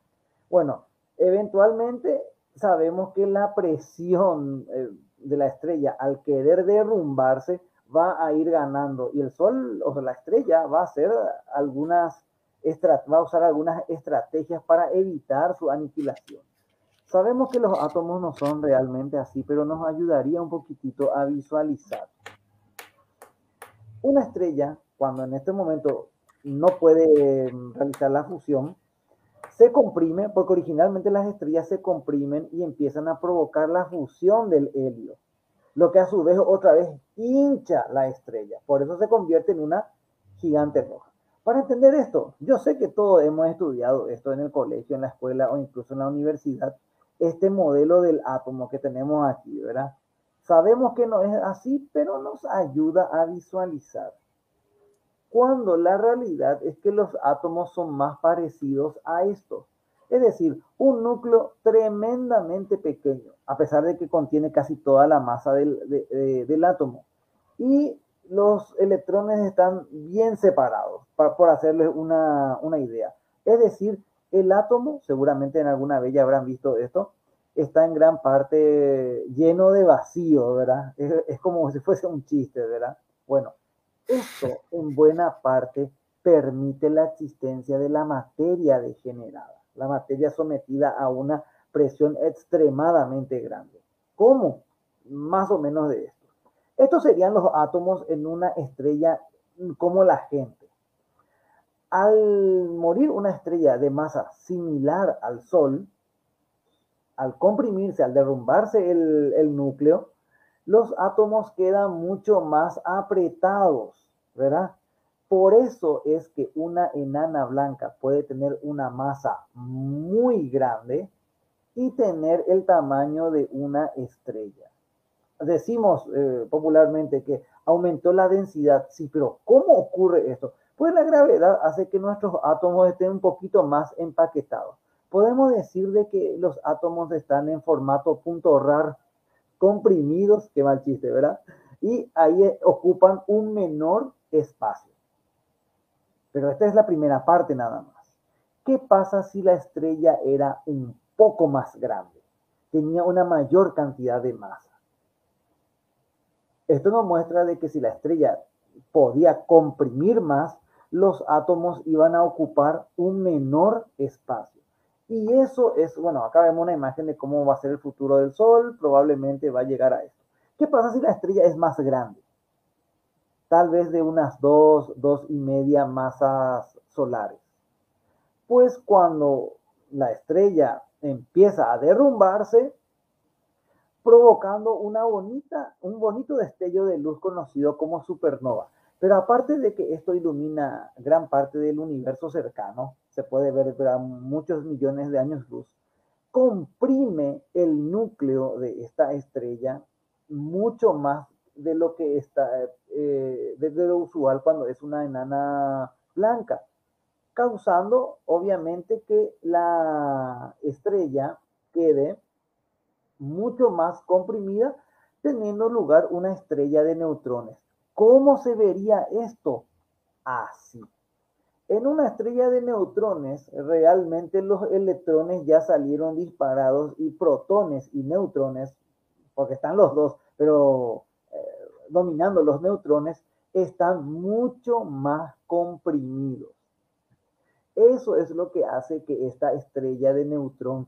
Bueno, eventualmente sabemos que la presión eh, de la estrella al querer derrumbarse va a ir ganando y el sol o la estrella va a hacer algunas va a usar algunas estrategias para evitar su aniquilación. Sabemos que los átomos no son realmente así, pero nos ayudaría un poquitito a visualizar. Una estrella, cuando en este momento no puede mm, realizar la fusión, se comprime, porque originalmente las estrellas se comprimen y empiezan a provocar la fusión del helio, lo que a su vez otra vez hincha la estrella. Por eso se convierte en una gigante roja. Para entender esto, yo sé que todos hemos estudiado esto en el colegio, en la escuela o incluso en la universidad, este modelo del átomo que tenemos aquí, ¿verdad? Sabemos que no es así, pero nos ayuda a visualizar. Cuando la realidad es que los átomos son más parecidos a esto. Es decir, un núcleo tremendamente pequeño, a pesar de que contiene casi toda la masa del, del átomo. Y los electrones están bien separados, para, por hacerles una, una idea. Es decir, el átomo, seguramente en alguna vez ya habrán visto esto, está en gran parte lleno de vacío, ¿verdad? Es, como si fuese un chiste, ¿verdad? Bueno, esto en buena parte permite la existencia de la materia degenerada, la materia sometida a una presión extremadamente grande. ¿Cómo? Más o menos de esto. Estos serían los átomos en una estrella como la gente. Al morir una estrella de masa similar al Sol, al comprimirse, al derrumbarse el, núcleo, los átomos quedan mucho más apretados, ¿verdad? Por eso es que una enana blanca puede tener una masa muy grande y tener el tamaño de una estrella. Decimos eh, popularmente que aumentó la densidad, sí, pero ¿cómo ocurre esto? Pues la gravedad hace que nuestros átomos estén un poquito más empaquetados podemos decir de que los átomos están en formato punto rar comprimidos, qué mal chiste, ¿verdad? Y ahí eh, ocupan un menor espacio. Pero esta es la primera parte nada más. ¿Qué pasa si la estrella era un poco más grande? Tenía una mayor cantidad de masa. Esto nos muestra de que si la estrella podía comprimir más, los átomos iban a ocupar un menor espacio. Y eso es, bueno, acá vemos una imagen de cómo va a ser el futuro del Sol, probablemente va a llegar a esto. ¿Qué pasa si la estrella es más grande? Tal vez de unas dos, dos y media masas solares. Pues cuando la estrella empieza a derrumbarse, provocando una bonita, un bonito destello de luz conocido como supernova. Pero aparte de que esto ilumina gran parte del universo cercano, se puede ver a muchos millones de años luz, comprime el núcleo de esta estrella mucho más de lo que está, eh, de lo usual cuando es una enana blanca, causando obviamente que la estrella quede mucho más comprimida, teniendo lugar una estrella de neutrones. ¿Cómo se vería esto? Así. En una estrella de neutrones, realmente los electrones ya salieron disparados y protones y neutrones, porque están los dos, pero eh, dominando los neutrones, están mucho más comprimidos. Eso es lo que hace que esta estrella de neutrón,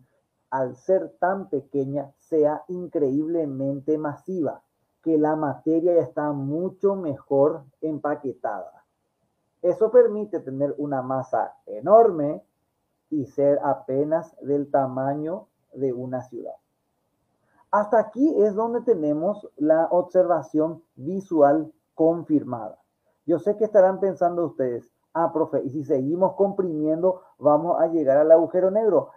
al ser tan pequeña, sea increíblemente masiva que la materia ya está mucho mejor empaquetada. Eso permite tener una masa enorme y ser apenas del tamaño de una ciudad. Hasta aquí es donde tenemos la observación visual confirmada. Yo sé que estarán pensando ustedes, ah, profe, y si seguimos comprimiendo, vamos a llegar al agujero negro.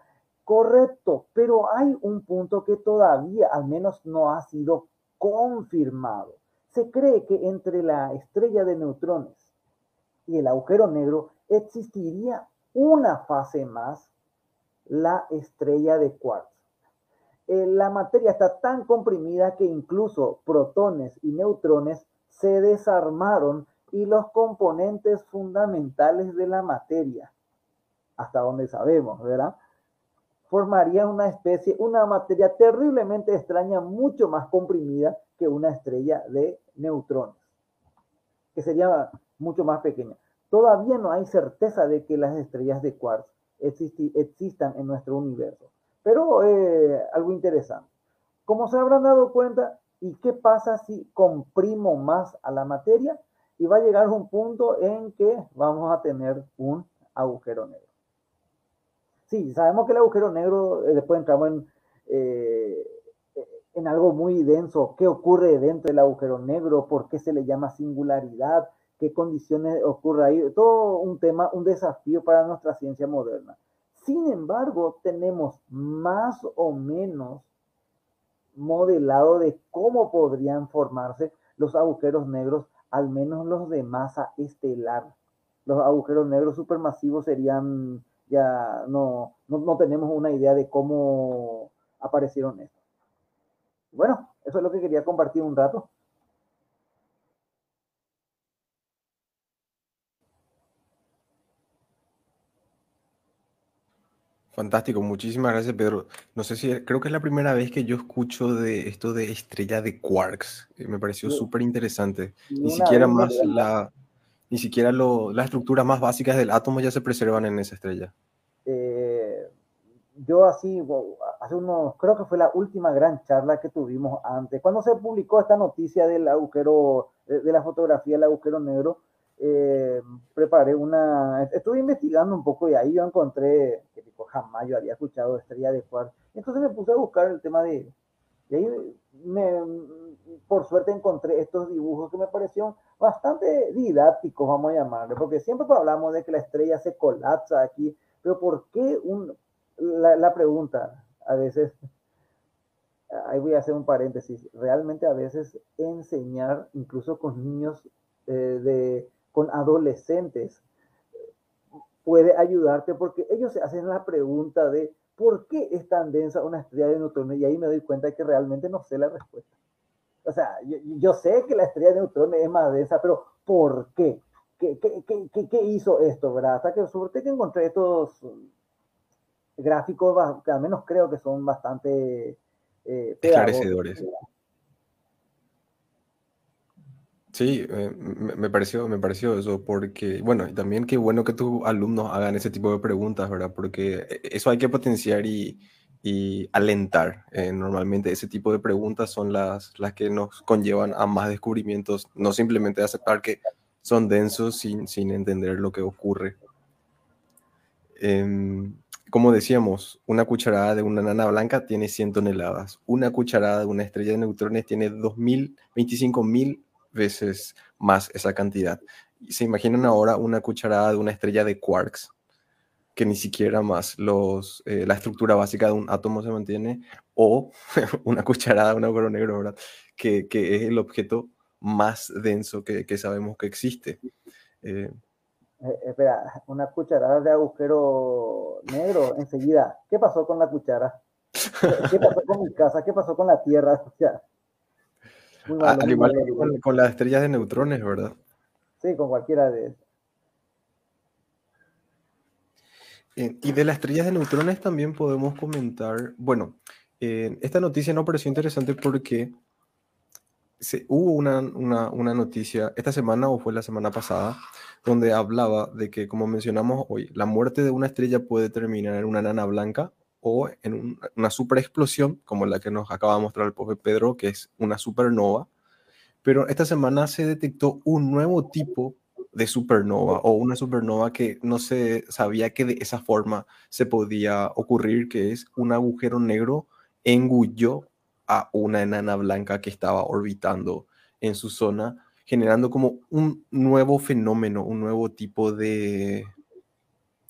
Correcto, pero hay un punto que todavía al menos no ha sido confirmado. Se cree que entre la estrella de neutrones y el agujero negro existiría una fase más, la estrella de quartz. Eh, la materia está tan comprimida que incluso protones y neutrones se desarmaron y los componentes fundamentales de la materia, hasta donde sabemos, ¿verdad? formaría una especie, una materia terriblemente extraña, mucho más comprimida que una estrella de neutrones, que sería mucho más pequeña. todavía no hay certeza de que las estrellas de quarks existan en nuestro universo. Pero eh, algo interesante. Como se habrán dado cuenta, ¿y qué pasa si comprimo más a la materia? Y va a llegar un punto en que vamos a tener un agujero negro. Sí, sabemos que el agujero negro, eh, después entramos en, eh, en algo muy denso. ¿Qué ocurre dentro del agujero negro? ¿Por qué se le llama singularidad? ¿Qué condiciones ocurre ahí? Todo un tema, un desafío para nuestra ciencia moderna. Sin embargo, tenemos más o menos modelado de cómo podrían formarse los agujeros negros, al menos los de masa estelar. Los agujeros negros supermasivos serían, ya no, no, tenemos una idea de cómo aparecieron estos. Bueno, eso es lo que quería compartir un rato. Fantástico, muchísimas gracias Pedro. No sé si creo que es la primera vez que yo escucho de esto de estrella de quarks. Eh, me pareció súper interesante. Ni siquiera más la, ni siquiera lo, las estructuras más básicas del átomo ya se preservan en esa estrella. Eh, yo así, hace unos, creo que fue la última gran charla que tuvimos antes, cuando se publicó esta noticia del agujero, de la fotografía del agujero negro, eh, preparé una, estuve investigando un poco y ahí yo encontré, que tipo jamás yo había escuchado Estrella de Quark, entonces me puse a buscar el tema de, y ahí me, por suerte encontré estos dibujos que me parecieron bastante didácticos, vamos a llamarle, porque siempre hablamos de que la estrella se colapsa aquí, pero ¿por qué un, la, pregunta a veces, ahí voy a hacer un paréntesis, realmente a veces enseñar incluso con niños eh, de con adolescentes puede ayudarte porque ellos se hacen la pregunta de ¿por qué es tan densa una estrella de neutrones? Y ahí me doy cuenta que realmente no sé la respuesta. O sea, yo, sé que la estrella de neutrones es más densa, pero ¿por qué? ¿Qué, qué, qué, hizo esto, verdad? Hasta que suerte que encontré estos gráficos que al menos creo que son bastante eh, esclarecedores. Sí, eh, me, pareció, me pareció eso, porque, bueno, y también qué bueno que tus alumnos hagan ese tipo de preguntas, ¿verdad? Porque eh, eso hay que potenciar y, y alentar. Eh, normalmente ese tipo de preguntas son las, las que nos conllevan a más descubrimientos, no simplemente aceptar que son densos sin, sin entender lo que ocurre. Em, como decíamos, una cucharada de una nana blanca tiene 100 toneladas, una cucharada de una estrella de neutrones tiene 2.000, 25.000 veces más esa cantidad. Se imaginan ahora una cucharada de una estrella de quarks, que ni siquiera más los, eh, la estructura básica de un átomo se mantiene, o (laughs) una cucharada de un agujero negro, ¿verdad? Que, es el objeto más denso que, que sabemos que existe. Eh, eh, espera, una cucharada de agujero negro enseguida. ¿Qué pasó con la cuchara? ¿Qué, pasó con mi casa? ¿Qué pasó con la Tierra? Al igual que con, las estrellas de neutrones, ¿verdad? Sí, con cualquiera de y de las estrellas de neutrones también podemos comentar, bueno, esta noticia no pareció interesante porque se, hubo una, una, una, noticia esta semana o fue la semana pasada donde hablaba de que, como mencionamos hoy, la muerte de una estrella puede terminar en una nana blanca o en una super explosión, como la que nos acaba de mostrar el profe Pedro, que es una supernova. Pero esta semana se detectó un nuevo tipo de supernova o una supernova que no se sabía que de esa forma se podía ocurrir, que es un agujero negro engulló a una enana blanca que estaba orbitando en su zona, generando como un nuevo fenómeno, un nuevo tipo de,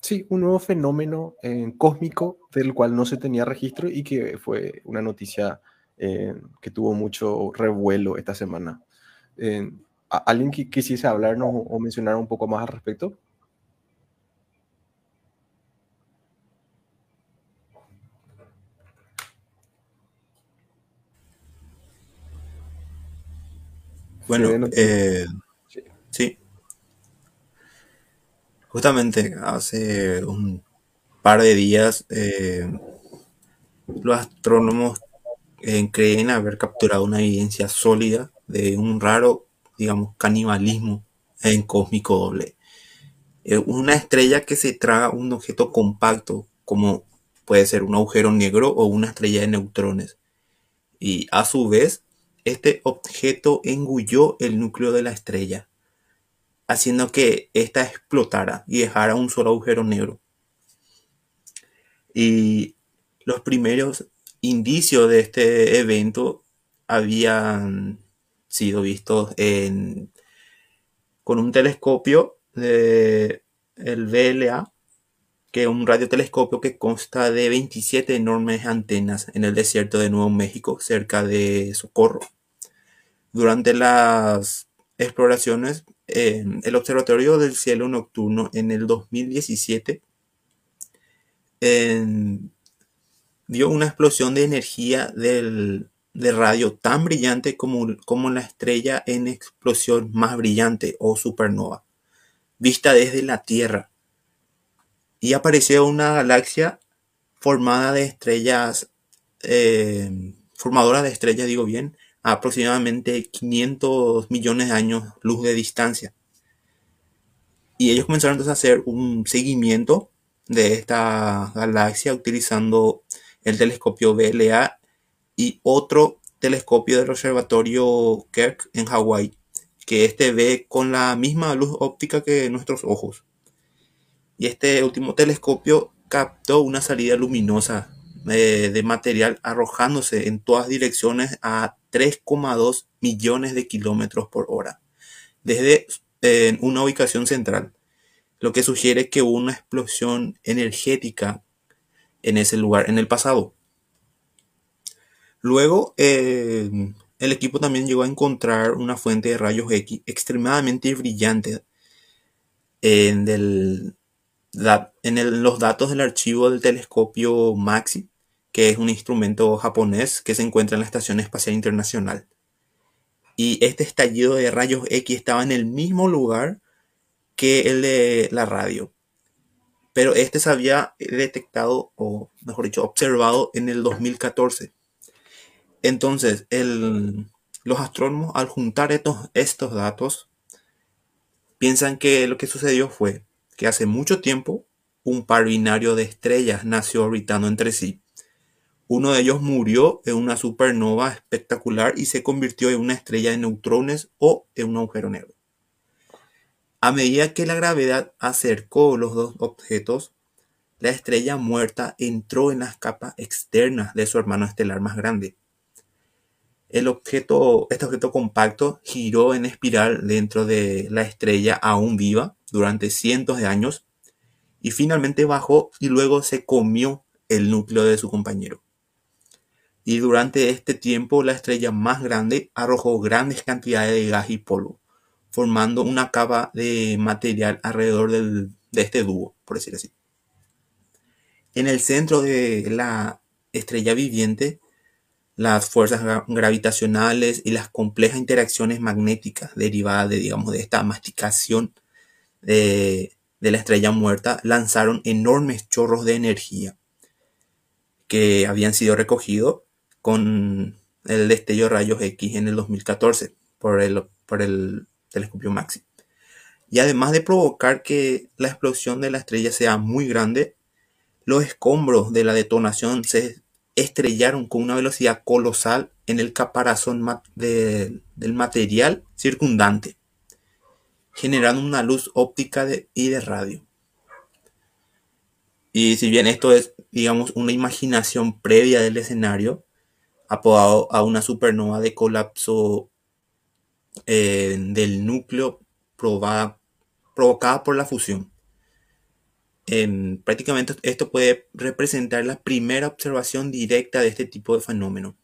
Sí, un nuevo fenómeno eh, cósmico del cual no se tenía registro y que fue una noticia eh, que tuvo mucho revuelo esta semana. Eh, ¿Alguien que quisiese hablarnos o mencionar un poco más al respecto? Bueno, sí. Justamente hace un par de días eh, los astrónomos eh, creen haber capturado una evidencia sólida de un raro, digamos, canibalismo en cósmico doble. Una estrella que se traga un objeto compacto, como puede ser un agujero negro o una estrella de neutrones. Y a su vez, este objeto engulló el núcleo de la estrella, haciendo que ésta explotara y dejara un solo agujero negro. Y los primeros indicios de este evento habían sido vistos con un telescopio de VLA, que un radiotelescopio que consta de 27 enormes antenas en el desierto de Nuevo México, cerca de Socorro. Durante las exploraciones, el Observatorio del Cielo Nocturno en el 2017 dio una explosión de energía del, de radio tan brillante como, como la estrella en explosión más brillante o supernova, vista desde la Tierra. Y apareció una galaxia formada de estrellas, eh, formadora de estrellas, digo bien, a aproximadamente 500 millones de años luz de distancia. Y ellos comenzaron entonces a hacer un seguimiento de esta galaxia utilizando el telescopio VLA y otro telescopio del observatorio Keck en Hawái, que este ve con la misma luz óptica que nuestros ojos. Y este último telescopio captó una salida luminosa eh, de material arrojándose en todas direcciones a 3,2 millones de kilómetros por hora, desde una ubicación central, lo que sugiere que hubo una explosión energética en ese lugar en el pasado. Luego, eh, el equipo también llegó a encontrar una fuente de rayos X extremadamente brillante en, en los datos del archivo del telescopio MAXI, que es un instrumento japonés que se encuentra en la Estación Espacial Internacional. Y este estallido de rayos X estaba en el mismo lugar que el de la radio. Pero este se había detectado, o mejor dicho, observado en el 2014. Entonces, los astrónomos al juntar estos, estos datos, piensan que lo que sucedió fue que hace mucho tiempo un par binario de estrellas nació orbitando entre sí. Uno de ellos murió en una supernova espectacular y se convirtió en una estrella de neutrones o en un agujero negro. A medida que la gravedad acercó los dos objetos, la estrella muerta entró en las capas externas de su hermano estelar más grande. El objeto, este objeto compacto giró en espiral dentro de la estrella aún viva durante cientos de años y finalmente bajó y luego se comió el núcleo de su compañero. Y durante este tiempo la estrella más grande arrojó grandes cantidades de gas y polvo, formando una capa de material alrededor de este dúo, por decir así. En el centro de la estrella viviente las fuerzas gravitacionales y las complejas interacciones magnéticas derivadas de, digamos, de esta masticación de, la estrella muerta lanzaron enormes chorros de energía que habían sido recogidos con el destello de rayos X en el 2014 por el, por el telescopio MAXI. Y además de provocar que la explosión de la estrella sea muy grande, los escombros de la detonación se estrellaron con una velocidad colosal en el caparazón del material circundante, generando una luz óptica y de radio. Y si bien esto es, digamos, una imaginación previa del escenario, apodado a una supernova de colapso eh, del núcleo provocada por la fusión prácticamente esto puede representar la primera observación directa de este tipo de fenómeno.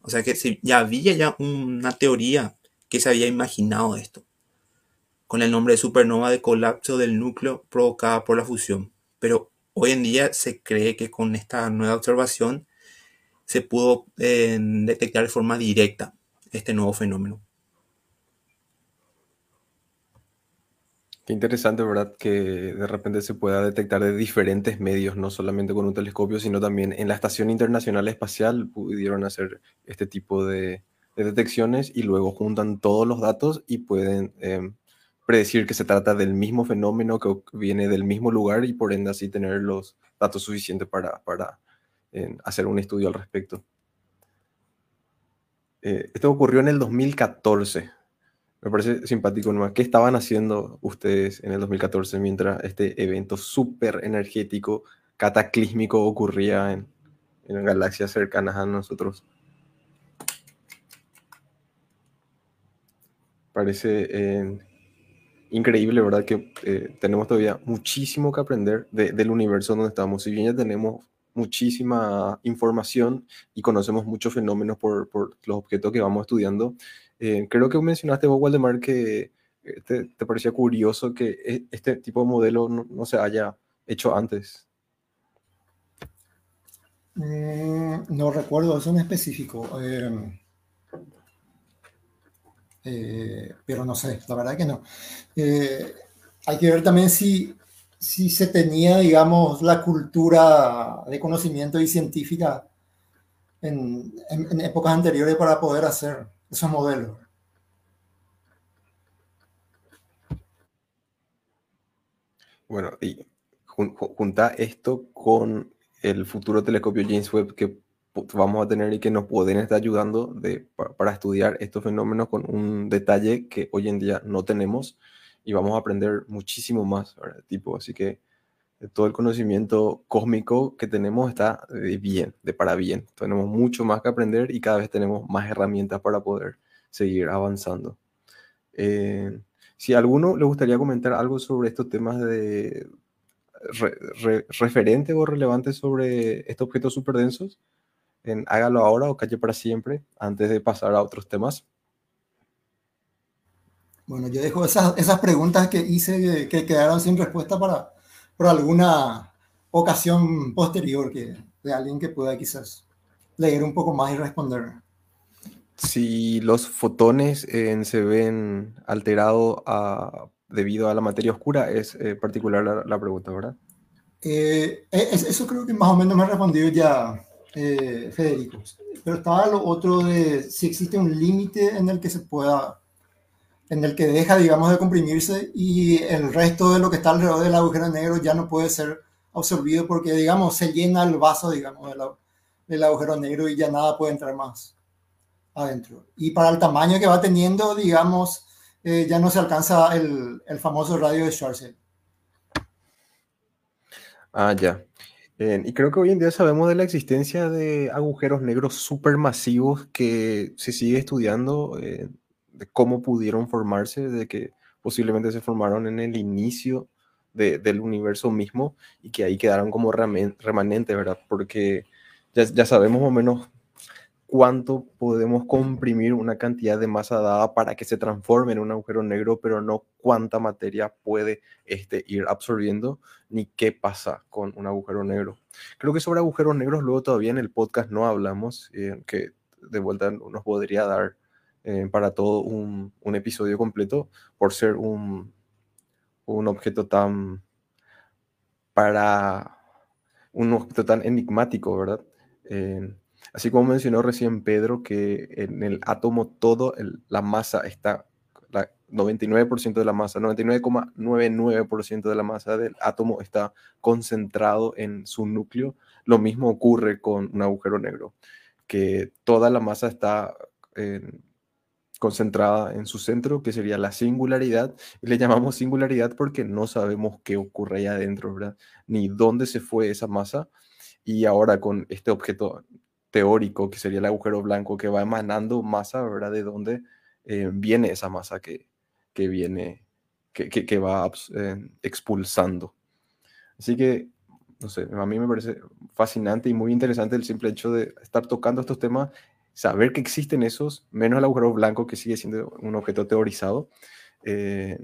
O sea que ya había ya una teoría que se había imaginado esto, con el nombre de supernova de colapso del núcleo provocada por la fusión. Pero hoy en día se cree que con esta nueva observación se pudo eh, detectar de forma directa este nuevo fenómeno. Qué interesante, ¿verdad? Que de repente se pueda detectar de diferentes medios, no solamente con un telescopio, sino también en la Estación Internacional Espacial pudieron hacer este tipo de, detecciones y luego juntan todos los datos y pueden em, predecir que se trata del mismo fenómeno que viene del mismo lugar y por ende así tener los datos suficientes para, hacer un estudio al respecto. Eh, esto ocurrió en el 2014. Me parece simpático nomás. ¿Qué estaban haciendo ustedes en el 2014 mientras este evento súper energético, cataclísmico ocurría en, en galaxias cercanas a nosotros? Parece eh, increíble, ¿verdad? Que eh, tenemos todavía muchísimo que aprender del universo donde estamos. Si bien ya tenemos muchísima información y conocemos muchos fenómenos por, por los objetos que vamos estudiando, eh, creo que mencionaste vos, Waldemar, que eh, te, te, parecía curioso que e, este tipo de modelo no, no se haya hecho antes. Mm, no recuerdo eso en específico. pero no sé, la verdad que no. hay que ver también si si se tenía, digamos, la cultura de conocimiento y científica en, épocas anteriores para poder hacer esos modelos. Bueno, y junta esto con el futuro telescopio James Webb que vamos a tener y que nos pueden estar ayudando de, para estudiar estos fenómenos con un detalle que hoy en día no tenemos y vamos a aprender muchísimo más, ¿verdad? Tipo, así que todo el conocimiento cósmico que tenemos está de bien, de para bien. Tenemos mucho más que aprender y cada vez tenemos más herramientas para poder seguir avanzando. Eh, si a alguno le gustaría comentar algo sobre estos temas de referente o relevante sobre estos objetos superdensos, en, hágalo ahora o calle para siempre antes de pasar a otros temas. Bueno, yo dejo esas, esas preguntas que hice que, quedaron sin respuesta para, por alguna ocasión posterior que, de alguien que pueda quizás leer un poco más y responder. Si los fotones se ven alterados debido a la materia oscura, es eh, particular la, pregunta, ¿verdad? Eh, eso creo que más o menos me ha respondido ya eh, Federico. Pero estaba lo otro de si existe un límite en el que se pueda en el que deja, digamos, de comprimirse y el resto de lo que está alrededor del agujero negro ya no puede ser absorbido porque, digamos, se llena el vaso, digamos, del, agujero negro y ya nada puede entrar más adentro. Y para el tamaño que va teniendo, digamos, eh, ya no se alcanza el, famoso radio de Schwarzschild. Ah, ya. y creo que hoy en día sabemos de la existencia de agujeros negros supermasivos que se sigue estudiando. Eh, de cómo pudieron formarse, de que posiblemente se formaron en el inicio del universo mismo y que ahí quedaron como remanentes, ¿verdad? Porque ya, ya, sabemos más o menos cuánto podemos comprimir una cantidad de masa dada para que se transforme en un agujero negro, pero no cuánta materia puede este, ir absorbiendo ni qué pasa con un agujero negro. Creo que sobre agujeros negros luego todavía en el podcast no hablamos, eh, que de vuelta nos podría dar eh, para todo un, un, episodio completo por ser un, un objeto tan para un objeto tan enigmático, ¿verdad? Eh, así como mencionó recién Pedro, que en el átomo todo la masa está, la 99% de la masa, 99,99% de la masa del átomo está concentrado en su núcleo. Lo mismo ocurre con un agujero negro, que toda la masa está en, concentrada en su centro, que sería la singularidad. Y le llamamos singularidad porque no sabemos qué ocurre ahí adentro, ¿verdad? Ni dónde se fue esa masa. Y ahora con este objeto teórico, que sería el agujero blanco, que va emanando masa, ¿verdad? De dónde eh, viene esa masa que, que viene, que, que, va eh, expulsando. Así que, no sé, a mí me parece fascinante y muy interesante el simple hecho de estar tocando estos temas saber que existen esos, menos el agujero blanco que sigue siendo un objeto teorizado, eh,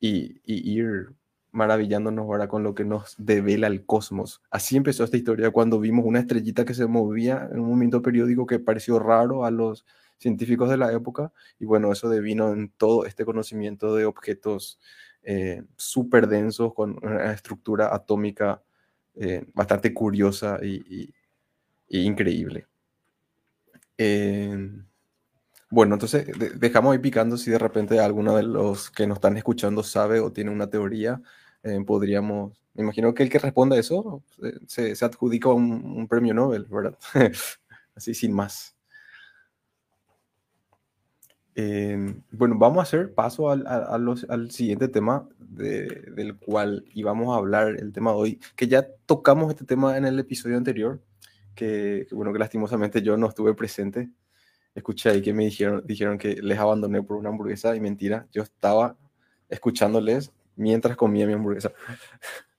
y, ir maravillándonos ahora con lo que nos devela el cosmos. Así empezó esta historia cuando vimos una estrellita que se movía en un momento periódico que pareció raro a los científicos de la época, y bueno, eso devino en todo este conocimiento de objetos eh, súper densos con una estructura atómica eh, bastante curiosa y increíble. Eh, Bueno, entonces de- dejamos ahí picando si de repente alguno de los que nos están escuchando sabe o tiene una teoría, eh, podríamos, me imagino que el que responda eso eh, se, se adjudica un, un premio Nobel, ¿verdad? (laughs) Así sin más. Eh, bueno, vamos a hacer paso al, a- a los- al siguiente tema de- del cual íbamos a hablar el tema de hoy, que ya tocamos este tema en el episodio anterior, que, bueno, que lastimosamente yo no estuve presente. Escuché ahí que me dijeron, dijeron que les abandoné por una hamburguesa y mentira, yo estaba escuchándoles mientras comía mi hamburguesa. (laughs)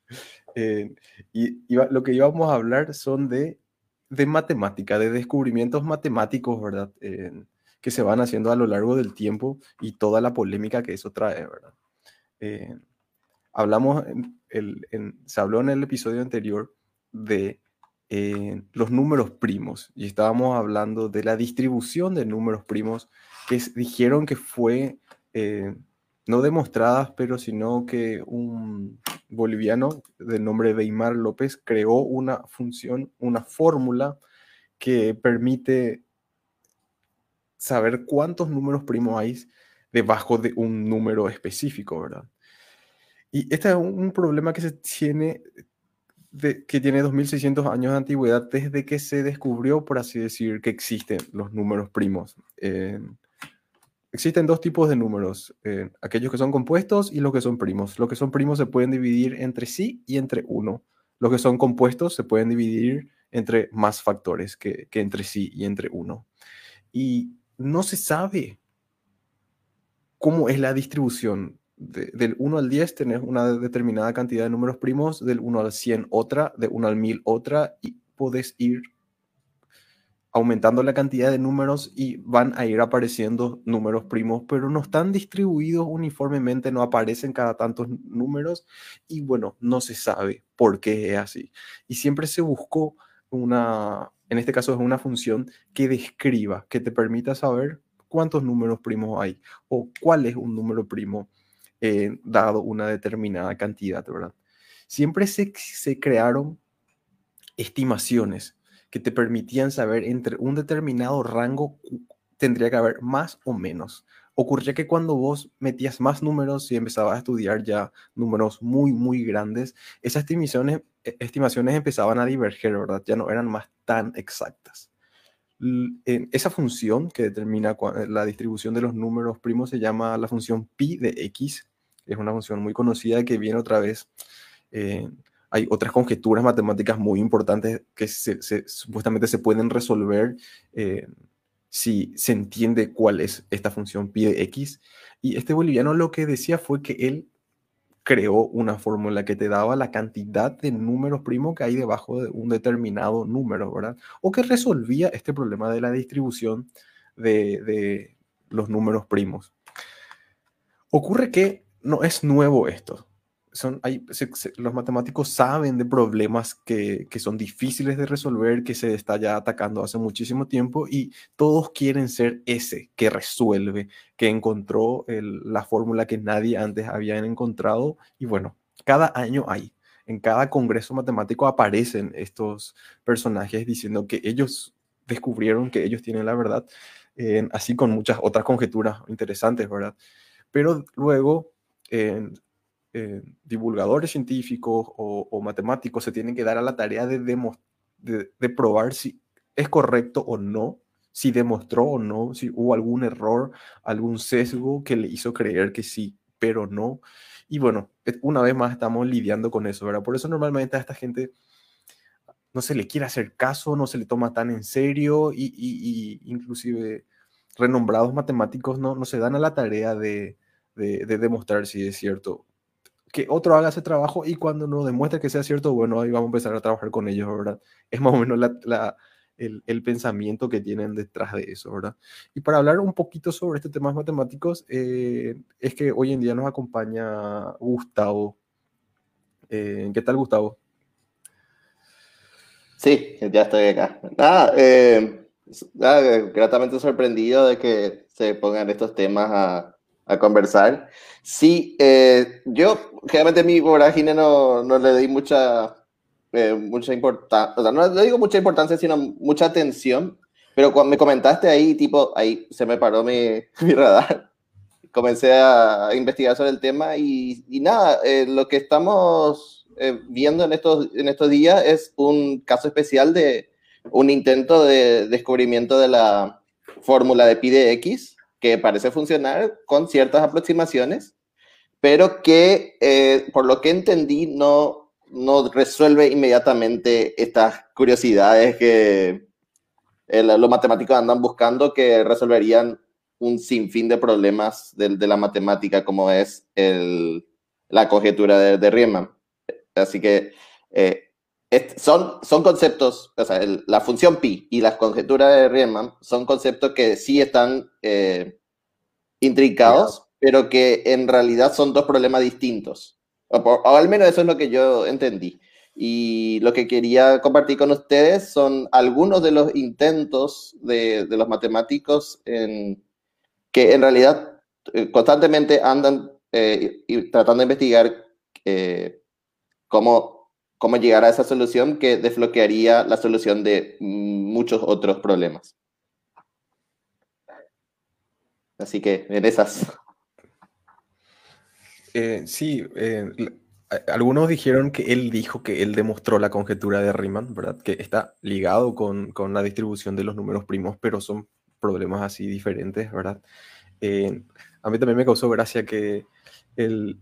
Eh, y lo que íbamos a hablar son de, de matemática, de descubrimientos matemáticos, ¿verdad? Que se van haciendo a lo largo del tiempo y toda la polémica que eso trae, ¿verdad? Eh, hablamos, el, se habló en el episodio anterior de los números primos y estábamos hablando de la distribución de números primos que dijeron que fue eh, no demostradas, pero sino que un boliviano de nombre Weimar López creó una función, una fórmula que permite saber cuántos números primos hay debajo de un número específico, ¿verdad? Y este es un problema que se tiene, que tiene 2600 años de antigüedad desde que se descubrió, por así decir, que existen los números primos. Eh, existen dos tipos de números, eh, aquellos que son compuestos y los que son primos. Los que son primos se pueden dividir entre sí y entre uno. Los que son compuestos se pueden dividir entre más factores que, que entre sí y entre uno. Y no se sabe cómo es la distribución. De- del 1 al 10 tenés una determinada cantidad de números primos, del 1 al 100 otra, de 1 al 1000 otra, y podés ir aumentando la cantidad de números y van a ir apareciendo números primos, pero no están distribuidos uniformemente, no aparecen cada tantos números y bueno, no se sabe por qué es así. Y siempre se buscó una, en este caso es una función que describa, que te permita saber cuántos números primos hay o cuál es un número primo eh, dado una determinada cantidad, ¿verdad? Siempre se, se crearon estimaciones que te permitían saber entre un determinado rango tendría que haber más o menos. Ocurría que cuando vos metías más números y empezabas a estudiar ya números muy, muy grandes, esas estimaciones, eh, estimaciones empezaban a diverger, ¿verdad? Ya no eran más tan exactas. Esa función que determina la distribución de los números primos se llama la función pi de x. Es una función muy conocida que viene otra vez. eh, hay otras conjeturas matemáticas muy importantes que supuestamente se pueden resolver eh, si se entiende cuál es esta función pi de x. Y este boliviano lo que decía fue que él creó una fórmula que te daba la cantidad de números primos que hay debajo de un determinado número, ¿verdad? O que resolvía este problema de la distribución de los números primos. Ocurre que no es nuevo esto. Son, hay, los matemáticos saben de problemas que, que son difíciles de resolver, que se está ya atacando hace muchísimo tiempo y todos quieren ser ese que resuelve, que encontró la fórmula que nadie antes había encontrado. Y bueno, cada año hay. En cada congreso matemático aparecen estos personajes diciendo que ellos descubrieron que ellos tienen la verdad, eh, así con muchas otras conjeturas interesantes, ¿verdad? Pero luego, divulgadores científicos o, o matemáticos se tienen que dar a la tarea de, de, de probar si es correcto o no, si demostró o no, si hubo algún error, algún sesgo que le hizo creer que sí, pero no. Y bueno, una vez más estamos lidiando con eso, ¿verdad? Por eso normalmente a esta gente no se le quiere hacer caso, no se le toma tan en serio y, y- y inclusive renombrados matemáticos no, no se dan a la tarea de, de- de demostrar si es cierto. Que otro haga ese trabajo y cuando nos demuestre que sea cierto, bueno, ahí vamos a empezar a trabajar con ellos, ¿verdad? (laughs) Es más o menos la- el, pensamiento que tienen detrás de eso, ¿verdad? Y para hablar un poquito sobre este tema matemáticos, eh, es que hoy en día nos acompaña Gustavo. Eh, ¿qué tal, Gustavo? Sí, ya estoy acá. Nada, eh, nada, gratamente sorprendido de que se pongan estos temas a, a conversar. Sí, eh, yo generalmente mi vorágine no, no le di mucha, eh, mucha importancia, o sea, no le digo mucha importancia, sino mucha atención, pero cuando me comentaste ahí, tipo, ahí se me paró mi, (laughs) mi radar. Comencé a investigar sobre el tema y, y nada, eh, lo que estamos viendo en estos, en estos días es un caso especial de un intento de descubrimiento de la fórmula de pi de x que parece funcionar con ciertas aproximaciones, pero que eh, por lo que entendí no, no resuelve inmediatamente estas curiosidades que eh, los matemáticos andan buscando que resolverían un sinfín de problemas de, de la matemática como es el, la conjetura de, de Riemann. Así que eh, son, son conceptos, o sea, el, la función pi y las conjeturas de Riemann son conceptos que sí están eh, intrincados, pero que en realidad son dos problemas distintos. O, por, o, al menos eso es lo que yo entendí. Y lo que quería compartir con ustedes son algunos de los intentos de, de los matemáticos en, que en realidad eh, constantemente andan eh, y tratando de investigar eh, cómo cómo llegar a esa solución que desbloquearía la solución de muchos otros problemas. Así que en esas. Eh, sí, eh, algunos dijeron que él dijo que él demostró la conjetura de Riemann, ¿verdad? Que está ligado con, con la distribución de los números primos, pero son problemas así diferentes, ¿verdad? Eh, a mí también me causó gracia que el,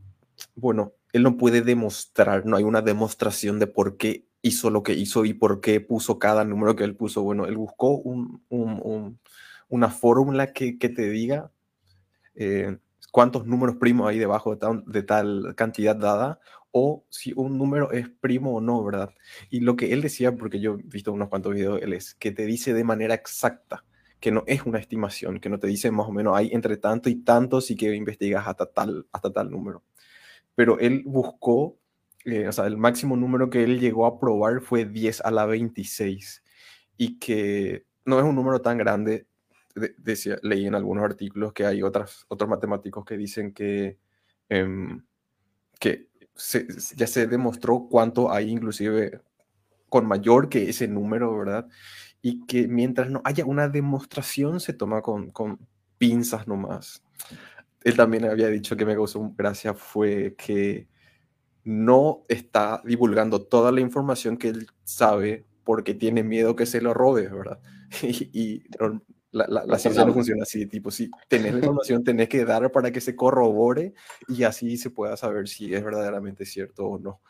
bueno, él no puede demostrar, no hay una demostración de por qué hizo lo que hizo y por qué puso cada número que él puso. Bueno, él buscó un, un, un, una fórmula que, que, te diga eh, cuántos números primos hay debajo de tal, cantidad dada o si un número es primo o no, ¿verdad? Y lo que él decía, porque yo he visto unos cuantos videos, él es que te dice de manera exacta que no es una estimación, que no te dice más o menos hay entre tanto y tanto si que investigas hasta tal, hasta tal número pero él buscó, eh, o sea, el máximo número que él llegó a probar fue 10 a la 26 y que no es un número tan grande. De, decía, leí en algunos artículos que hay otras, otros matemáticos que dicen que, eh, que ya se demostró cuánto hay inclusive con mayor que ese número, ¿verdad? Y que mientras no haya una demostración se toma con, con pinzas nomás él también había dicho que me causó gracia fue que no está divulgando toda la información que él sabe porque tiene miedo que se lo robe, ¿verdad? (laughs) Y, y la, la, la, ciencia no funciona así, tipo, si tenés la información, tenés que dar para que se corrobore y así se pueda saber si es verdaderamente cierto o no.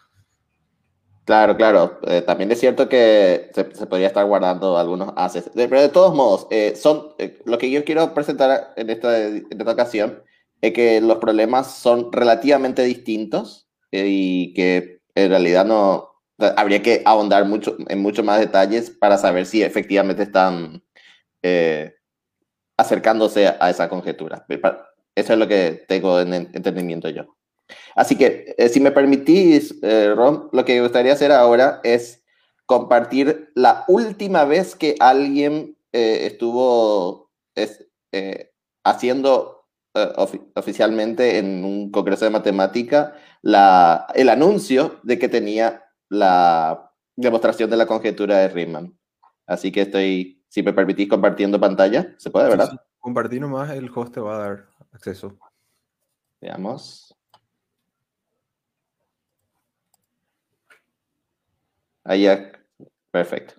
Claro, claro. Eh, también es cierto que se, se, podría estar guardando algunos haces. Pero de todos modos, eh, son eh, lo que yo quiero presentar en esta, en esta ocasión es que los problemas son relativamente distintos eh, y que en realidad no habría que ahondar mucho en mucho más detalles para saber si efectivamente están eh, acercándose a esa conjetura. Eso es lo que tengo en entendimiento yo. Así que, eh, si me permitís, eh, Ron, lo que me gustaría hacer ahora es compartir la última vez que alguien eh, estuvo es, haciendo ofi oficialmente en un congreso de matemática la, el anuncio de que tenía la demostración de la conjetura de Riemann. Así que estoy, si me permitís, compartiendo pantalla. ¿Se puede, verdad? Sí. Compartir nomás, el host te va a dar acceso. Veamos. Ahí ya. Perfecto.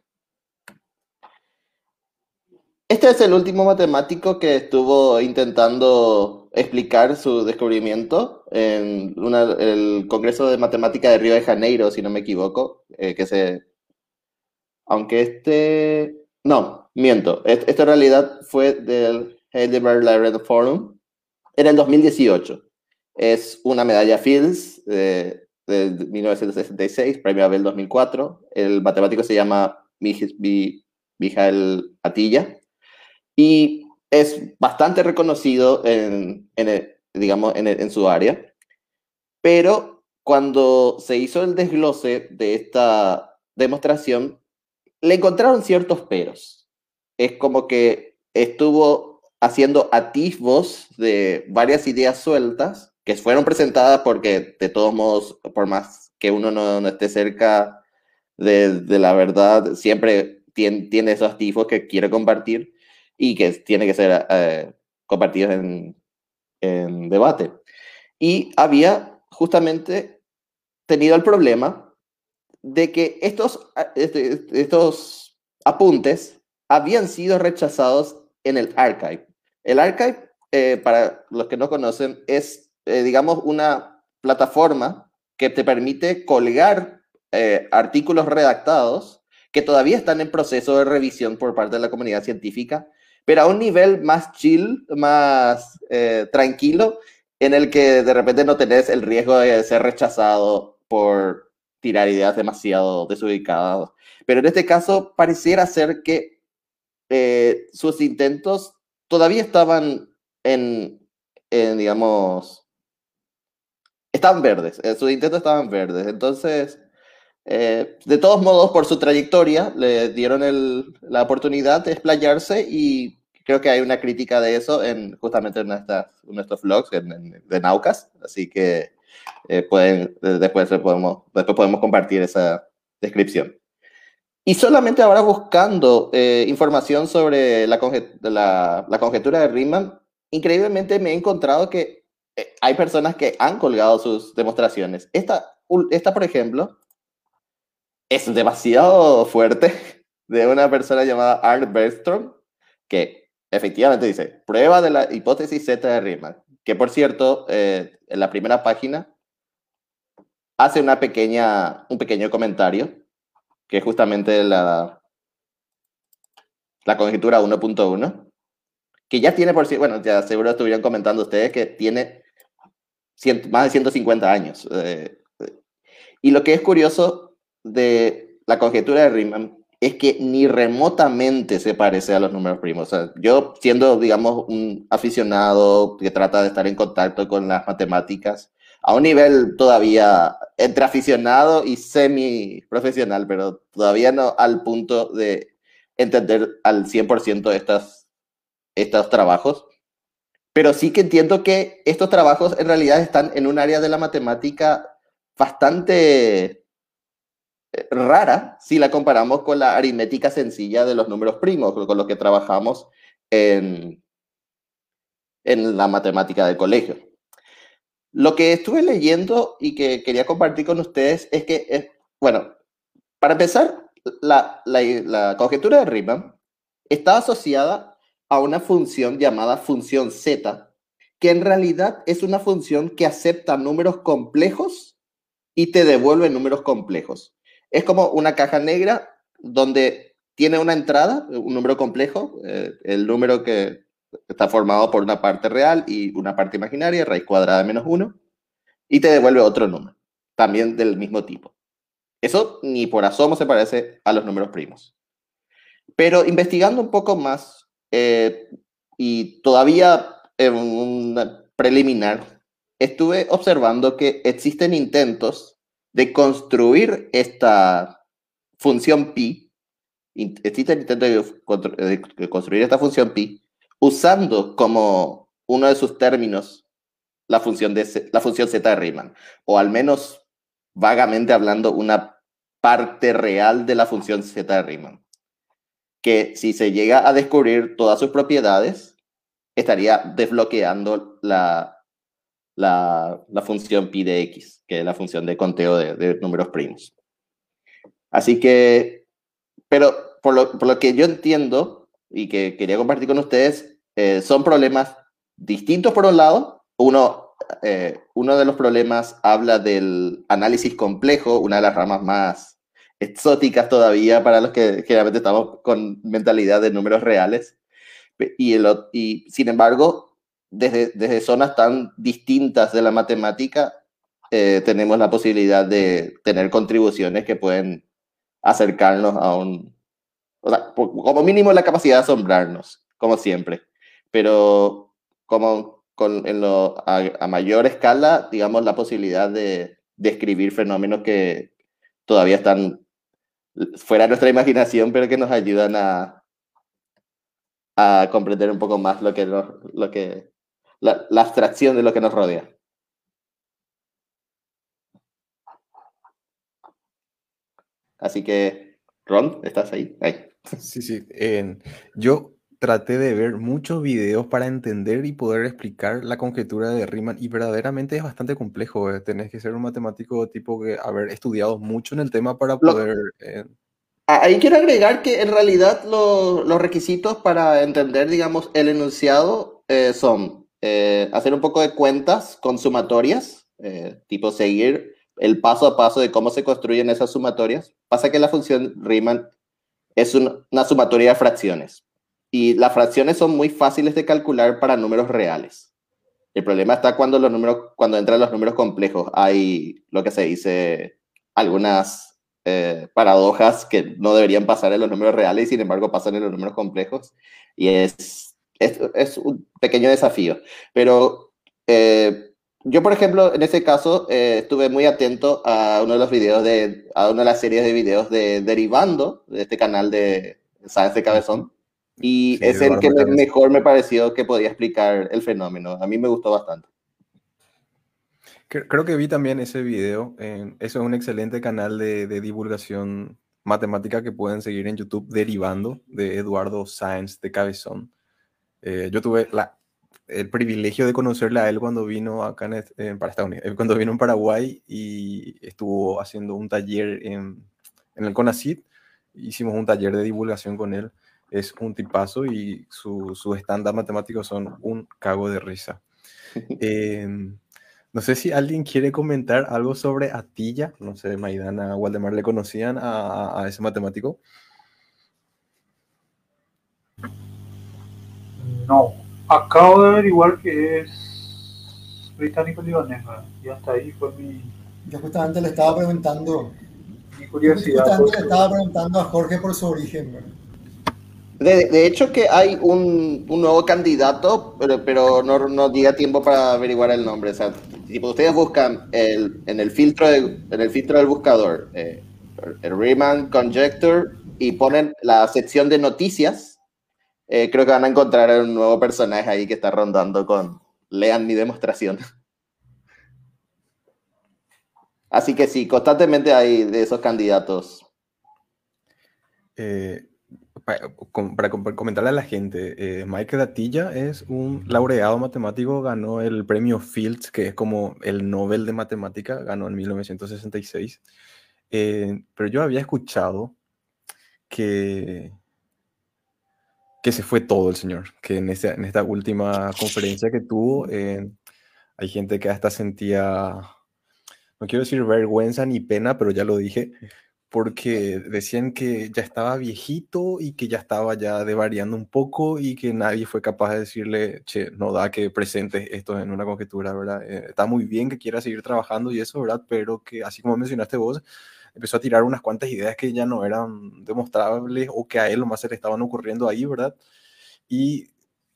Este es el último matemático que estuvo intentando explicar su descubrimiento en una, el Congreso de Matemática de Río de Janeiro, si no me equivoco, eh, que se... Aunque este... No, miento. Esto en realidad fue del Heidelberg Library Forum en el 2018. Es una medalla Fields de, de 1966, premio Abel 2004. El matemático se llama Mijael Atilla y es bastante reconocido en, en el, digamos, en, el, en su área, pero cuando se hizo el desglose de esta demostración, le encontraron ciertos peros. Es como que estuvo haciendo atisbos de varias ideas sueltas que fueron presentadas porque de todos modos, por más que uno no, no esté cerca de, de, la verdad, siempre tiene, tiene esos tifos que quiere compartir y que tiene que ser eh, compartidos en, en debate. Y había justamente tenido el problema de que estos, este, estos apuntes habían sido rechazados en el archive. El archive, eh, para los que no conocen, es, eh, digamos, una plataforma que te permite colgar eh, artículos redactados que todavía están en proceso de revisión por parte de la comunidad científica, pero a un nivel más chill, más tranquilo, en el que de repente no tenés el riesgo de ser rechazado por tirar ideas demasiado desubicadas. Pero en este caso pareciera ser que eh, sus intentos todavía estaban en, digamos, estaban verdes, eh, sus intentos estaban verdes. Entonces, eh, de todos modos, por su trayectoria, le dieron la oportunidad de explayarse y creo que hay una crítica de eso en justamente en, nuestros vlogs de Naucas, así que pueden, después, podemos, después podemos compartir esa descripción. Y solamente ahora buscando eh, información sobre la, la, conjetura de Riemann, increíblemente me he encontrado que eh, hay personas que han colgado sus demostraciones. Esta, esta, por ejemplo, es demasiado fuerte (laughs) de una persona llamada Arne Bergstrom, que efectivamente dice, prueba de la hipótesis Z de Riemann, que por cierto, eh, en la primera página hace una pequeña, un pequeño comentario que es justamente la, la conjetura 1.1, que ya tiene por sí, bueno, ya seguro estuvieron comentando ustedes que tiene más de 150 años. Eh, y lo que es curioso de la conjetura de Riemann es que ni remotamente se parece a los números primos. Yo siendo, digamos, un aficionado que trata de estar en contacto con las matemáticas, a un nivel todavía entre aficionado y semi profesional, pero todavía no al punto de entender al 100% estas, estos trabajos. Pero sí que entiendo que estos trabajos en realidad están en un área de la matemática bastante rara si la comparamos con la aritmética sencilla de los números primos, con los que trabajamos en, en la matemática del colegio. Lo que estuve leyendo y que quería compartir con ustedes es que, bueno, para empezar, la, la, conjetura de Riemann está asociada a una función llamada función z, que en realidad es una función que acepta números complejos y te devuelve números complejos. Es como una caja negra donde tiene una entrada, un número complejo, eh, el número que está formado por una parte real y una parte imaginaria, raíz cuadrada de menos 1, y te devuelve otro número, también del mismo tipo. Eso ni por asomo se parece a los números primos. Pero investigando un poco más, eh, y todavía en un preliminar, estuve observando que existen intentos de construir esta función pi, existen intentos de construir esta función pi usando como uno de sus términos la función, de, la función z de Riemann, o al menos vagamente hablando una parte real de la función z de Riemann, que si se llega a descubrir todas sus propiedades, estaría desbloqueando la, la, función pi de x, que es la función de conteo de, de números primos. Así que, pero por lo, por lo que yo entiendo, y que quería compartir con ustedes eh, son problemas distintos por un lado. Uno, eh, uno de los problemas habla del análisis complejo, una de las ramas más exóticas todavía para los que generalmente estamos con mentalidad de números reales. Y, el, y sin embargo, desde, desde zonas tan distintas de la matemática, eh, tenemos la posibilidad de tener contribuciones que pueden acercarnos a un, o sea, como mínimo la capacidad de asombrarnos, como siempre. Pero como con, en lo, a, mayor escala, digamos, la posibilidad de describir fenómenos que todavía están fuera de nuestra imaginación, pero que nos ayudan a, a comprender un poco más lo que, lo que la, la abstracción de lo que nos rodea. Así que, Ron, ¿estás ahí? Ahí. Sí, sí. yo traté de ver muchos videos para entender y poder explicar la conjetura de Riemann y verdaderamente es bastante complejo. eh, Tenés que ser un matemático tipo que haber estudiado mucho en el tema para poder... eh, Ah, Ahí quiero agregar que en realidad lo- los requisitos para entender, digamos, el enunciado eh, son eh, hacer un poco de cuentas con sumatorias, eh, tipo seguir el paso a paso de cómo se construyen esas sumatorias. Pasa que la función Riemann es un- una sumatoria de fracciones y las fracciones son muy fáciles de calcular para números reales. El problema está cuando los números, cuando entran los números complejos, hay lo que se dice algunas eh, paradojas que no deberían pasar en los números reales y sin embargo pasan en los números complejos. Y es, es, es un pequeño desafío. Pero eh, yo, por ejemplo, en ese caso, eh, estuve muy atento a uno de los videos de, a una de las series de videos de Derivando, de este canal de Science de Cabezón. Y Sí, es el que me- mejor me pareció que podía explicar el fenómeno. A mí me gustó bastante. cre- creo que vi también ese video. en- eso es un excelente canal de, de divulgación matemática que pueden seguir en YouTube, Derivando, de Eduardo Sáenz de Cabezón. Eh, yo tuve la, el privilegio de conocerle a él cuando vino acá en, en- para Estados Unidos, eh, cuando vino en Paraguay y estuvo haciendo un taller en, en el CONACYT. Hicimos un taller de divulgación con él. Es un tipazo y su- sus estándar matemáticos son un cago de risa. (laughs) Em, no sé si alguien quiere comentar algo sobre Atilla. No sé, Maidana, Waldemar, ¿le conocían a, a- a ese matemático? No, acabo de averiguar que es británico-libanés, ¿verdad? y hasta ahí fue mi, Yo justamente le estaba preguntando, mi curiosidad. justamente porque- le estaba preguntando a Jorge por su origen. ¿verdad? De, de hecho que hay un, un nuevo candidato, pero, pero no, no llega tiempo para averiguar el nombre. O sea, tipo, ustedes buscan el, en, el filtro de- en el filtro del buscador eh, el Riemann Conjecture y ponen la sección de noticias, eh, creo que van a encontrar un nuevo personaje ahí que está rondando con lean mi demostración. Así que sí, constantemente hay de esos candidatos. Eh, para, para comentarle a la gente, eh, Michael Atilla es un laureado matemático, ganó el premio Fields, que es como el Nobel de Matemática, ganó en 1966. Eh, pero yo había escuchado que, que se fue todo el señor, que en, ese- en esta última conferencia que tuvo, eh, hay gente que hasta sentía, no quiero decir vergüenza ni pena, pero ya lo dije, porque decían que ya estaba viejito y que ya estaba ya devariando un poco y que nadie fue capaz de decirle, che, no da que presentes esto en una conjetura, ¿verdad? Eh, está muy bien que quiera seguir trabajando y eso, ¿verdad? Pero que, así como mencionaste vos, empezó a tirar unas cuantas ideas que ya no eran demostrables o que a él nomás se le estaban ocurriendo ahí, ¿verdad? Y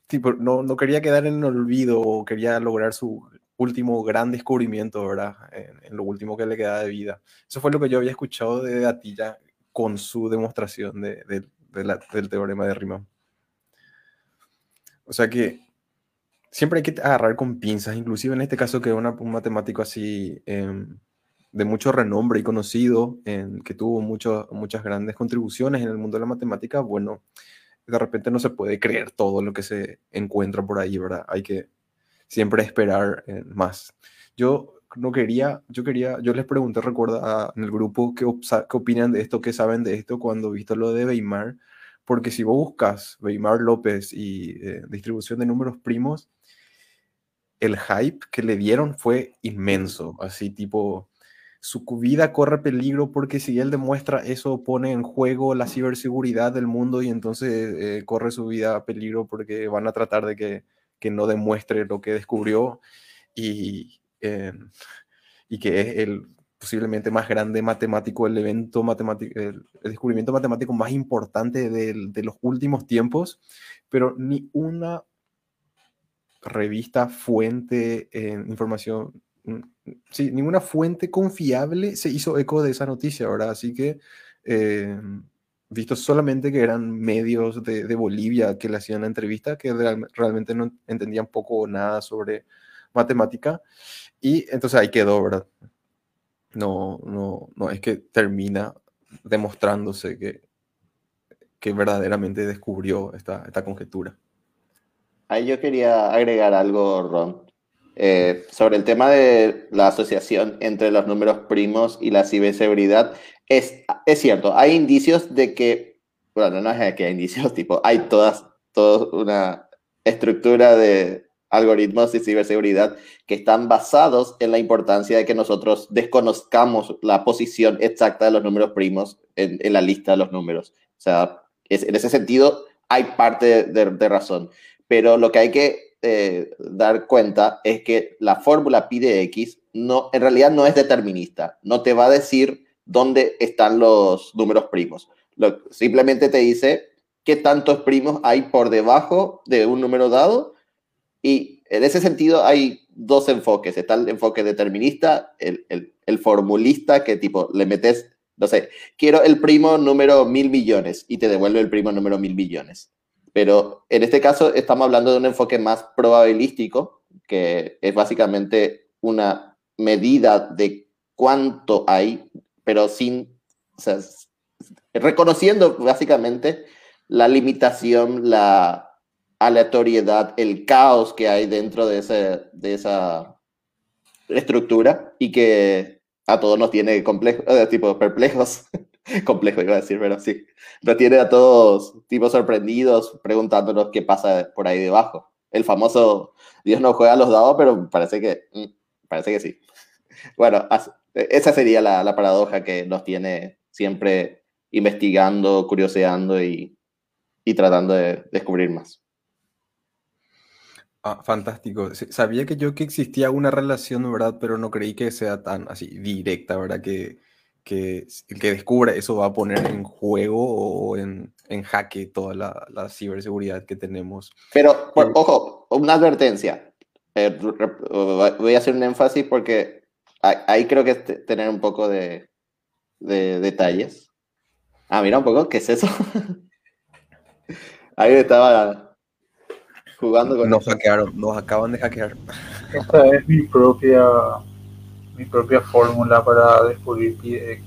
tipo, no, no quería quedar en el olvido o quería lograr su último gran descubrimiento, ¿verdad? En, en lo último que le quedaba de vida. Eso fue lo que yo había escuchado de Atilla con su demostración de, de- de la- del teorema de Riemann. O sea que siempre hay que agarrar con pinzas, inclusive en este caso que una- un matemático así em, de mucho renombre y conocido, en, que tuvo mucho- muchas grandes contribuciones en el mundo de la matemática, bueno, de repente no se puede creer todo lo que se encuentra por ahí, ¿verdad? Hay que siempre esperar eh, más. Yo no quería, yo quería, yo les pregunté, recuerda, en el grupo qué, qué opinan de esto, qué saben de esto cuando visto lo de Weimar, porque si vos buscas Weimar López y eh, distribución de números primos, el hype que le dieron fue inmenso, así tipo, su vida corre peligro porque si él demuestra eso pone en juego la ciberseguridad del mundo y entonces eh, corre su vida a peligro porque van a tratar de que, que no demuestre lo que descubrió y, eh, y que es el posiblemente más grande matemático, el evento matemático, el, descubrimiento matemático más importante de los últimos tiempos, pero ni una revista, fuente, en información, sí, ninguna fuente confiable se hizo eco de esa noticia, ¿verdad? Así que, eh, visto solamente que eran medios de, de Bolivia que le hacían la entrevista, que real- realmente no entendían poco o nada sobre matemática, y entonces ahí quedó, ¿verdad? No, no, no es que termina demostrándose que, que verdaderamente descubrió esta, esta conjetura. Ahí yo quería agregar algo, Ron, eh, sobre el tema de la asociación entre los números primos y la ciberseguridad. Es, es cierto, hay indicios de que, bueno, no es que hay indicios, (laughs) tipo, hay todas, toda una estructura de algoritmos de ciberseguridad que están basados en la importancia de que nosotros desconozcamos la posición exacta de los números primos en, la lista de los números. O sea, es, en ese sentido hay parte de razón pero lo que hay que eh, dar cuenta es que la fórmula pi de x no, en realidad no es determinista, no te va a decir dónde están los números primos. Lo, simplemente te dice qué tantos primos hay por debajo de un número dado y en ese sentido hay dos enfoques. Está el enfoque determinista, el, el, el formulista que tipo le metes, no sé, quiero el primo número mil millones y te devuelve el primo número mil millones. Pero en este caso estamos hablando de un enfoque más probabilístico, que es básicamente una medida de cuánto hay, pero sin, o sea, reconociendo básicamente la limitación, la aleatoriedad, el caos que hay dentro de, ese, de esa estructura y que a todos nos tiene complejo, eh, tipo perplejos. (laughs) (laughs) complejo iba a decir, pero sí. Nos tiene a todos tipos sorprendidos preguntándonos qué pasa por ahí debajo. El famoso Dios no juega a los dados, pero parece que, mm, parece que sí. (laughs) Bueno, esa sería la, la paradoja que nos tiene siempre investigando, curioseando y, y tratando de descubrir más. Ah, fantástico. Sabía que yo que existía una relación, ¿verdad? Pero no creí que sea tan así directa, ¿verdad? Que, que el que descubra eso va a poner en juego o en, en jaque toda la, la, ciberseguridad que tenemos. Pero, por, ojo, una advertencia. Eh, voy a hacer un énfasis porque ahí creo que es tener un poco de, de detalles. Ah, mira un poco, ¿qué es eso? (laughs) ahí estaba jugando con... Nos hackearon, nos acaban de hackear. Esta es mi propia mi propia fórmula para descubrir pi de x.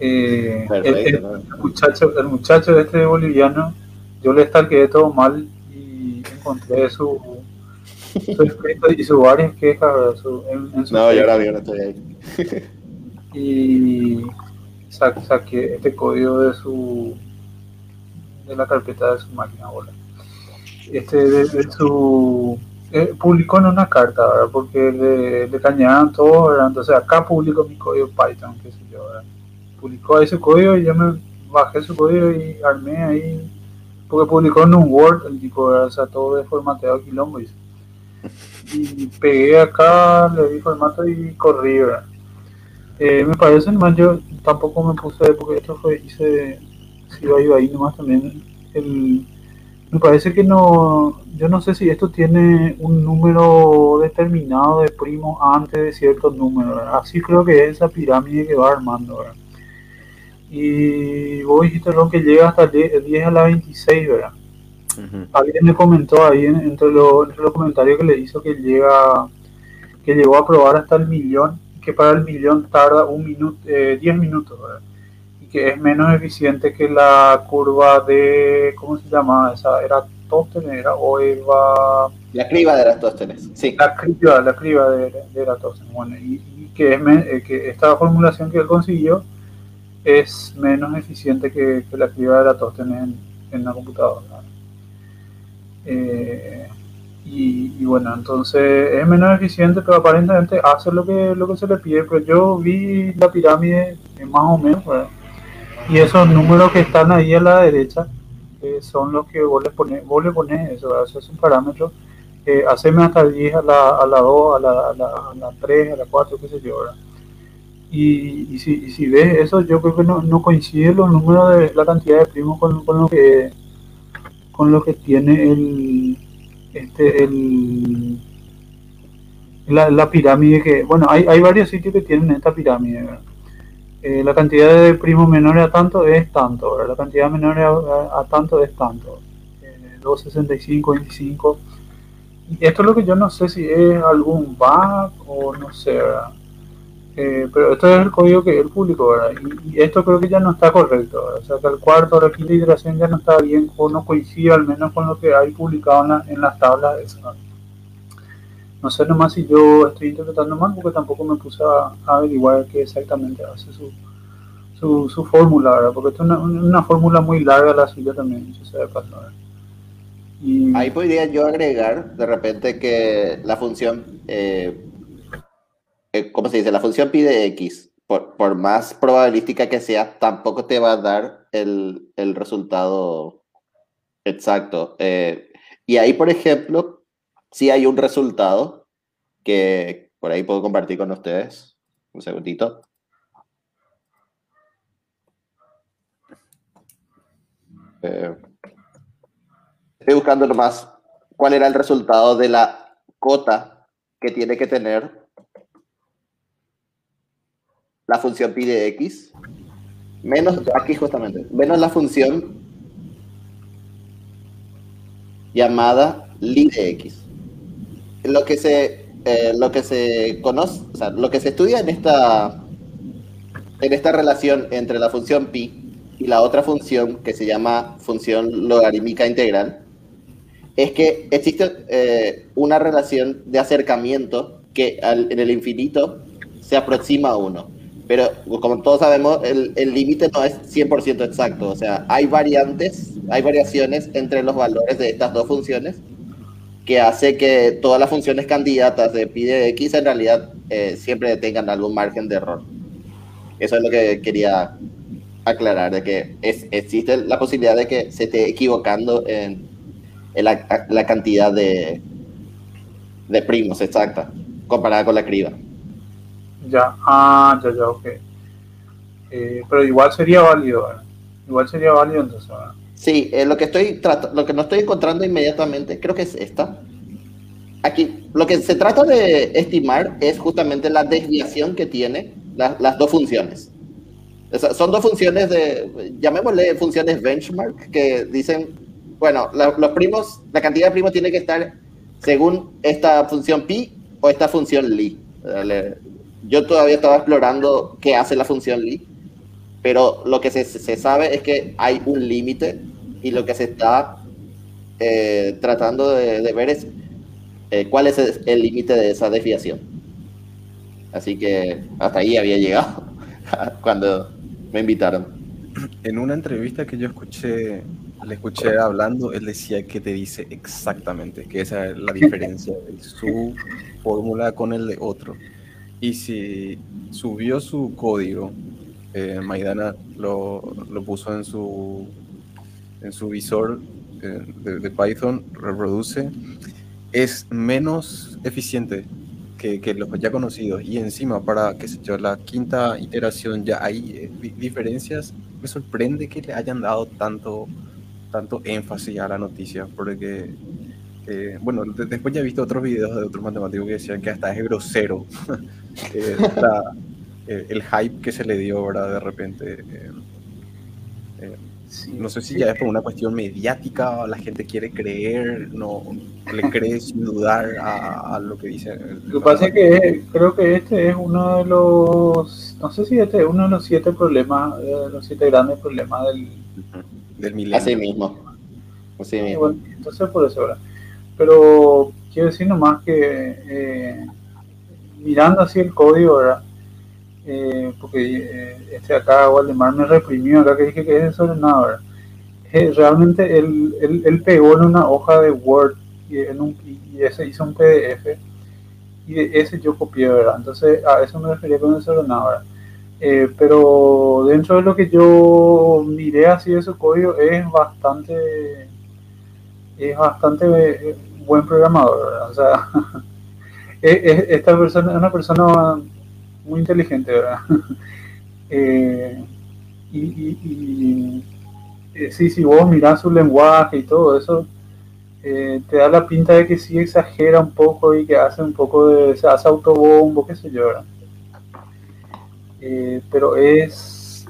Eh, el, el, muchacho, el muchacho este boliviano, yo le quedé todo mal y encontré su, su escrito y sus varias quejas su, en, en su No, yo ahora bien estoy ahí. y sa saqué este código de su de la carpeta de su máquina, hola. Este de, de su eh, publicó en una carta, ¿verdad? Porque le, le cañaban todo. Entonces acá publicó mi código Python, qué sé yo, ¿verdad? Publicó ese código y yo me bajé su código y armé ahí, porque publicó en un Word el tipo. O sea, todo de formateado quilombo. Y, y pegué acá, le di formato y corrí, ¿verdad? Eh, me parece, nomás yo tampoco me puse, porque esto fue, hice, si iba ahí nomás también, el me parece que no, yo no sé si esto tiene un número determinado de primos antes de ciertos números, así creo que es esa pirámide que va armando, ¿verdad? Y vos dijiste lo que llega hasta el 10 a la 26, ¿verdad? Uh -huh. Alguien me comentó ahí entre, lo, entre, los comentarios que le hizo que llega, que llegó a probar hasta el millón, que para el millón tarda un minuto, eh, 10 minutos, ¿verdad? Que es menos eficiente que la curva de, ¿cómo se llama? Esa era Tóstenes, era o Eva... La criba de Eratóstenes, sí. La criba, la criba de, de Eratóstenes, bueno, y, y que, es eh, que esta formulación que él consiguió es menos eficiente que, que la criba de Eratóstenes en, en la computadora. Eh, y, y, bueno, entonces es menos eficiente, pero aparentemente hace lo que, lo que se le pide. Pero yo vi la pirámide más o menos, ¿verdad? Y esos números que están ahí a la derecha eh, son los que vos le pones, vos le pones eso, eso es un parámetro. Eh, haceme hasta el 10 a la, a la 2, a la, a, la, a la 3, a la 4, qué sé yo. ¿verdad? Y, y, si, y si ves eso, yo creo que no, no coincide los números de la cantidad de primos con, con lo que con lo que tiene el este el la, la pirámide que bueno hay, hay varios sitios que tienen esta pirámide ¿verdad? Eh, la cantidad de primos menores a tanto es tanto, la cantidad menores a, tanto es tanto, eh, 265, 25. Y esto es lo que yo no sé si es algún bug o no sé, ¿verdad? Eh, pero esto es el código que él publicó, ¿verdad? Y, esto creo que ya no está correcto. O sea, que el cuarto o la quinta iteración ya no está bien o no coincide al menos con lo que hay publicado en, las tablas. ¿no? No sé nomás si yo estoy interpretando mal porque tampoco me puse a, averiguar qué exactamente hace su, su, su fórmula, ¿verdad? Porque esto es una, una, fórmula muy larga la suya también, se sabe pasar. Y... Ahí podría yo agregar de repente que la función eh, eh, ¿cómo se dice? La función pide x, por, por, más probabilística que sea, tampoco te va a dar el, el resultado exacto. Eh, y ahí, por ejemplo, si hay un resultado que por ahí puedo compartir con ustedes. Un segundito. Eh, estoy buscando nomás cuál era el resultado de la cota que tiene que tener la función pi de x, menos, aquí justamente, menos la función llamada li de x. Lo que se, eh, lo que se conoce, lo que se estudia en esta, en esta relación entre la función pi y la otra función que se llama función logarítmica integral, es que existe eh, una relación de acercamiento que en el infinito se aproxima a 1 pero como todos sabemos, el límite no es 100% exacto, o sea, hay variantes, hay variaciones entre los valores de estas dos funciones que hace que todas las funciones candidatas de pi de x en realidad eh, siempre tengan algún margen de error. Eso es lo que quería aclarar, de que es, existe la posibilidad de que se esté equivocando en, la, la, cantidad de, de primos exacta comparada con la criba. Ya, ah, ya, ya, ok. Eh, pero igual sería válido, igual sería válido entonces. Sí, eh, lo que estoy lo que no estoy encontrando inmediatamente, creo que es esta. Aquí, lo que se trata de estimar es justamente la desviación que tiene las dos funciones. son dos funciones de, llamémosle funciones benchmark, que dicen, bueno, los primos, la cantidad de primos tiene que estar según esta función pi o esta función li yo todavía estaba explorando qué hace la función li, pero lo que se, se sabe es que hay un límite y lo que se está eh, tratando de, ver es eh, cuál es el límite de esa desviación. Así que hasta ahí había llegado (laughs) cuando me invitaron. En una entrevista que yo escuché, le escuché hablando, él decía que te dice exactamente que esa es la diferencia de su fórmula con el de otro. Y si subió su código, eh, Maidana lo, lo, puso en su, en su visor eh, de, Python, reproduce, es menos eficiente que, que, los ya conocidos. Y encima, para, qué sé yo, la quinta iteración ya hay eh, diferencias. Me sorprende que le hayan dado tanto, tanto énfasis a la noticia, porque bueno, después ya he visto otros videos de otros matemáticos que decían que hasta es grosero (laughs) eh, eh, el hype que se le dio ahora de repente. No sé si ya es por una cuestión mediática, la gente quiere creer, no le cree (laughs) sin dudar a, lo que dice. Lo que pasa es que creo que este es uno de los, no sé si este es uno de los siete problemas, los siete grandes problemas del, del milenio. Así mismo. Así mismo. entonces por eso, ¿verdad? Pero quiero decir nomás que eh, mirando así el código, ¿verdad? Eh, porque eh, este acá, Waldemar, me reprimió acá que dije que es desordenado, ¿verdad? realmente él, él, pegó en una hoja de Word y, en un, y ese hizo un PDF y ese yo copié, ¿verdad? Entonces a eso me refería con desordenado, ¿verdad? pero dentro de lo que yo miré así de su código es bastante es bastante buen programador, O sea, (laughs) esta persona es una persona muy inteligente, ¿verdad? (laughs) Eh, y, y, eh, sí, si vos mirás su lenguaje y todo eso, eh, te da la pinta de que sí exagera un poco y que hace un poco de, se hace autobombo, qué sé yo, ¿verdad? pero es,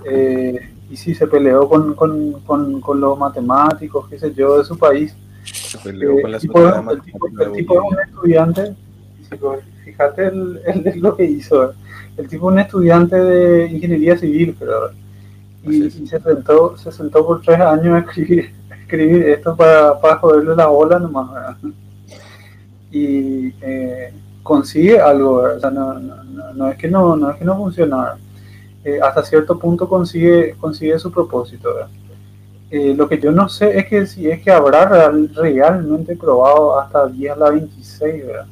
y sí se peleó con, con, con, con los matemáticos, qué sé yo, de su país el, tipo, es un estudiante, fíjate el, el- lo que hizo. El tipo es un estudiante de ingeniería civil, pero y, se sentó, se sentó por tres años a escribir, a escribir esto para, para joderle la bola nomás, ¿verdad? Y eh, consigue algo, ¿verdad? O sea, no, no, no- no es que no, no es que no funciona. Eh, hasta cierto punto consigue, consigue su propósito, ¿verdad? Eh, lo que yo no sé es que si es que habrá real- realmente probado hasta 10 a la 26, ¿verdad?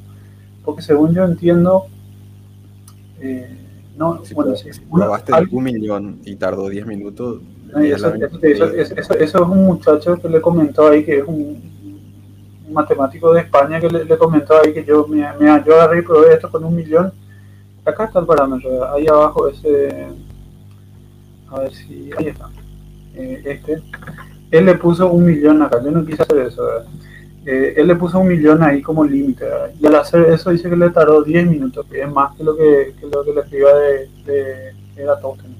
Porque según yo entiendo, eh, no, Si bueno, si probaste algo- un millón y tardó 10 minutos, eso, eso- es un muchacho que le comentó ahí que es un, un matemático de España que le, le comentó ahí que yo me, me- yo agarré y probé esto con un millón. Acá está el parámetro, ahí abajo ese, a ver si, ahí está, Eh, este. Él le puso un millón acá, yo no quise hacer eso, ¿verdad? Él le puso un millón ahí como límite, y al hacer eso dice que le tardó 10 minutos, que es más que lo que, lo que le escriba de, de Eratóstenes.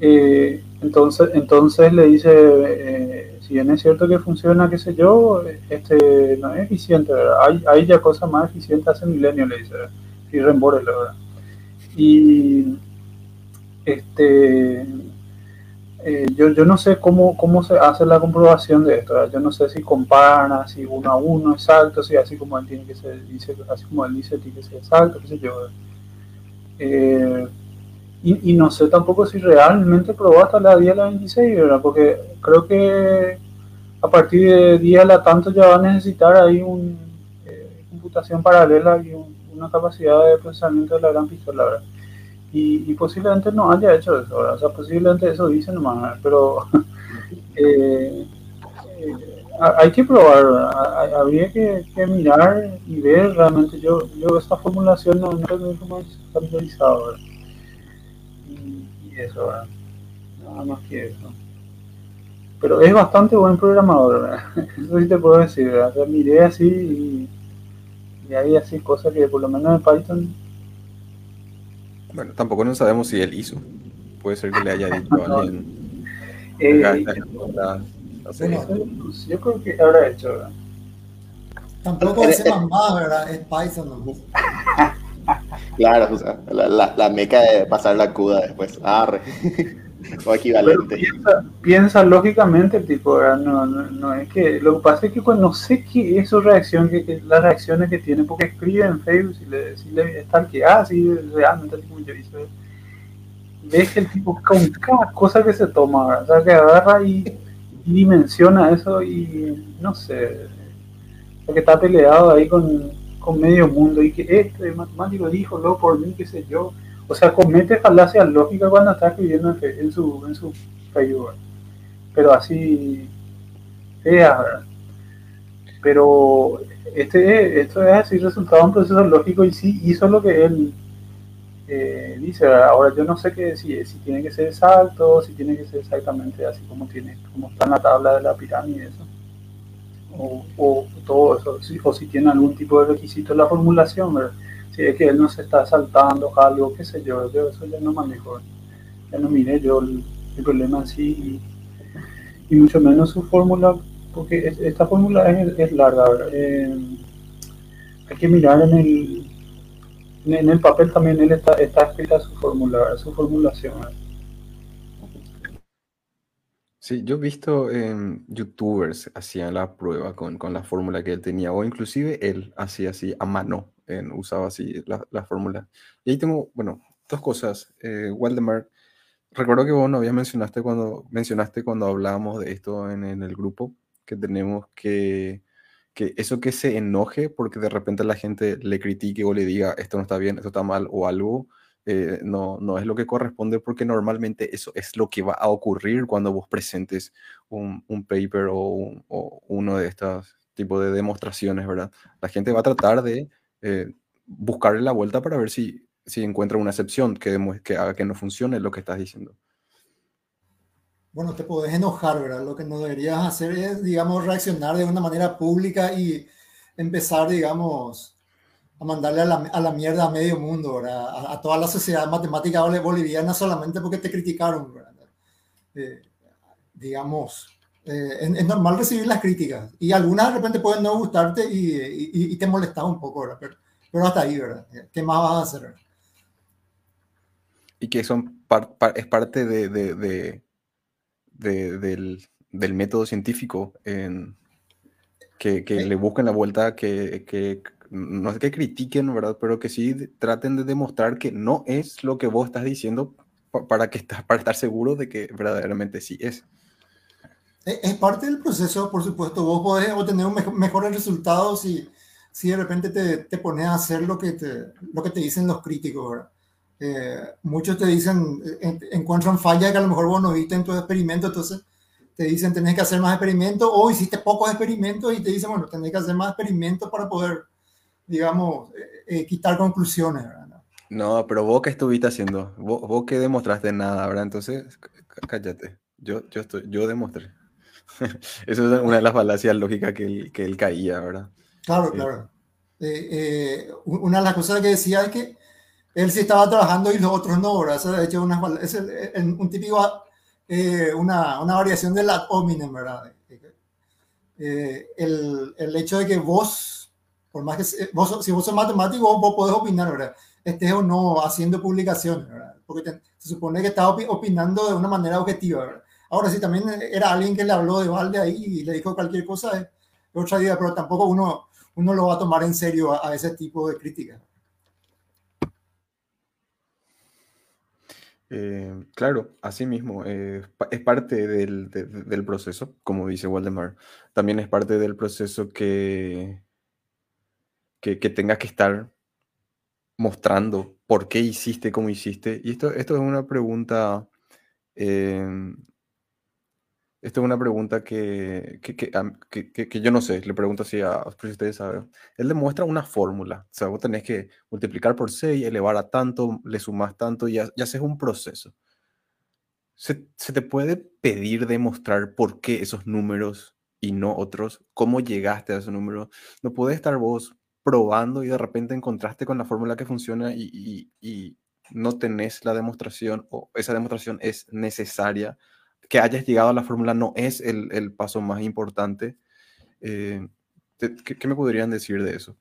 Eh, entonces, entonces le dice, eh, si bien es cierto que funciona, qué sé yo, este no es eficiente. Hay, hay ya cosas más eficientes hace milenio, le dice, y reembórelo, ¿verdad? Y este eh, yo, yo no sé cómo, cómo se hace la comprobación de esto, yo no sé si comparan así uno a uno exacto, si así como él tiene que ser, dice, así como él dice, tiene que ser exacto, qué sé yo. Eh, y, no sé tampoco si realmente probó hasta la 10 a la 26, ¿verdad? Porque creo que a partir de 10 a la tanto ya va a necesitar ahí un, eh, computación paralela y un- una capacidad de procesamiento de la gran pistola, ¿verdad? Y, y posiblemente no haya hecho eso. O sea, posiblemente eso dice nomás, pero (laughs) eh, eh, ha- hay que probar, habría que, mirar y ver realmente. Yo, yo esta formulación no, no más familiarizado, ¿verdad? Y, eso. Nada más que eso. Pero es bastante buen programador. (laughs) Eso sí te puedo decir. O sea, miré así y, y hay así cosas que por lo menos en Python bueno, tampoco no sabemos si él hizo. Puede ser que le haya dicho a alguien. eh, yo creo que habrá hecho, ¿verdad? Tampoco Eh, es eh. más, ¿verdad? Es Python. ¿no? (laughs) Claro, o sea, la, la, la meca de pasar la cuda después. Arre. (laughs) o equivalente. piensa, piensa lógicamente tipo. No, no, no es que, lo que pasa es que cuando sé qué es su reacción, que, que las reacciones que tiene, porque escribe en Facebook, si le, si le está que ah, sí, realmente como yo hice, ves que el tipo con cada cosa que se toma, o sea, que agarra y, y dimensiona eso y no sé, porque está peleado ahí con, con medio mundo y que este matemático dijo, lo por mí, qué sé yo. O sea, comete falacias lógicas cuando está escribiendo en, en su, en su Facebook. Pero así, feas. Pero este, esto es así resultado de un proceso lógico y sí hizo lo que él eh, dice. Ahora yo no sé que, si, si tiene que ser exacto, si tiene que ser exactamente así como tiene, como está en la tabla de la pirámide, eso. O, o todo eso, o si tiene algún tipo de requisito en la formulación, ¿verdad? Si es que él no se está saltando algo, qué sé yo, yo eso ya no manejo, ya no miré yo el, problema en sí y, mucho menos su fórmula, porque es- esta fórmula es, es larga. Eh, hay que mirar en el, en el papel también él está, está escrita su fórmula, su formulación. Sí, yo he visto em, youtubers hacían la prueba con, con la fórmula que él tenía, o inclusive él hacía así a mano, en- usaba así la, la fórmula. Y ahí tengo, bueno, dos cosas. Eh, Waldemar, recuerdo que vos no habías mencionaste cuando, mencionaste cuando hablábamos de esto en, en el grupo, que tenemos que, que eso que se enoje porque de repente la gente le critique o le diga esto no está bien, esto está mal o algo, eh, no, no es lo que corresponde porque normalmente eso es lo que va a ocurrir cuando vos presentes un, un paper o, un- o uno de estos tipos de demostraciones, ¿verdad? La gente va a tratar de eh, buscarle la vuelta para ver si, si encuentra una excepción que, que haga que no funcione lo que estás diciendo. Bueno, te podés enojar, ¿verdad? Lo que no deberías hacer es, digamos, reaccionar de una manera pública y empezar, digamos, a mandarle a la, a la mierda a medio mundo, ¿verdad? A, a toda la sociedad matemática bol- boliviana solamente porque te criticaron, ¿verdad? Eh, digamos, eh, es, es normal recibir las críticas y algunas de repente pueden no gustarte y, y- y te molestar un poco, ¿verdad? Pero pero hasta ahí, ¿verdad? ¿Qué más vas a hacer? Y que son par- par- es parte de, de- de- de- del, del método científico en, que, que Sí. le busquen la vuelta, que, que no es que critiquen, ¿verdad? Pero que sí traten de demostrar que no es lo que vos estás diciendo pa- para, que estás, para estar seguro de que verdaderamente sí es. Es es parte del proceso, por supuesto. Vos podés obtener un mejo- mejores resultados si, si de repente te, te pones a hacer lo que te, lo que te dicen los críticos. Eh, muchos te dicen, eh, en- encuentran fallas que a lo mejor vos no viste en tu experimento, entonces te dicen tenés que hacer más experimentos o hiciste pocos experimentos y te dicen, bueno, tenés que hacer más experimentos para poder, digamos, eh, eh, quitar conclusiones, ¿verdad? No, pero vos qué estuviste haciendo, vos, vos que demostraste nada, ¿verdad? Entonces, cállate, yo, yo, estoy, yo demostré. (laughs) Eso es una de las falacias lógicas que él, que él caía, ¿verdad? Claro, Sí. claro. Eh, eh, una de las cosas que decía es que él sí estaba trabajando y los otros no, ¿verdad? Eso, de hecho, una, es el- el- un típico, eh, una, una variación del ad hominem, ¿verdad? Eh, el, el hecho de que vos, por más que vos, si vos sos matemático, vos, vos podés opinar, ¿verdad? Estés o no haciendo publicaciones, ¿verdad? Porque te- se supone que opi- opinando de una manera objetiva, ¿verdad? Ahora, si también era alguien que le habló de balde ahí y le dijo cualquier cosa, es otra idea, pero tampoco uno, uno lo va a tomar en serio a, ese tipo de críticas. Eh, claro, así mismo, eh, es parte del, de- de- del proceso, como dice Waldemar. También es parte del proceso que, que, que tengas que estar mostrando por qué hiciste como hiciste. Y esto, esto es una pregunta, esto es una pregunta que, que, que, yo no sé, le pregunto así a si ustedes saben. Él demuestra una fórmula, o sea, vos tenés que multiplicar por 6, elevar a tanto, le sumas tanto y, y haces un proceso. ¿Se, se te puede pedir demostrar por qué esos números y no otros? ¿Cómo llegaste a esos números? No puedes estar vos probando y de repente encontraste con la fórmula que funciona y, y- y no tenés la demostración o esa demostración es necesaria. Que hayas llegado a la fórmula no es el, el paso más importante. Eh, ¿qué, qué me podrían decir de eso?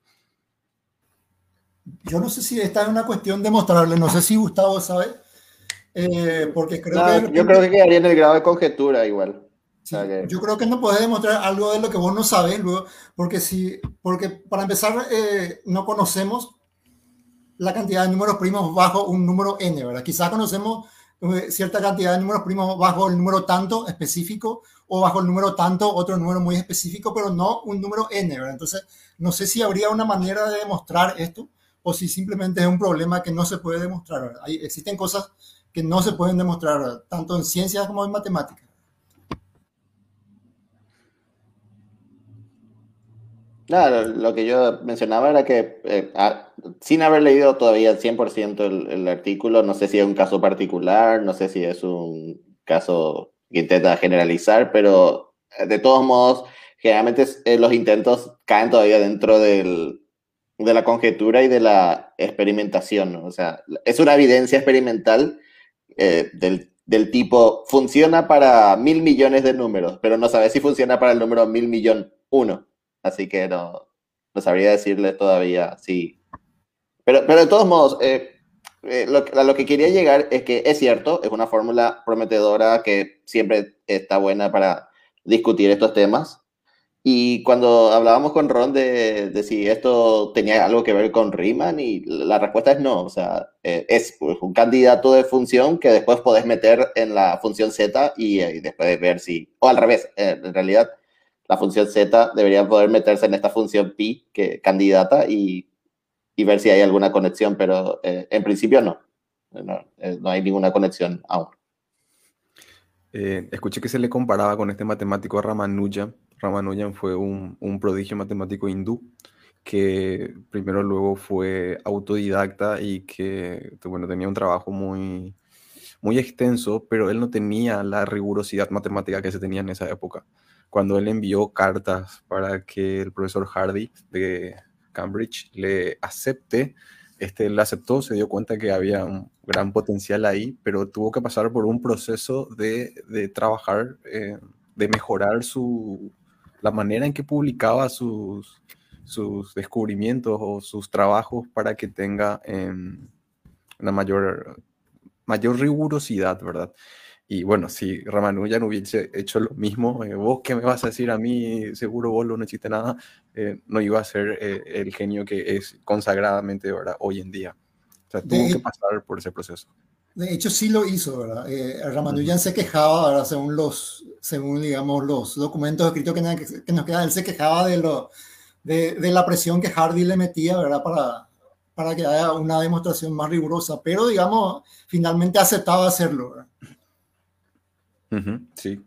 Yo no sé si esta es una cuestión demostrable, no sé si Gustavo sabe, eh, porque creo No, que... de yo repente- creo que quedaría en el grado de conjetura igual. Sí, O sea que- yo creo que no puedes demostrar algo de lo que vos no sabes luego, porque si, porque para empezar eh, no conocemos la cantidad de números primos bajo un número n, ¿verdad? Quizás conocemos cierta cantidad de números primos bajo el número tanto específico o bajo el número tanto otro número muy específico, pero no un número n, ¿verdad? Entonces, no sé si habría una manera de demostrar esto o si simplemente es un problema que no se puede demostrar. Hay, existen cosas que no se pueden demostrar, tanto en ciencias como en matemáticas. Nada, lo, que yo mencionaba era que eh, ah, sin haber leído todavía al 100% el, artículo, no sé si es un caso particular, no sé si es un caso que intenta generalizar, pero eh, de todos modos, generalmente eh, los intentos caen todavía dentro del, de la conjetura y de la experimentación. O sea, es una evidencia experimental eh, del, del tipo, funciona para mil millones de números, pero no sabes si funciona para el número mil millón uno. Así que no, no sabría decirle todavía si. Pero, pero de todos modos, eh, eh, lo, a lo que quería llegar es que es cierto, es una fórmula prometedora que siempre está buena para discutir estos temas. Y cuando hablábamos con Ron de, de si esto tenía algo que ver con Riemann, y la respuesta es no. O sea, eh, es pues, un candidato de función que después podés meter en la función z y, y después ver si. O al revés, eh, en realidad la función z debería poder meterse en esta función pi que candidata y, ver si hay alguna conexión, pero eh, en principio no. No, eh, no, hay ninguna conexión aún. Eh, escuché que se le comparaba con este matemático Ramanujan. Ramanujan fue un, un prodigio matemático hindú que primero luego fue autodidacta y que bueno, tenía un trabajo muy, muy extenso, pero él no tenía la rigurosidad matemática que se tenía en esa época cuando él envió cartas para que el profesor Hardy de Cambridge le acepte, este, le aceptó, se dio cuenta que había un gran potencial ahí, pero tuvo que pasar por un proceso de, de trabajar, eh, de mejorar su, la manera en que publicaba sus, sus descubrimientos o sus trabajos para que tenga em, una mayor, mayor rigurosidad, ¿verdad? Y bueno, si Ramanujan hubiese hecho lo mismo, eh, vos qué me vas a decir a mí, seguro vos no existe nada, eh, no iba a ser eh, el genio que es consagradamente ¿verdad? hoy en día. O sea, tuvo que pasar por ese proceso. De hecho, sí lo hizo, ¿verdad? Ramanujan se quejaba, ¿verdad? Según los, según, digamos, los documentos escritos que, nos quedan, él se quejaba de, lo, de, de, la presión que Hardy le metía, ¿verdad? Para, para que haya una demostración más rigurosa, pero, digamos, finalmente aceptaba hacerlo, ¿verdad? Sí.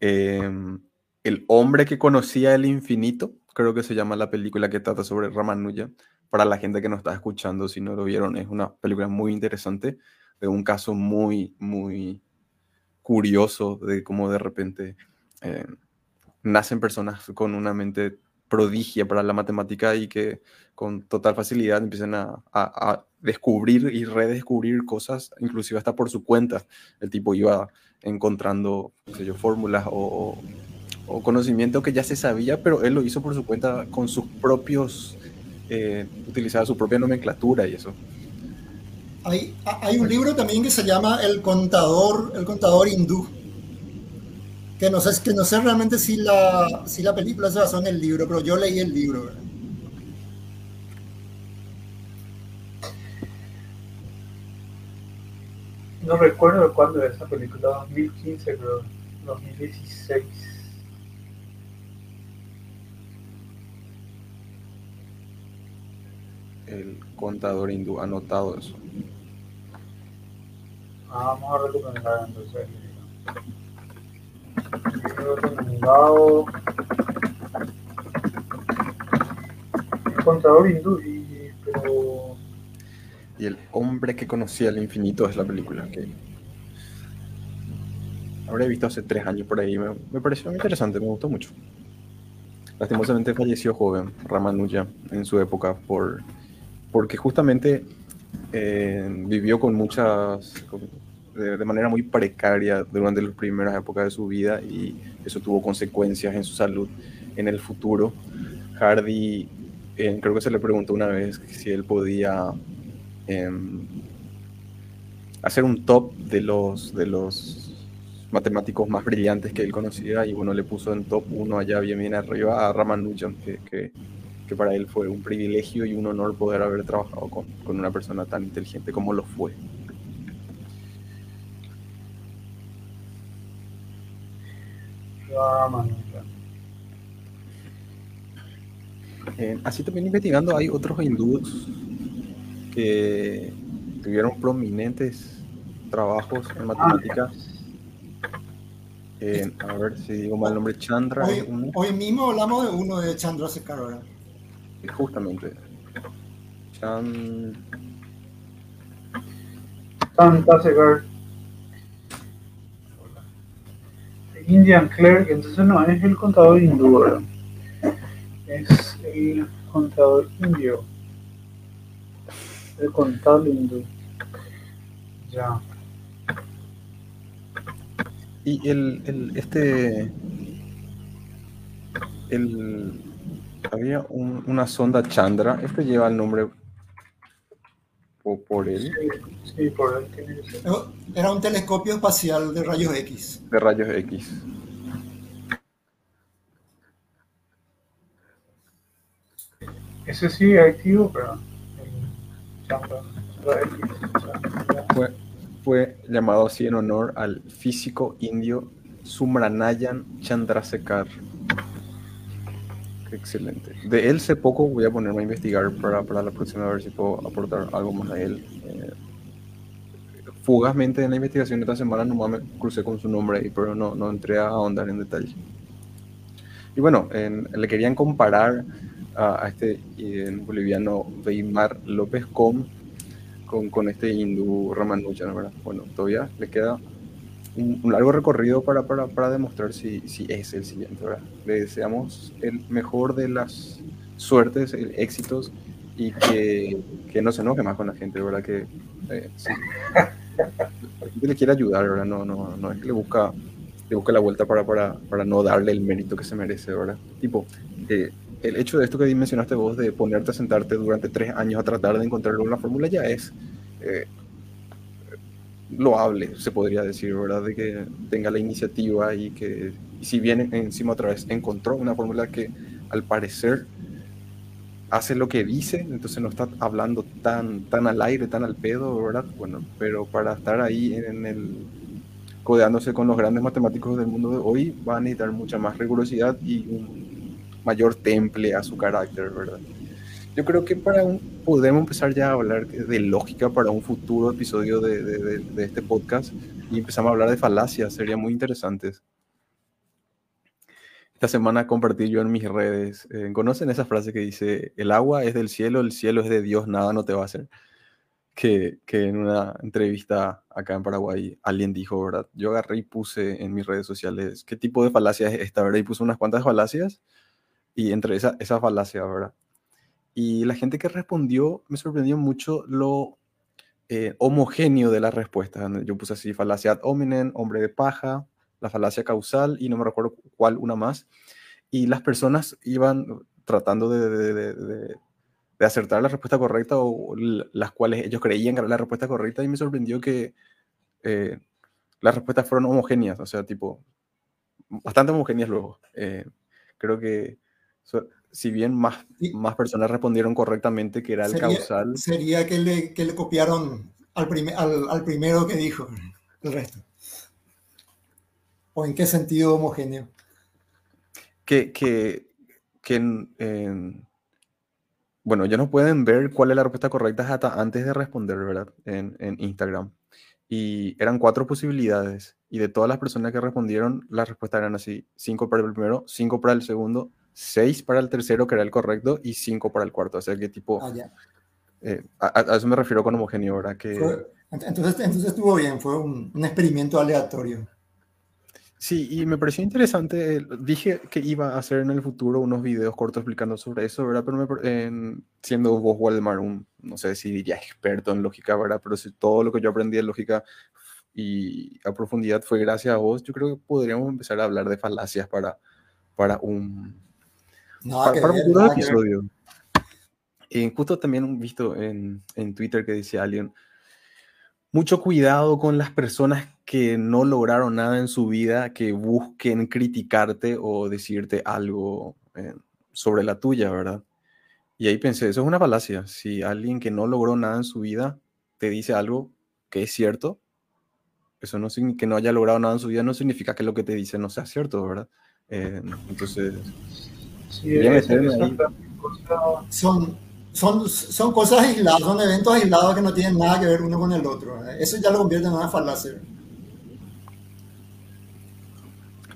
Em, el hombre que conocía el infinito, creo que se llama la película que trata sobre Ramanuja. Para la gente que nos está escuchando, si no lo vieron, es una película muy interesante, de un caso muy, muy curioso de cómo de repente eh, nacen personas con una mente prodigia para la matemática y que con total facilidad empiezan a, a descubrir y redescubrir cosas, inclusive hasta por su cuenta. El tipo iba encontrando, fórmulas o, o, conocimiento que ya se sabía, pero él lo hizo por su cuenta con sus propios, eh, utilizaba su propia nomenclatura y eso. Hay, hay, un libro también que se llama El contador, el contador hindú, que no sé, que no sé realmente si la, si la película se basó en el libro, pero yo leí el libro. No recuerdo cuándo es esa película, 2015 creo, 2016. El contador hindú, anotado eso. Ah, vamos a recomendar entonces. Recomendado. El contador hindú, y, pero y El hombre que conocía el infinito es la película que habré visto hace tres años por ahí. Me, me pareció interesante, me gustó mucho. Lastimosamente falleció joven Ramanuja en su época por, porque justamente eh, vivió con muchas, de, de, manera muy precaria durante las primeras épocas de su vida y eso tuvo consecuencias en su salud en el futuro. Hardy, eh, creo que se le preguntó una vez si él podía Em, hacer un top de los, de los matemáticos más brillantes que él conocía y uno le puso en top uno allá bien bien arriba a Ramanujan, que, que, que, para él fue un privilegio y un honor poder haber trabajado con, con una persona tan inteligente como lo fue. Eh, así también investigando hay otros hindúes que tuvieron prominentes trabajos en matemáticas. Eh, a ver si digo mal el nombre, Chandra. Hoy, hoy, mismo hablamos de uno de Chandra Sekhar. Justamente. Chan... Chandrasekhar. Indian Clerk, entonces no es el contador hindú, es el contador indio el contable hindú. Ya. Y el, el este el había un, una sonda Chandra, este lleva el nombre o por él. Sí, sí, por él tiene que ser. Era un telescopio espacial de rayos X. De rayos X. Ese sí activo, pero fue, fue llamado así en honor al físico indio Sumranayan Chandrasekhar. Excelente. De él sé poco, voy a ponerme a investigar para, para la próxima, a ver si puedo aportar algo más a él. Eh, fugazmente en la investigación de esta semana nomás me crucé con su nombre ahí, pero no, no entré a ahondar en detalle. Y bueno, en, le querían comparar a, este en boliviano Weimar López con, con este hindú Ramanujan, ¿verdad? Bueno, todavía le queda un, un largo recorrido para, para, para demostrar si, si, es el siguiente, ¿verdad? Le deseamos el mejor de las suertes, el, éxitos y que, que, no se enoje más con la gente, ¿verdad? Que eh, la gente le quiere ayudar, ¿verdad? No, no, no es que le busca, le busca la vuelta para, para, para no darle el mérito que se merece, ¿verdad? Tipo, eh, el hecho de esto que mencionaste vos, de ponerte a sentarte durante tres años a tratar de encontrar una fórmula, ya es eh, loable, se podría decir, ¿verdad? De que tenga la iniciativa y que, y si bien encima otra vez encontró una fórmula que al parecer hace lo que dice, entonces no está hablando tan, tan al aire, tan al pedo, ¿verdad? Bueno, pero para estar ahí en el codeándose con los grandes matemáticos del mundo de hoy, va a necesitar mucha más rigurosidad y un mayor temple a su carácter, ¿verdad? Yo creo que para un, podemos empezar ya a hablar de lógica para un futuro episodio de, de, de este podcast y empezamos a hablar de falacias, sería muy interesantes. Esta semana compartí yo en mis redes, eh, ¿conocen esa frase que dice, el agua es del cielo, el cielo es de Dios, nada no te va a hacer? Que, que en una entrevista acá en Paraguay alguien dijo, ¿verdad? Yo agarré y puse en mis redes sociales, ¿qué tipo de falacia es esta, verdad? Y puse unas cuantas falacias y entre esa, esa falacia, ¿verdad? Y la gente que respondió me sorprendió mucho lo eh, homogéneo de la respuesta. Yo puse así, falacia ad hominem, hombre de paja, la falacia causal y no me recuerdo cuál una más. Y las personas iban tratando de, de, de, acertar la respuesta correcta o las cuales ellos creían que era la respuesta correcta y me sorprendió que eh, las respuestas fueron homogéneas, o sea, tipo, bastante homogéneas luego. Eh, creo que si bien más, más personas respondieron correctamente que era el sería, causal. Sería que le, que le copiaron al, prime, al, al primero que dijo el resto. ¿O en qué sentido homogéneo? Que, que, que en, bueno, ya no pueden ver cuál es la respuesta correcta hasta antes de responder, ¿verdad? En, en, Instagram. Y eran cuatro posibilidades. Y de todas las personas que respondieron, las respuestas eran así. Cinco para el primero, cinco para el segundo, seis para el tercero, que era el correcto, y cinco para el cuarto. O sea, que tipo... Ah. Eh, a, a, eso me refiero con homogéneo, ¿verdad? Que... Entonces, entonces estuvo bien, fue un, un experimento aleatorio. Sí, y me pareció interesante. Dije que iba a hacer en el futuro unos videos cortos explicando sobre eso, ¿verdad? Pero me, eh, siendo vos, Waldemar, un, no sé si diría experto en lógica, ¿verdad? Pero si todo lo que yo aprendí en lógica y a profundidad fue gracias a vos, yo creo que podríamos empezar a hablar de falacias para, para un, no, para, un futuro episodio. Eh, justo también visto en, en Twitter que decía alguien, mucho cuidado con las personas que no lograron nada en su vida, que busquen criticarte o decirte algo eh, sobre la tuya, ¿verdad? Y ahí pensé, eso es una falacia. Si alguien que no logró nada en su vida te dice algo que es cierto, eso no significa que no haya logrado nada en su vida, no significa que lo que te dice no sea cierto, ¿verdad? Eh, entonces, sí, es, es son, son, son cosas aisladas, son eventos aislados que no tienen nada que ver uno con el otro. Eso ya lo convierte en una falacia.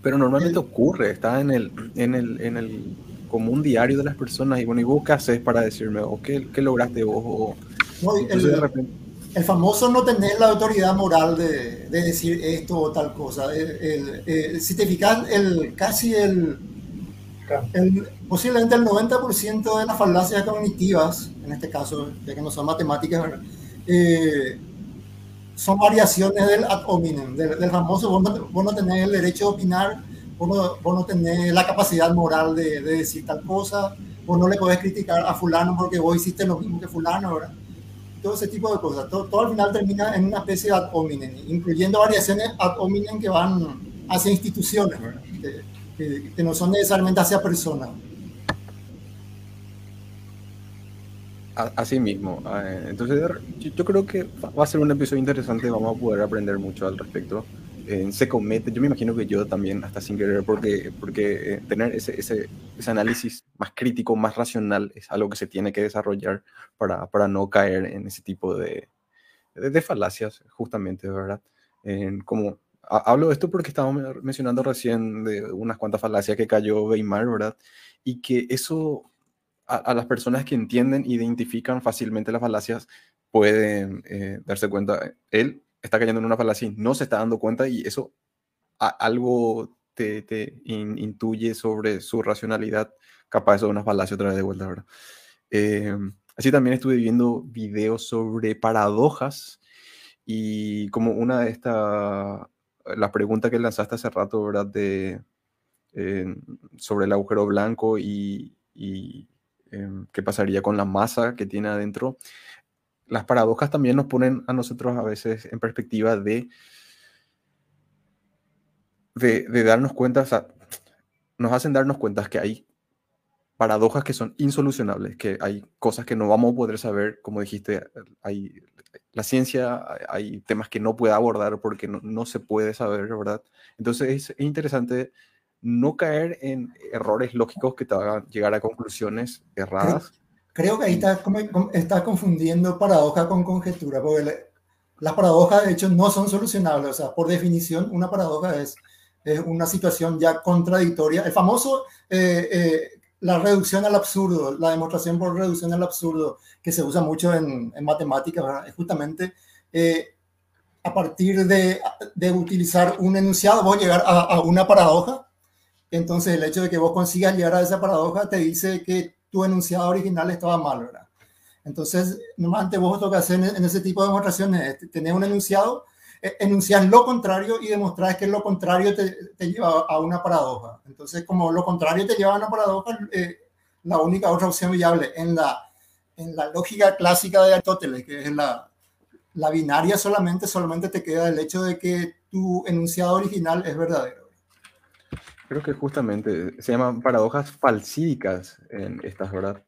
Pero normalmente ocurre, está en el, en el, en el común diario de las personas y bueno, ¿y vos qué haces para decirme? ¿O qué, qué lograste vos? O, no, el, de repente... el, famoso no tener la autoridad moral de, de decir esto o tal cosa. El, el, si te fijas, el, casi el, el, posiblemente el 90% de las falacias cognitivas, en este caso, ya que no son matemáticas, eh, son variaciones del ad hominem, del, del famoso, vos no, vos no, tenés el derecho de opinar, vos no, vos no tenés la capacidad moral de, de, decir tal cosa, vos no le podés criticar a fulano porque vos hiciste lo mismo que fulano, ¿verdad? Todo ese tipo de cosas. Todo, todo al final termina en una especie de ad hominem, incluyendo variaciones ad hominem que van hacia instituciones, ¿verdad? Que, que, no son necesariamente hacia personas. Así mismo. Entonces, yo creo que va a ser un episodio interesante. Vamos a poder aprender mucho al respecto. Eh, se comete, yo me imagino que yo también, hasta sin querer, porque, porque eh, tener ese, ese, análisis más crítico, más racional, es algo que se tiene que desarrollar para, para no caer en ese tipo de, de, de falacias, justamente, ¿verdad? Eh, como hablo de esto porque estábamos mencionando recién de unas cuantas falacias que cayó Weimar, ¿verdad? Y que eso a, a, las personas que entienden, identifican fácilmente las falacias, pueden eh, darse cuenta, él está cayendo en una falacia y no se está dando cuenta y eso a, algo te, te in, intuye sobre su racionalidad, capaz de una falacia otra vez de vuelta, ¿verdad? Eh, así también estuve viendo videos sobre paradojas y como una de estas, la pregunta que lanzaste hace rato, ¿verdad? De, eh, sobre el agujero blanco y, em, qué pasaría con la masa que tiene adentro. Las paradojas también nos ponen a nosotros a veces en perspectiva de, de, darnos cuenta, o sea, nos hacen darnos cuenta que hay paradojas que son insolucionables, que hay cosas que no vamos a poder saber, como dijiste, hay la ciencia, hay temas que no puede abordar porque no, se puede saber, ¿verdad? Entonces es, interesante no caer en errores lógicos que te hagan llegar a conclusiones erradas. Creo, que ahí está, está confundiendo paradoja con conjetura, porque las paradojas de hecho no son solucionables, o sea, por definición una paradoja es, es una situación ya contradictoria. El famoso eh, eh, la reducción al absurdo, la demostración por reducción al absurdo, que se usa mucho en, matemáticas, es justamente eh, a partir de, de, utilizar un enunciado, vos llegar a, a, una paradoja. Entonces, el hecho de que vos consigas llegar a esa paradoja te dice que tu enunciado original estaba mal, ¿verdad? Entonces, normalmente vos lo que hacer en, en ese tipo de demostraciones es tener un enunciado eh, enunciar lo contrario y demostrar que lo contrario te, te, lleva a una paradoja. Entonces, como lo contrario te lleva a una paradoja, eh, la única otra opción viable en la, en la lógica clásica de Aristóteles, que es la, la binaria solamente, solamente te queda el hecho de que tu enunciado original es verdadero. Creo que justamente se llaman paradojas falsídicas en estas, ¿verdad?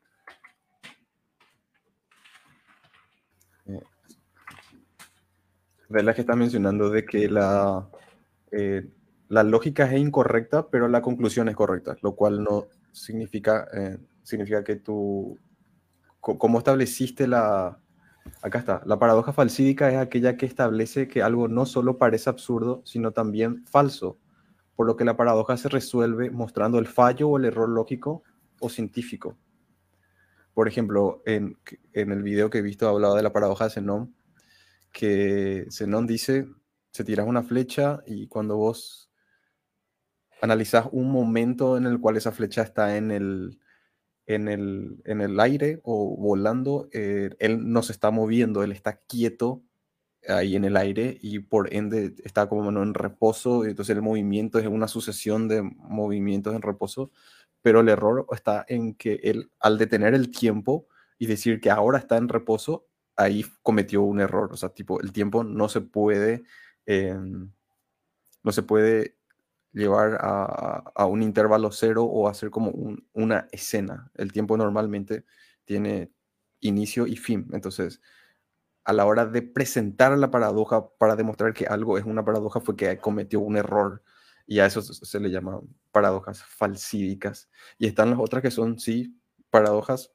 De que está mencionando de que la, eh, la lógica es incorrecta, pero la conclusión es correcta, lo cual no significa, eh, significa que tú, como estableciste la, acá está, la paradoja falsídica es aquella que establece que algo no solo parece absurdo, sino también falso, por lo que la paradoja se resuelve mostrando el fallo o el error lógico o científico. Por ejemplo, en, en el video que he visto hablaba de la paradoja de Zenón, que Zenón dice, se tiras una flecha y cuando vos analizás un momento en el cual esa flecha está en el, en el, en el aire o volando, eh, él no se está moviendo, él está quieto ahí en el aire y por ende está como en reposo, entonces el movimiento es una sucesión de movimientos en reposo, pero el error está en que él al detener el tiempo y decir que ahora está en reposo, ahí cometió un error. O sea, tipo, el tiempo no se puede, em, no se puede llevar a, un intervalo cero o hacer como una escena. El tiempo normalmente tiene inicio y fin. Entonces, a la hora de presentar la paradoja para demostrar que algo es una paradoja fue que cometió un error. Y a eso se le llama paradojas falsídicas. Y están las otras que son, sí, paradojas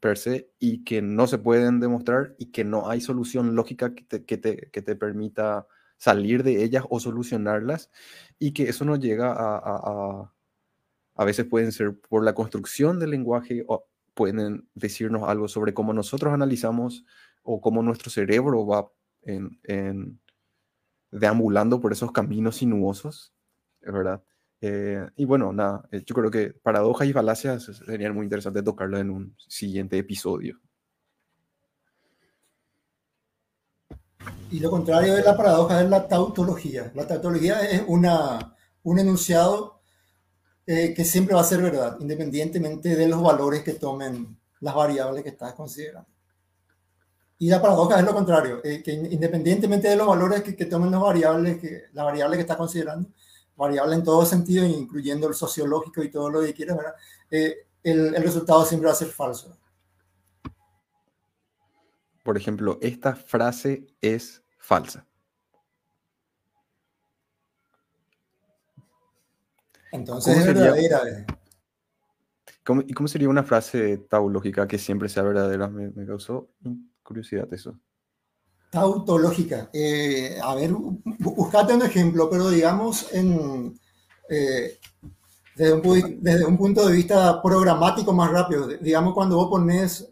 per se y que no se pueden demostrar y que no hay solución lógica que te, que te, que te permita salir de ellas o solucionarlas y que eso nos llega a, a, a, veces pueden ser por la construcción del lenguaje o pueden decirnos algo sobre cómo nosotros analizamos o cómo nuestro cerebro va en, en deambulando por esos caminos sinuosos, ¿verdad? Eh, y bueno, nada, eh, yo creo que paradojas y falacias serían muy interesantes tocarlo en un siguiente episodio. Y lo contrario de la paradoja es la tautología. La tautología es una, un enunciado eh, que siempre va a ser verdad, independientemente de los valores que tomen las variables que estás considerando. Y la paradoja es lo contrario, que independientemente de los valores que, que tomen las variables, que, la variable que estás considerando, variable en todo sentido, incluyendo el sociológico y todo lo que quieras, eh, el, el, resultado siempre va a ser falso. Por ejemplo, esta frase es falsa. Entonces ¿Cómo sería, verdadera. ¿cómo, ¿Y cómo sería una frase taulógica que siempre sea verdadera? Me, me causó curiosidad eso. Tautológica. Eh, a ver, buscate un ejemplo, pero digamos en, eh, desde, un, desde, un, punto de vista programático más rápido. Digamos cuando vos pones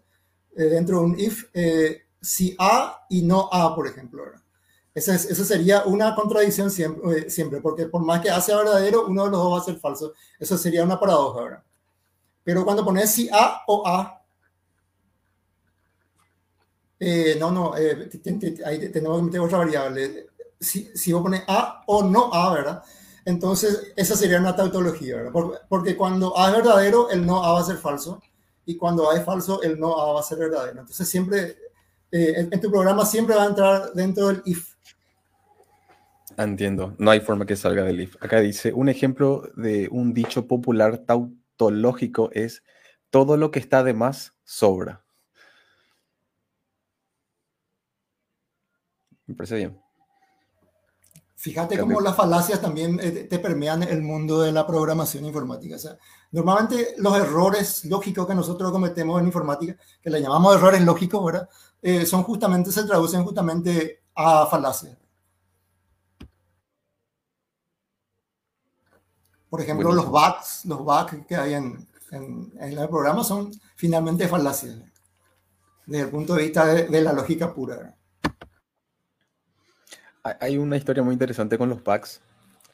eh, dentro de un if si A y no A, por ejemplo. Esa, es, sería una contradicción siempre, siempre, porque por más que A sea verdadero, uno de los dos va a ser falso. Eso sería una paradoja, ¿verdad? Pero cuando pones si A o A, eh, no, no, eh, ahí tenemos que meter otra variable. Si, si vos pones A o no A, ¿verdad? Entonces, esa sería una tautología, ¿verdad? Por- Porque cuando A es verdadero, el no A va a ser falso. Y cuando A es falso, el no A va a ser verdadero. Entonces, siempre, eh, en, en tu programa siempre va a entrar dentro del if. Entiendo, no hay forma que salga del if. Acá dice, un ejemplo de un dicho popular tautológico es, todo lo que está de más sobra. Me parece bien. Fíjate Cambio. cómo las falacias también eh, te- permean el mundo de la programación informática. O sea, normalmente los errores lógicos que nosotros cometemos en informática, que le llamamos errores lógicos, ¿verdad? Eh, son justamente, se traducen justamente a falacias. Por ejemplo, los bugs, los bugs que hay en, en, en el programa son finalmente falacias, desde el punto de vista de, de la lógica pura. Hay- una historia muy interesante con los bugs.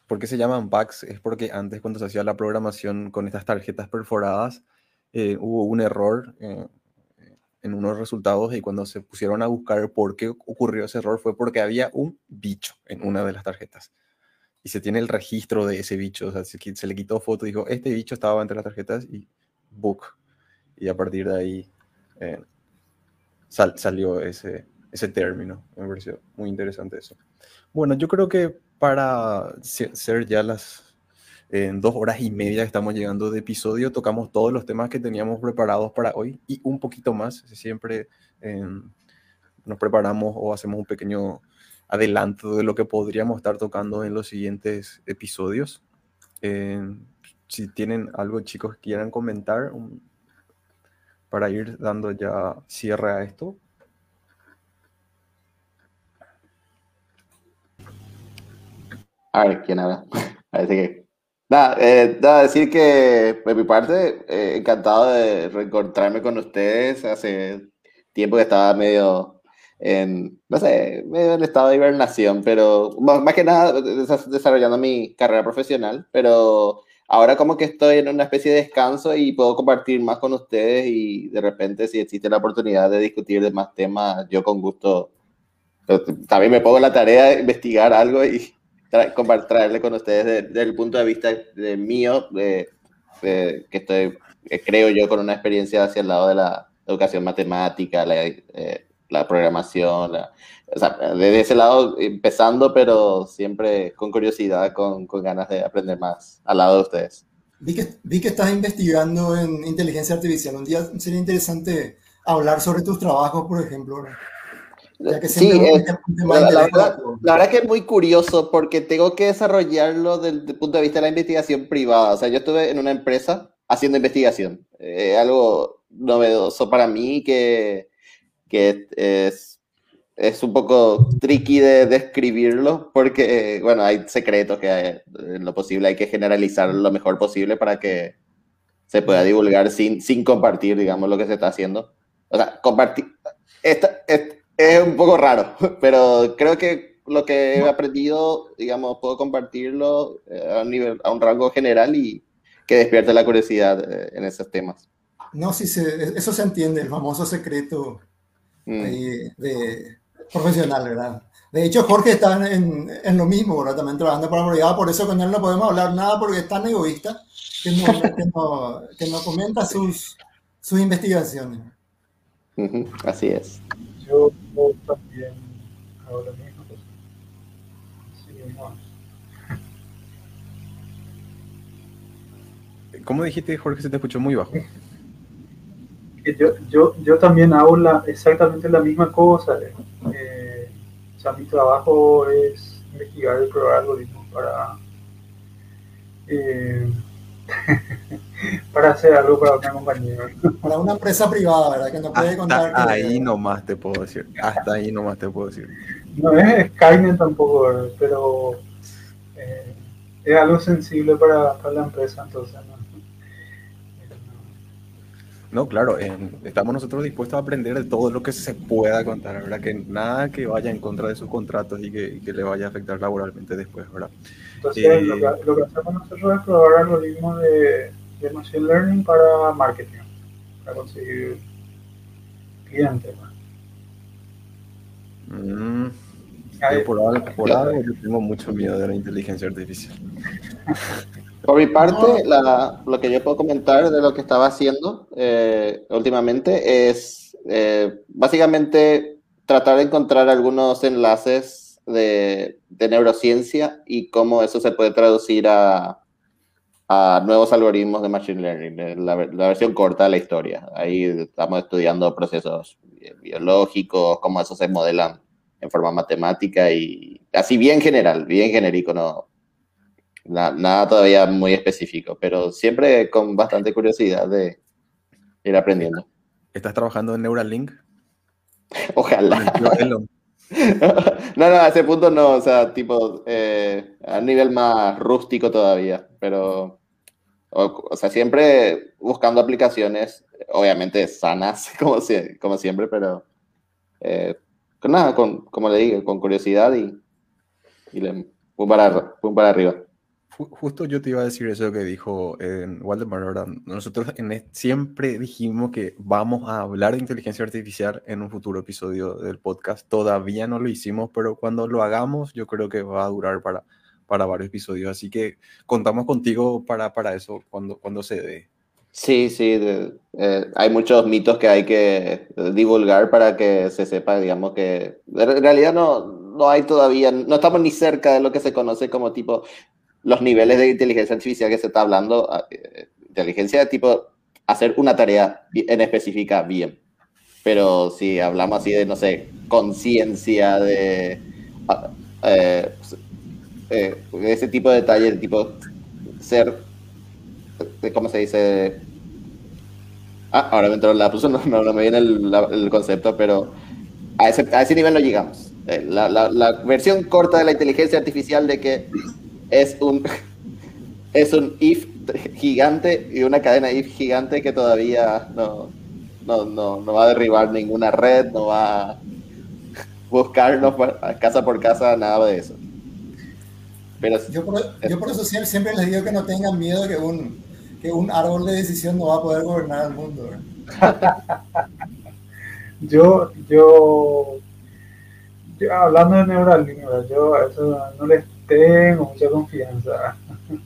¿Por qué se llaman bugs? Es porque antes cuando se hacía la programación con estas tarjetas perforadas, eh, hubo un error eh, en unos resultados y cuando se pusieron a buscar por qué ocurrió ese error fue porque había un bicho en una de las tarjetas. Y se tiene el registro de ese bicho, o sea, se, se le quitó foto y dijo, este bicho estaba entre las tarjetas y book. Y a partir de ahí eh, sal- salió ese, ese término. Me pareció muy interesante eso. Bueno, yo creo que para se- ser ya las en dos horas y media que estamos llegando de episodio, tocamos todos los temas que teníamos preparados para hoy y un poquito más. Siempre eh, nos preparamos o hacemos un pequeño adelanto de lo que podríamos estar tocando en los siguientes episodios. Eh, si tienen algo, chicos, que quieran comentar un- para ir dando ya cierre a esto. A ver, ¿quién habla? Parece que... Nada, eh, nada, decir que de mi parte, eh, encantado de reencontrarme con ustedes. Hace tiempo que estaba medio en, no sé, medio en estado de hibernación, pero más, más que nada des- desarrollando mi carrera profesional, pero ahora como que estoy en una especie de descanso y puedo compartir más con ustedes y de repente si existe la oportunidad de discutir de más temas, yo con gusto pero también me pongo la tarea de investigar algo y tra traerle con ustedes de- desde el punto de vista de mío, de, de- que estoy, creo yo, con una experiencia hacia el lado de la educación matemática, la, eh, la programación, la- o sea, desde ese lado empezando, pero siempre con curiosidad, con, con ganas de aprender más al lado de ustedes. Vi que, vi que estás investigando en inteligencia artificial. Un día sería interesante hablar sobre tus trabajos, por ejemplo. ¿No? Ya que Sí, es eh, de la, la verdad, la verdad que es muy curioso porque tengo que desarrollarlo desde el punto de vista de la investigación privada. O sea, yo estuve en una empresa haciendo investigación. Eh, algo novedoso para mí que, que es, es un poco tricky de describirlo porque, bueno, hay secretos que hay- en lo posible hay que generalizar lo mejor posible para que se pueda divulgar sin, sin compartir, digamos, lo que se está haciendo. O sea, compartir... Esta, es, es un poco raro, (laughs) pero creo que lo que he aprendido, digamos, puedo compartirlo eh, a un, nivel, a un rango general y que despierte la curiosidad eh, en esos temas. No, sí, se, eso se entiende, el famoso secreto Mm. ahí de profesional, ¿verdad? De hecho, Jorge está en, en lo mismo, ¿verdad? También trabajando para la brigada, por eso con él no podemos hablar nada porque es tan egoísta que no, que no, (laughs) que no comenta sus, sus investigaciones. Así es. Yo, yo también hago lo mismo. pues. Seguimos. ¿Cómo dijiste, Jorge? Se te escuchó muy bajo. Yo, yo, yo también hago la, exactamente la misma cosa. eh, o sea, mi trabajo es investigar y probar algoritmos para, eh, (laughs) para hacer algo para una compañía. Para una empresa privada, ¿verdad? Que no puede contar Hasta que... ahí nomás te puedo decir. Hasta ahí nomás te puedo decir. No es Skynet tampoco, ¿verdad? pero eh, es algo sensible para, para la empresa, entonces no. No, claro, estamos nosotros dispuestos a aprender de todo lo que se pueda contar, ¿verdad? Que nada que vaya en contra de sus contratos y que, y que le vaya a afectar laboralmente después, ¿verdad? Entonces, Eh, lo, que, lo que hacemos nosotros es probar algoritmos de, de Machine Learning para marketing, para conseguir clientes. ¿no? Mm, Yo por algo, por algo yo tengo mucho miedo de la inteligencia artificial. (laughs) Por mi parte, la, lo que yo puedo comentar de lo que estaba haciendo eh, últimamente es eh, básicamente tratar de encontrar algunos enlaces de, de, neurociencia y cómo eso se puede traducir a, a nuevos algoritmos de Machine Learning, la, la, versión corta de la historia. Ahí estamos estudiando procesos biológicos, cómo eso se modelan en forma matemática y así bien general, bien genérico, no, nada todavía muy específico, pero siempre con bastante curiosidad de ir aprendiendo. ¿Estás trabajando en Neuralink? Ojalá. (laughs) no, no, a ese punto no, o sea, tipo, eh, a nivel más rústico todavía, pero, o, o, sea, siempre buscando aplicaciones, obviamente sanas, (laughs) como, si, como siempre, pero eh, nada, con, como le digo, con curiosidad y, y le, pum para, pum para arriba. Justo yo te iba a decir eso que dijo en Waldemar. Nosotros en, siempre dijimos que vamos a hablar de inteligencia artificial en un futuro episodio del podcast. Todavía no lo hicimos, pero cuando lo hagamos, yo creo que va a durar para, para varios episodios. Así que contamos contigo para, para eso cuando, cuando se dé. Sí, sí, de, eh, hay muchos mitos que hay que divulgar para que se sepa, digamos que en realidad no, no hay todavía, no estamos ni cerca de lo que se conoce como tipo los niveles de inteligencia artificial que se está hablando, ah, eh, inteligencia de tipo hacer una tarea en específica bien. Pero si hablamos así de, no sé, conciencia, de ah, eh, eh, ese tipo de detalles, de tipo ser, ¿cómo se dice? Ah, ahora me entró la puso, (laughs) no, no, me viene el, el, concepto, pero a ese, a ese nivel no llegamos. La, la, la versión corta de la inteligencia artificial de que es un, (laughs) es un if gigante y una cadena if gigante que todavía no, no, no, no va a derribar ninguna red, no va a buscarnos casa por casa, nada de eso. Pero, yo, por, yo por eso siempre, siempre, les digo que no tengan miedo que un, que un árbol de decisión no va a poder gobernar el mundo. (laughs) yo, yo, yo, hablando de Neuralink, yo eso no les tengo mucha confianza. (laughs)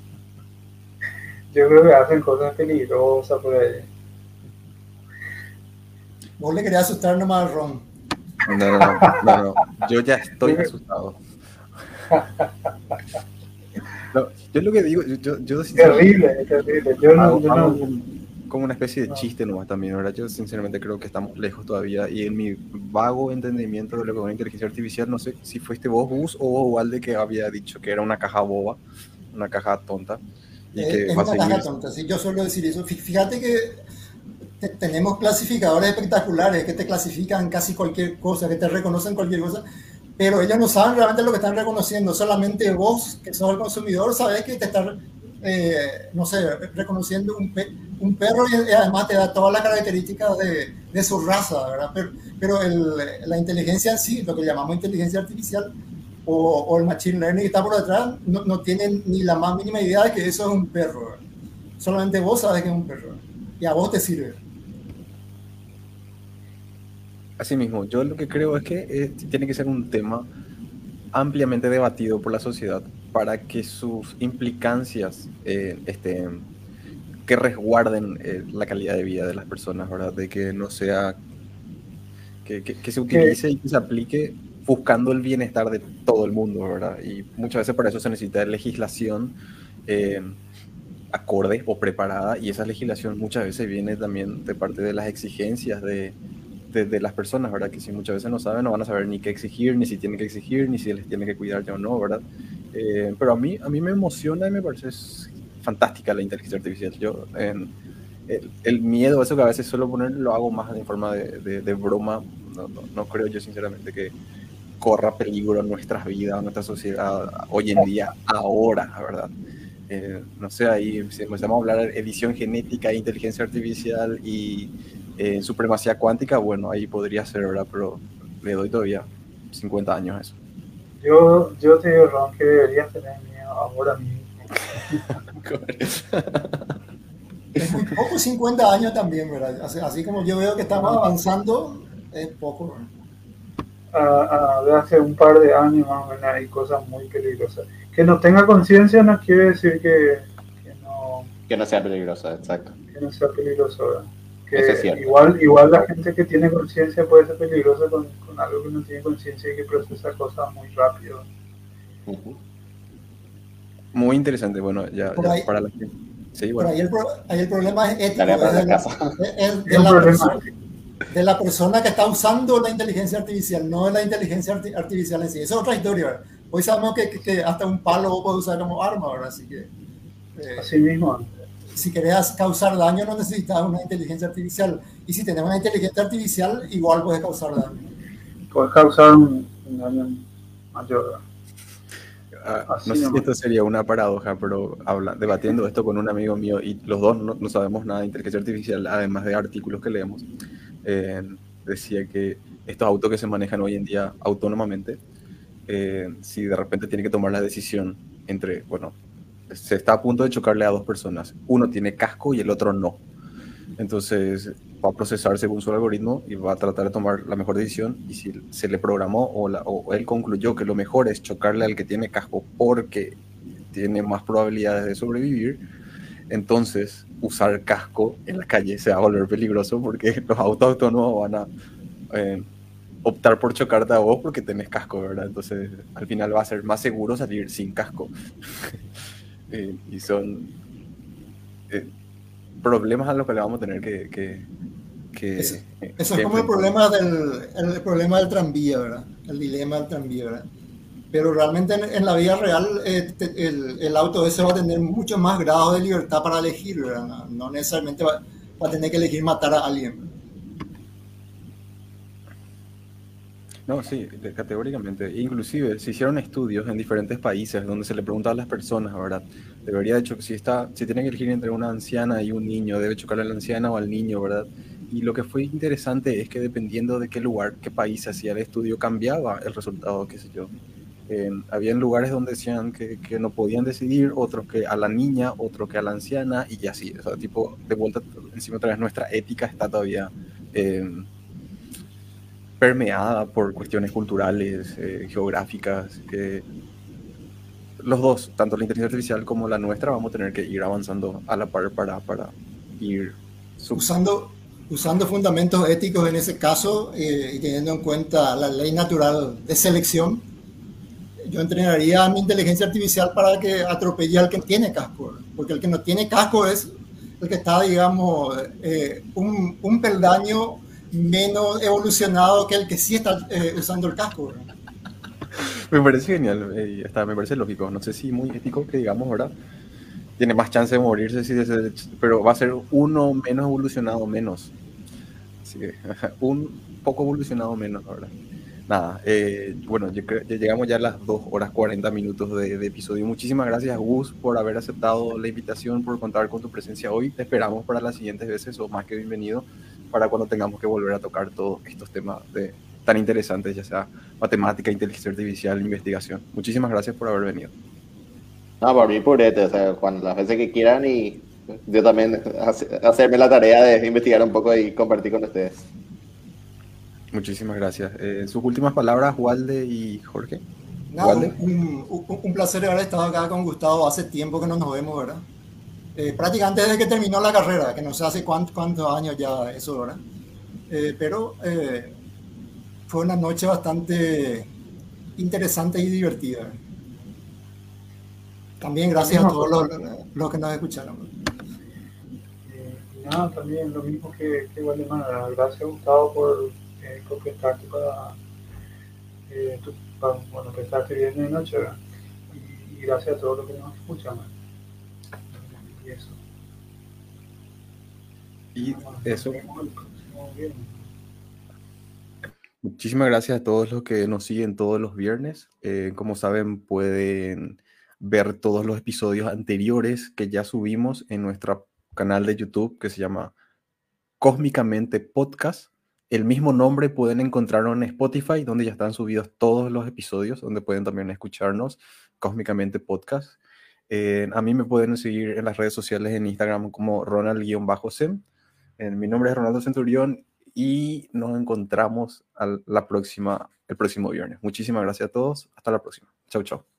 Yo creo que hacen cosas peligrosas por ahí. Vos le querías asustar nomás al Ron. No, no, no, no, no. Yo ya estoy asustado. (laughs) No, yo lo que digo, yo, yo, yo terrible, terrible. Yo no, yo no, como una especie de chiste nomás también, ¿verdad? Yo sinceramente creo que estamos lejos todavía y en mi vago entendimiento de lo que es una inteligencia artificial, no sé si fuiste vos, Gus, o vos, Walde, que había dicho que era una caja boba, una caja tonta. Y que es una caja tonta, sí, yo suelo decir eso. Fíjate que tenemos clasificadores espectaculares que te clasifican casi cualquier cosa, que te reconocen cualquier cosa, pero ellos no saben realmente lo que están reconociendo, solamente vos, que sos el consumidor, sabes que te están, eh, no sé, reconociendo un, perro y, además te da todas las características de, su raza, ¿verdad? Pero, pero la inteligencia en sí, lo que llamamos inteligencia artificial o, el machine learning que está por detrás, no, no, tienen ni la más mínima idea de que eso es un perro. Solamente vos sabes que es un perro y a vos te sirve. Así mismo, yo lo que creo es que eh, tiene que ser un tema ampliamente debatido por la sociedad para que sus implicancias eh, estén que resguarden eh, la calidad de vida de las personas, ¿verdad? De que no sea, que, que, que se utilice y que se aplique buscando el bienestar de todo el mundo, ¿verdad? Y muchas veces para eso se necesita legislación eh, acorde o preparada y esa legislación muchas veces viene también de parte de las exigencias de, de, las personas, ¿verdad? Que si muchas veces no saben, no van a saber ni qué exigir, ni si tienen que exigir, ni si les tienen que cuidar ya o no, ¿verdad? Eh, pero a mí, a mí me emociona y me parece fantástica la inteligencia artificial. Yo, el, miedo, eso que a veces suelo poner, lo hago más en forma de, broma. No, creo yo, sinceramente, que corra peligro en nuestras vidas, nuestra sociedad, hoy en día, ahora, ¿verdad? Eh, no sé, ahí empezamos a hablar de edición genética, inteligencia artificial y eh, supremacía cuántica, bueno, ahí podría ser, ¿verdad? Pero le doy todavía 50 años a eso. Yo, yo te digo, Ron, que deberías tener miedo ahora mismo es muy poco 50 años también, ¿verdad? Así, así, como yo veo que estamos avanzando, es poco. a, de hace un par de años más o menos hay cosas muy peligrosas. Que no tenga conciencia no quiere decir que, que, no... Que no sea peligrosa, exacto. Que no sea peligroso, Que igual, igual la gente que tiene conciencia puede ser peligrosa con, con, algo que no tiene conciencia y que procesa cosas muy rápido. Muy interesante, bueno, ya, para la gente. Sí, bueno. ahí, el ahí, el problema es ético. Es de, la, persona, de la persona que está usando la inteligencia artificial, no de la inteligencia artificial en sí. Esa es otra historia. Hoy sabemos que, que, hasta un palo puede usar como arma, ¿verdad? Así que. Eh, Así mismo. Si querías causar daño, no necesitas una inteligencia artificial. Y si tenemos una inteligencia artificial, igual puedes causar daño. Puedes causar un, daño mayor. Ah, no sé si esto sería una paradoja, pero habla, debatiendo esto con un amigo mío y los dos no, no sabemos nada de inteligencia artificial, además de artículos que leemos. Eh, decía que estos autos que se manejan hoy en día autónomamente, eh, si de repente tiene que tomar la decisión entre, bueno, se está a punto de chocarle a dos personas, uno tiene casco y el otro no. Entonces va a procesar según su algoritmo y va a tratar de tomar la mejor decisión y si se le programó o, o él concluyó que lo mejor es chocarle al que tiene casco porque tiene más probabilidades de sobrevivir, entonces usar casco en la calle se va a volver peligroso porque (laughs) los autos autónomos van a eh, optar por chocarte a vos porque tenés casco, ¿verdad? Entonces al final va a ser más seguro salir sin casco. (laughs) Eh, y son eh, problemas a los que le vamos a tener que... que, eso, es como el problema, del, el problema del tranvía, ¿verdad? El dilema del tranvía, ¿verdad? pero realmente en, la vida real eh, el, el, auto ese va a tener mucho más grado de libertad para elegir, No, necesariamente va, a tener que elegir matar a alguien. No, sí, categóricamente. Inclusive se hicieron estudios en diferentes países donde se le preguntaba a las personas, ¿verdad? Debería, de si, está, si tienen que elegir entre una anciana y un niño, debe chocarle a la anciana o al niño, ¿verdad? Y lo que fue interesante es que dependiendo de qué lugar, qué país hacía el estudio, cambiaba el resultado, qué sé yo. Eh, habían lugares donde decían que, que, no podían decidir, otros que a la niña, otro que a la anciana, y así, o sea, tipo, de vuelta encima otra vez nuestra ética está todavía eh, permeada por cuestiones culturales, eh, geográficas, que los dos, tanto la inteligencia artificial como la nuestra, vamos a tener que ir avanzando a la par para, para ir usando usando fundamentos éticos en ese caso y teniendo en cuenta la ley natural de selección, yo entrenaría a mi inteligencia artificial para que atropelle al que tiene casco, porque el que no tiene casco es el que está, digamos, eh, un, un, peldaño menos evolucionado que el que sí está eh, usando el casco. Me parece genial, eh, está, me parece lógico. No sé si muy ético que digamos, ¿verdad? Tiene más chance de morirse, sí, pero va a ser uno menos evolucionado menos. Así que, (laughs) un poco evolucionado menos, ¿verdad? nada, eh, bueno, llegamos ya a las 2 horas 40 minutos de, episodio. Muchísimas gracias, Gus, por haber aceptado la invitación, por contar con tu presencia hoy. Te esperamos para las siguientes veces, o más que bienvenido, para cuando tengamos que volver a tocar todos estos temas de, tan interesantes, ya sea matemática, inteligencia artificial, investigación. Muchísimas gracias por haber venido. No, por mí, purete, o sea, cuando las veces que quieran y yo también hacerme la tarea de investigar un poco y compartir con ustedes. Muchísimas gracias. Eh, sus últimas palabras, Walde y Jorge. un, placer haber estado acá con Gustavo. Hace tiempo que no nos vemos, ¿verdad? Eh, prácticamente desde que terminó la carrera, que no sé hace cuántos, cuántos años ya eso, ¿verdad? Eh, pero fue una noche bastante interesante y divertida. También gracias a todos los, los, que nos escucharon. nada, también lo mismo que, que Gracias Gustavo por eh, prestarte para, eh, tu, para, bueno, prestarte bien de noche, Y, y, gracias a todos los que nos escuchan. Y eso. Y eso. Muchísimas gracias a todos los que nos siguen todos los viernes. Eh, como saben, pueden ver todos los episodios anteriores que ya subimos en nuestro canal de YouTube que se llama Cósmicamente Podcast el mismo nombre pueden encontrarlo en Spotify, donde ya están subidos todos los episodios, donde pueden también escucharnos cósmicamente podcast. Eh, a mí me pueden seguir en las redes sociales en Instagram como Ronald-Sem. Eh, mi nombre es Ronaldo Centurión y nos encontramos la próxima, el próximo viernes. Muchísimas gracias a todos. Hasta la próxima. Chau, chau.